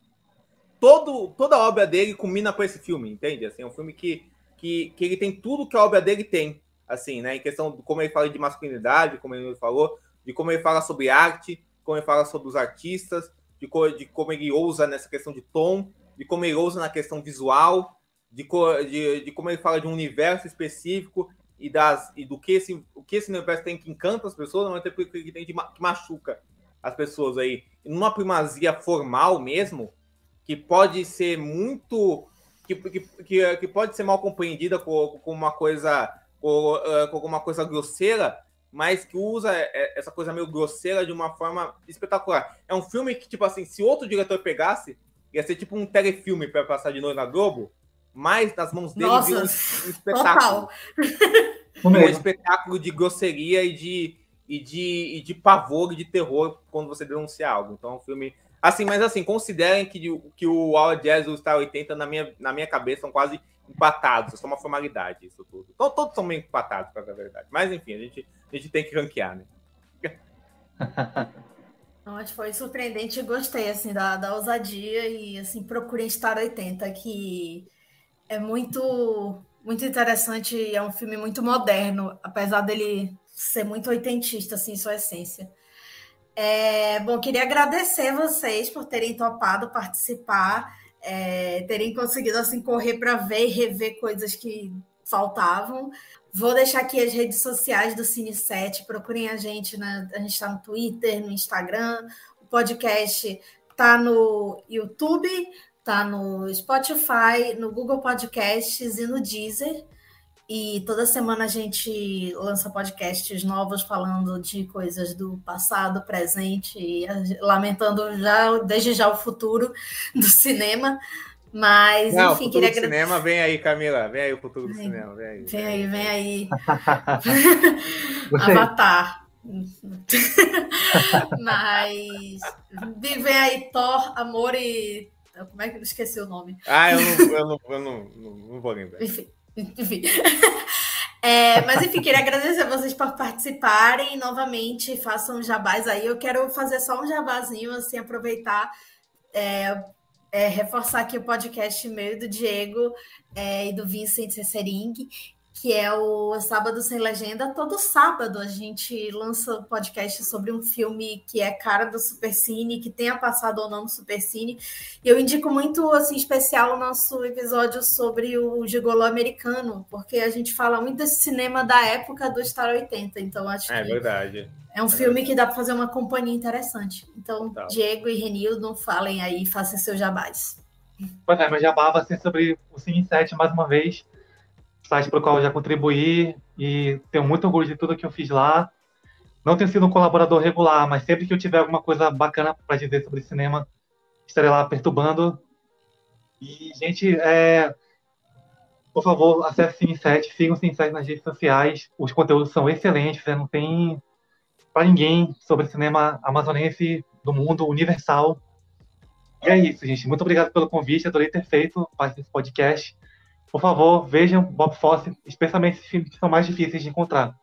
todo, toda a obra dele combina com esse filme, entende? Assim, é um filme que, que, que ele tem tudo que a obra dele tem. Assim, né? Em questão de como ele fala de masculinidade, como ele falou, de como ele fala sobre arte, como ele fala sobre os artistas, de, co de como ele ousa nessa questão de tom, de como ele ousa na questão visual, de, de, de, como ele fala de um universo específico e, das, e do que esse, o que esse universo tem que encanta as pessoas, não é porque ele tem de, que machuca as pessoas aí. E numa primazia formal mesmo, que pode ser muito. que, que, que, que pode ser mal compreendida como, com uma coisa. Com, com uma coisa grosseira, mas que usa essa coisa meio grosseira de uma forma espetacular. É um filme que, tipo assim, se outro diretor pegasse, ia ser tipo um telefilme para passar de novo na Globo, mas nas mãos dele Nossa, um, um espetáculo. um espetáculo de grosseria e de, e de, e de pavor e de terror quando você denuncia algo. Então é um filme. Assim, mas assim, considerem que, que o All Jazz e o Star 80, na minha, na minha cabeça, são quase empatados. É só uma formalidade isso tudo. Então, todos são meio empatados, para a verdade. Mas enfim, a gente, a gente tem que ranquear, né? Não, foi surpreendente e gostei assim da, da ousadia e assim procurem Star 80 que é muito muito interessante é um filme muito moderno apesar dele ser muito oitentista assim sua essência. É, bom queria agradecer vocês por terem topado participar é, terem conseguido assim correr para ver e rever coisas que faltavam. Vou deixar aqui as redes sociais do Cine7, procurem a gente, a gente está no Twitter, no Instagram, o podcast está no YouTube, está no Spotify, no Google Podcasts e no Deezer. E toda semana a gente lança podcasts novos falando de coisas do passado, presente e lamentando já desde já o futuro do cinema. Mas, Não, enfim, queria agradecer. cinema, vem aí, Camila. Vem aí o futuro do cinema. Vem aí, vem aí, vem aí. Avatar. Mas vem aí Thor, Amor e. Como é que eu esqueci o nome? Ah, eu não, eu não, eu não, não, não vou lembrar. Enfim. enfim. É, mas enfim, queria agradecer a vocês por participarem novamente, façam jabás aí. Eu quero fazer só um jabazinho, assim, aproveitar. É, é, reforçar aqui o podcast meu do Diego é, e do Vincent Sessering, que é o Sábado Sem Legenda. Todo sábado a gente lança um podcast sobre um filme que é cara do Supercine, que tenha passado ou não no Supercine. E eu indico muito, assim, especial o nosso episódio sobre o gigolô americano, porque a gente fala muito desse cinema da época do Star 80, então acho é, que... É verdade. É um filme que dá para fazer uma companhia interessante. Então, tá. Diego e Renildo, falem aí, façam seu jabás. Pois é, meu jabá vai ser sobre o Cine 7 mais uma vez, site para o qual eu já contribuí e tenho muito orgulho de tudo que eu fiz lá. Não tenho sido um colaborador regular, mas sempre que eu tiver alguma coisa bacana para dizer sobre cinema, estarei lá perturbando. E, gente, é... por favor, acesse o Cine 7, sigam o Cine 7 nas redes sociais. Os conteúdos são excelentes, né? não tem para ninguém sobre cinema amazonense do mundo universal. E é isso, gente. Muito obrigado pelo convite. Adorei ter feito parte desse podcast. Por favor, vejam Bob Fosse, especialmente esses filmes que são mais difíceis de encontrar.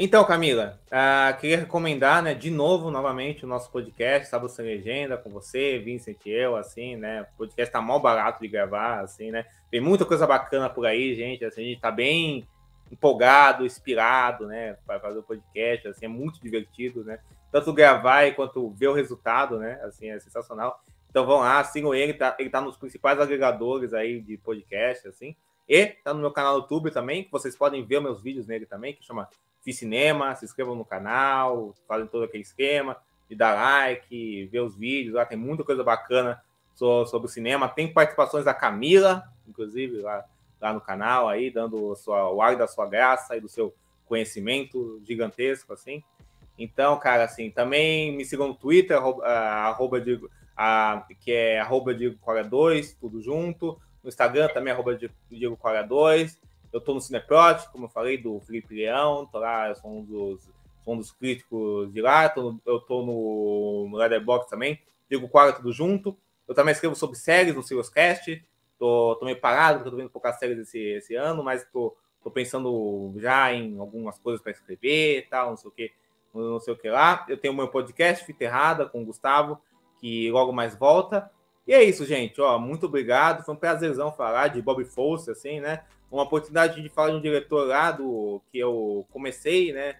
Então, Camila, uh, queria recomendar, né, de novo, novamente, o nosso podcast, Sábado Sem Legenda, com você, Vincent e eu, assim, né, o podcast tá mal barato de gravar, assim, né, tem muita coisa bacana por aí, gente, assim, a gente tá bem empolgado, inspirado, né, para fazer o podcast, assim, é muito divertido, né, tanto gravar quanto ver o resultado, né, assim, é sensacional. Então vão lá, sigam ele, tá, ele tá nos principais agregadores aí de podcast, assim, e tá no meu canal no YouTube também, que vocês podem ver meus vídeos nele também, que chama Fiz Cinema, se inscrevam no canal, fazem todo aquele esquema, de dar like, ver os vídeos, lá tem muita coisa bacana sobre o cinema, tem participações da Camila, inclusive, lá lá no canal aí, dando sua, o ar da sua graça e do seu conhecimento gigantesco, assim. Então, cara, assim, também me sigam no Twitter, arroba, arroba de, a, que é arroba Cora 2, tudo junto. No Instagram também, arroba Diego Cora 2. Eu tô no Cineprot, como eu falei, do Felipe Leão, tô lá, sou um dos, sou um dos críticos de lá, tô no, eu tô no, no também, Diego Cora, tudo junto. Eu também escrevo sobre séries no Siriuscast, Tô, tô meio parado, porque eu tô vendo poucas séries esse, esse ano, mas tô, tô pensando já em algumas coisas para escrever e tal, não sei o que, não sei o que lá. Eu tenho meu podcast Fita Errada com o Gustavo, que logo mais volta. E é isso, gente. Ó, muito obrigado. Foi um prazerzão falar de Bob Fosse, assim, né? Uma oportunidade de falar de um diretor lá do que eu comecei, né?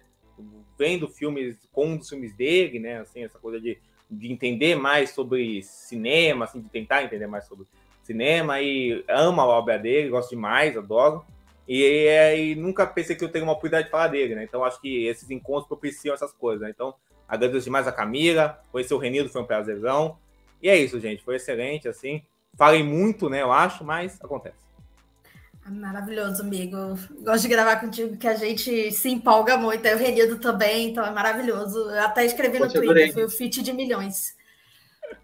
Vendo filmes com dos filmes dele, né? Assim, essa coisa de, de entender mais sobre cinema, assim, de tentar entender mais sobre cinema e amo a obra dele, gosto demais, adoro. E, e, e, nunca pensei que eu teria uma oportunidade de falar dele, né? Então acho que esses encontros propiciam essas coisas, né? Então agradeço demais a Camila, conhecer o Renildo foi um prazerzão. E é isso, gente, foi excelente, assim. Falei muito, né, eu acho, mas acontece. Maravilhoso, amigo. Gosto de gravar contigo, que a gente se empolga muito. Aí o Renildo também, então é maravilhoso. Eu até escrevi no Twitter, foi o fit de milhões.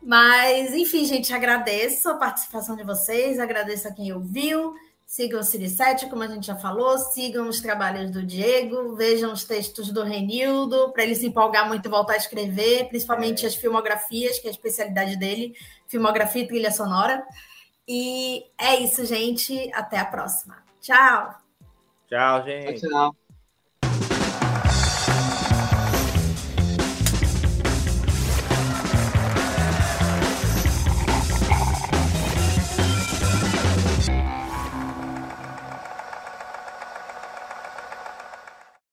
Mas, enfim, gente, agradeço a participação de vocês, agradeço a quem ouviu. Sigam o Siri7, como a gente já falou, sigam os trabalhos do Diego, vejam os textos do Renildo, para ele se empolgar muito e voltar a escrever, principalmente é. as filmografias, que é a especialidade dele, filmografia e trilha sonora. E é isso, gente. Até a próxima. Tchau. Tchau, gente. Tchau.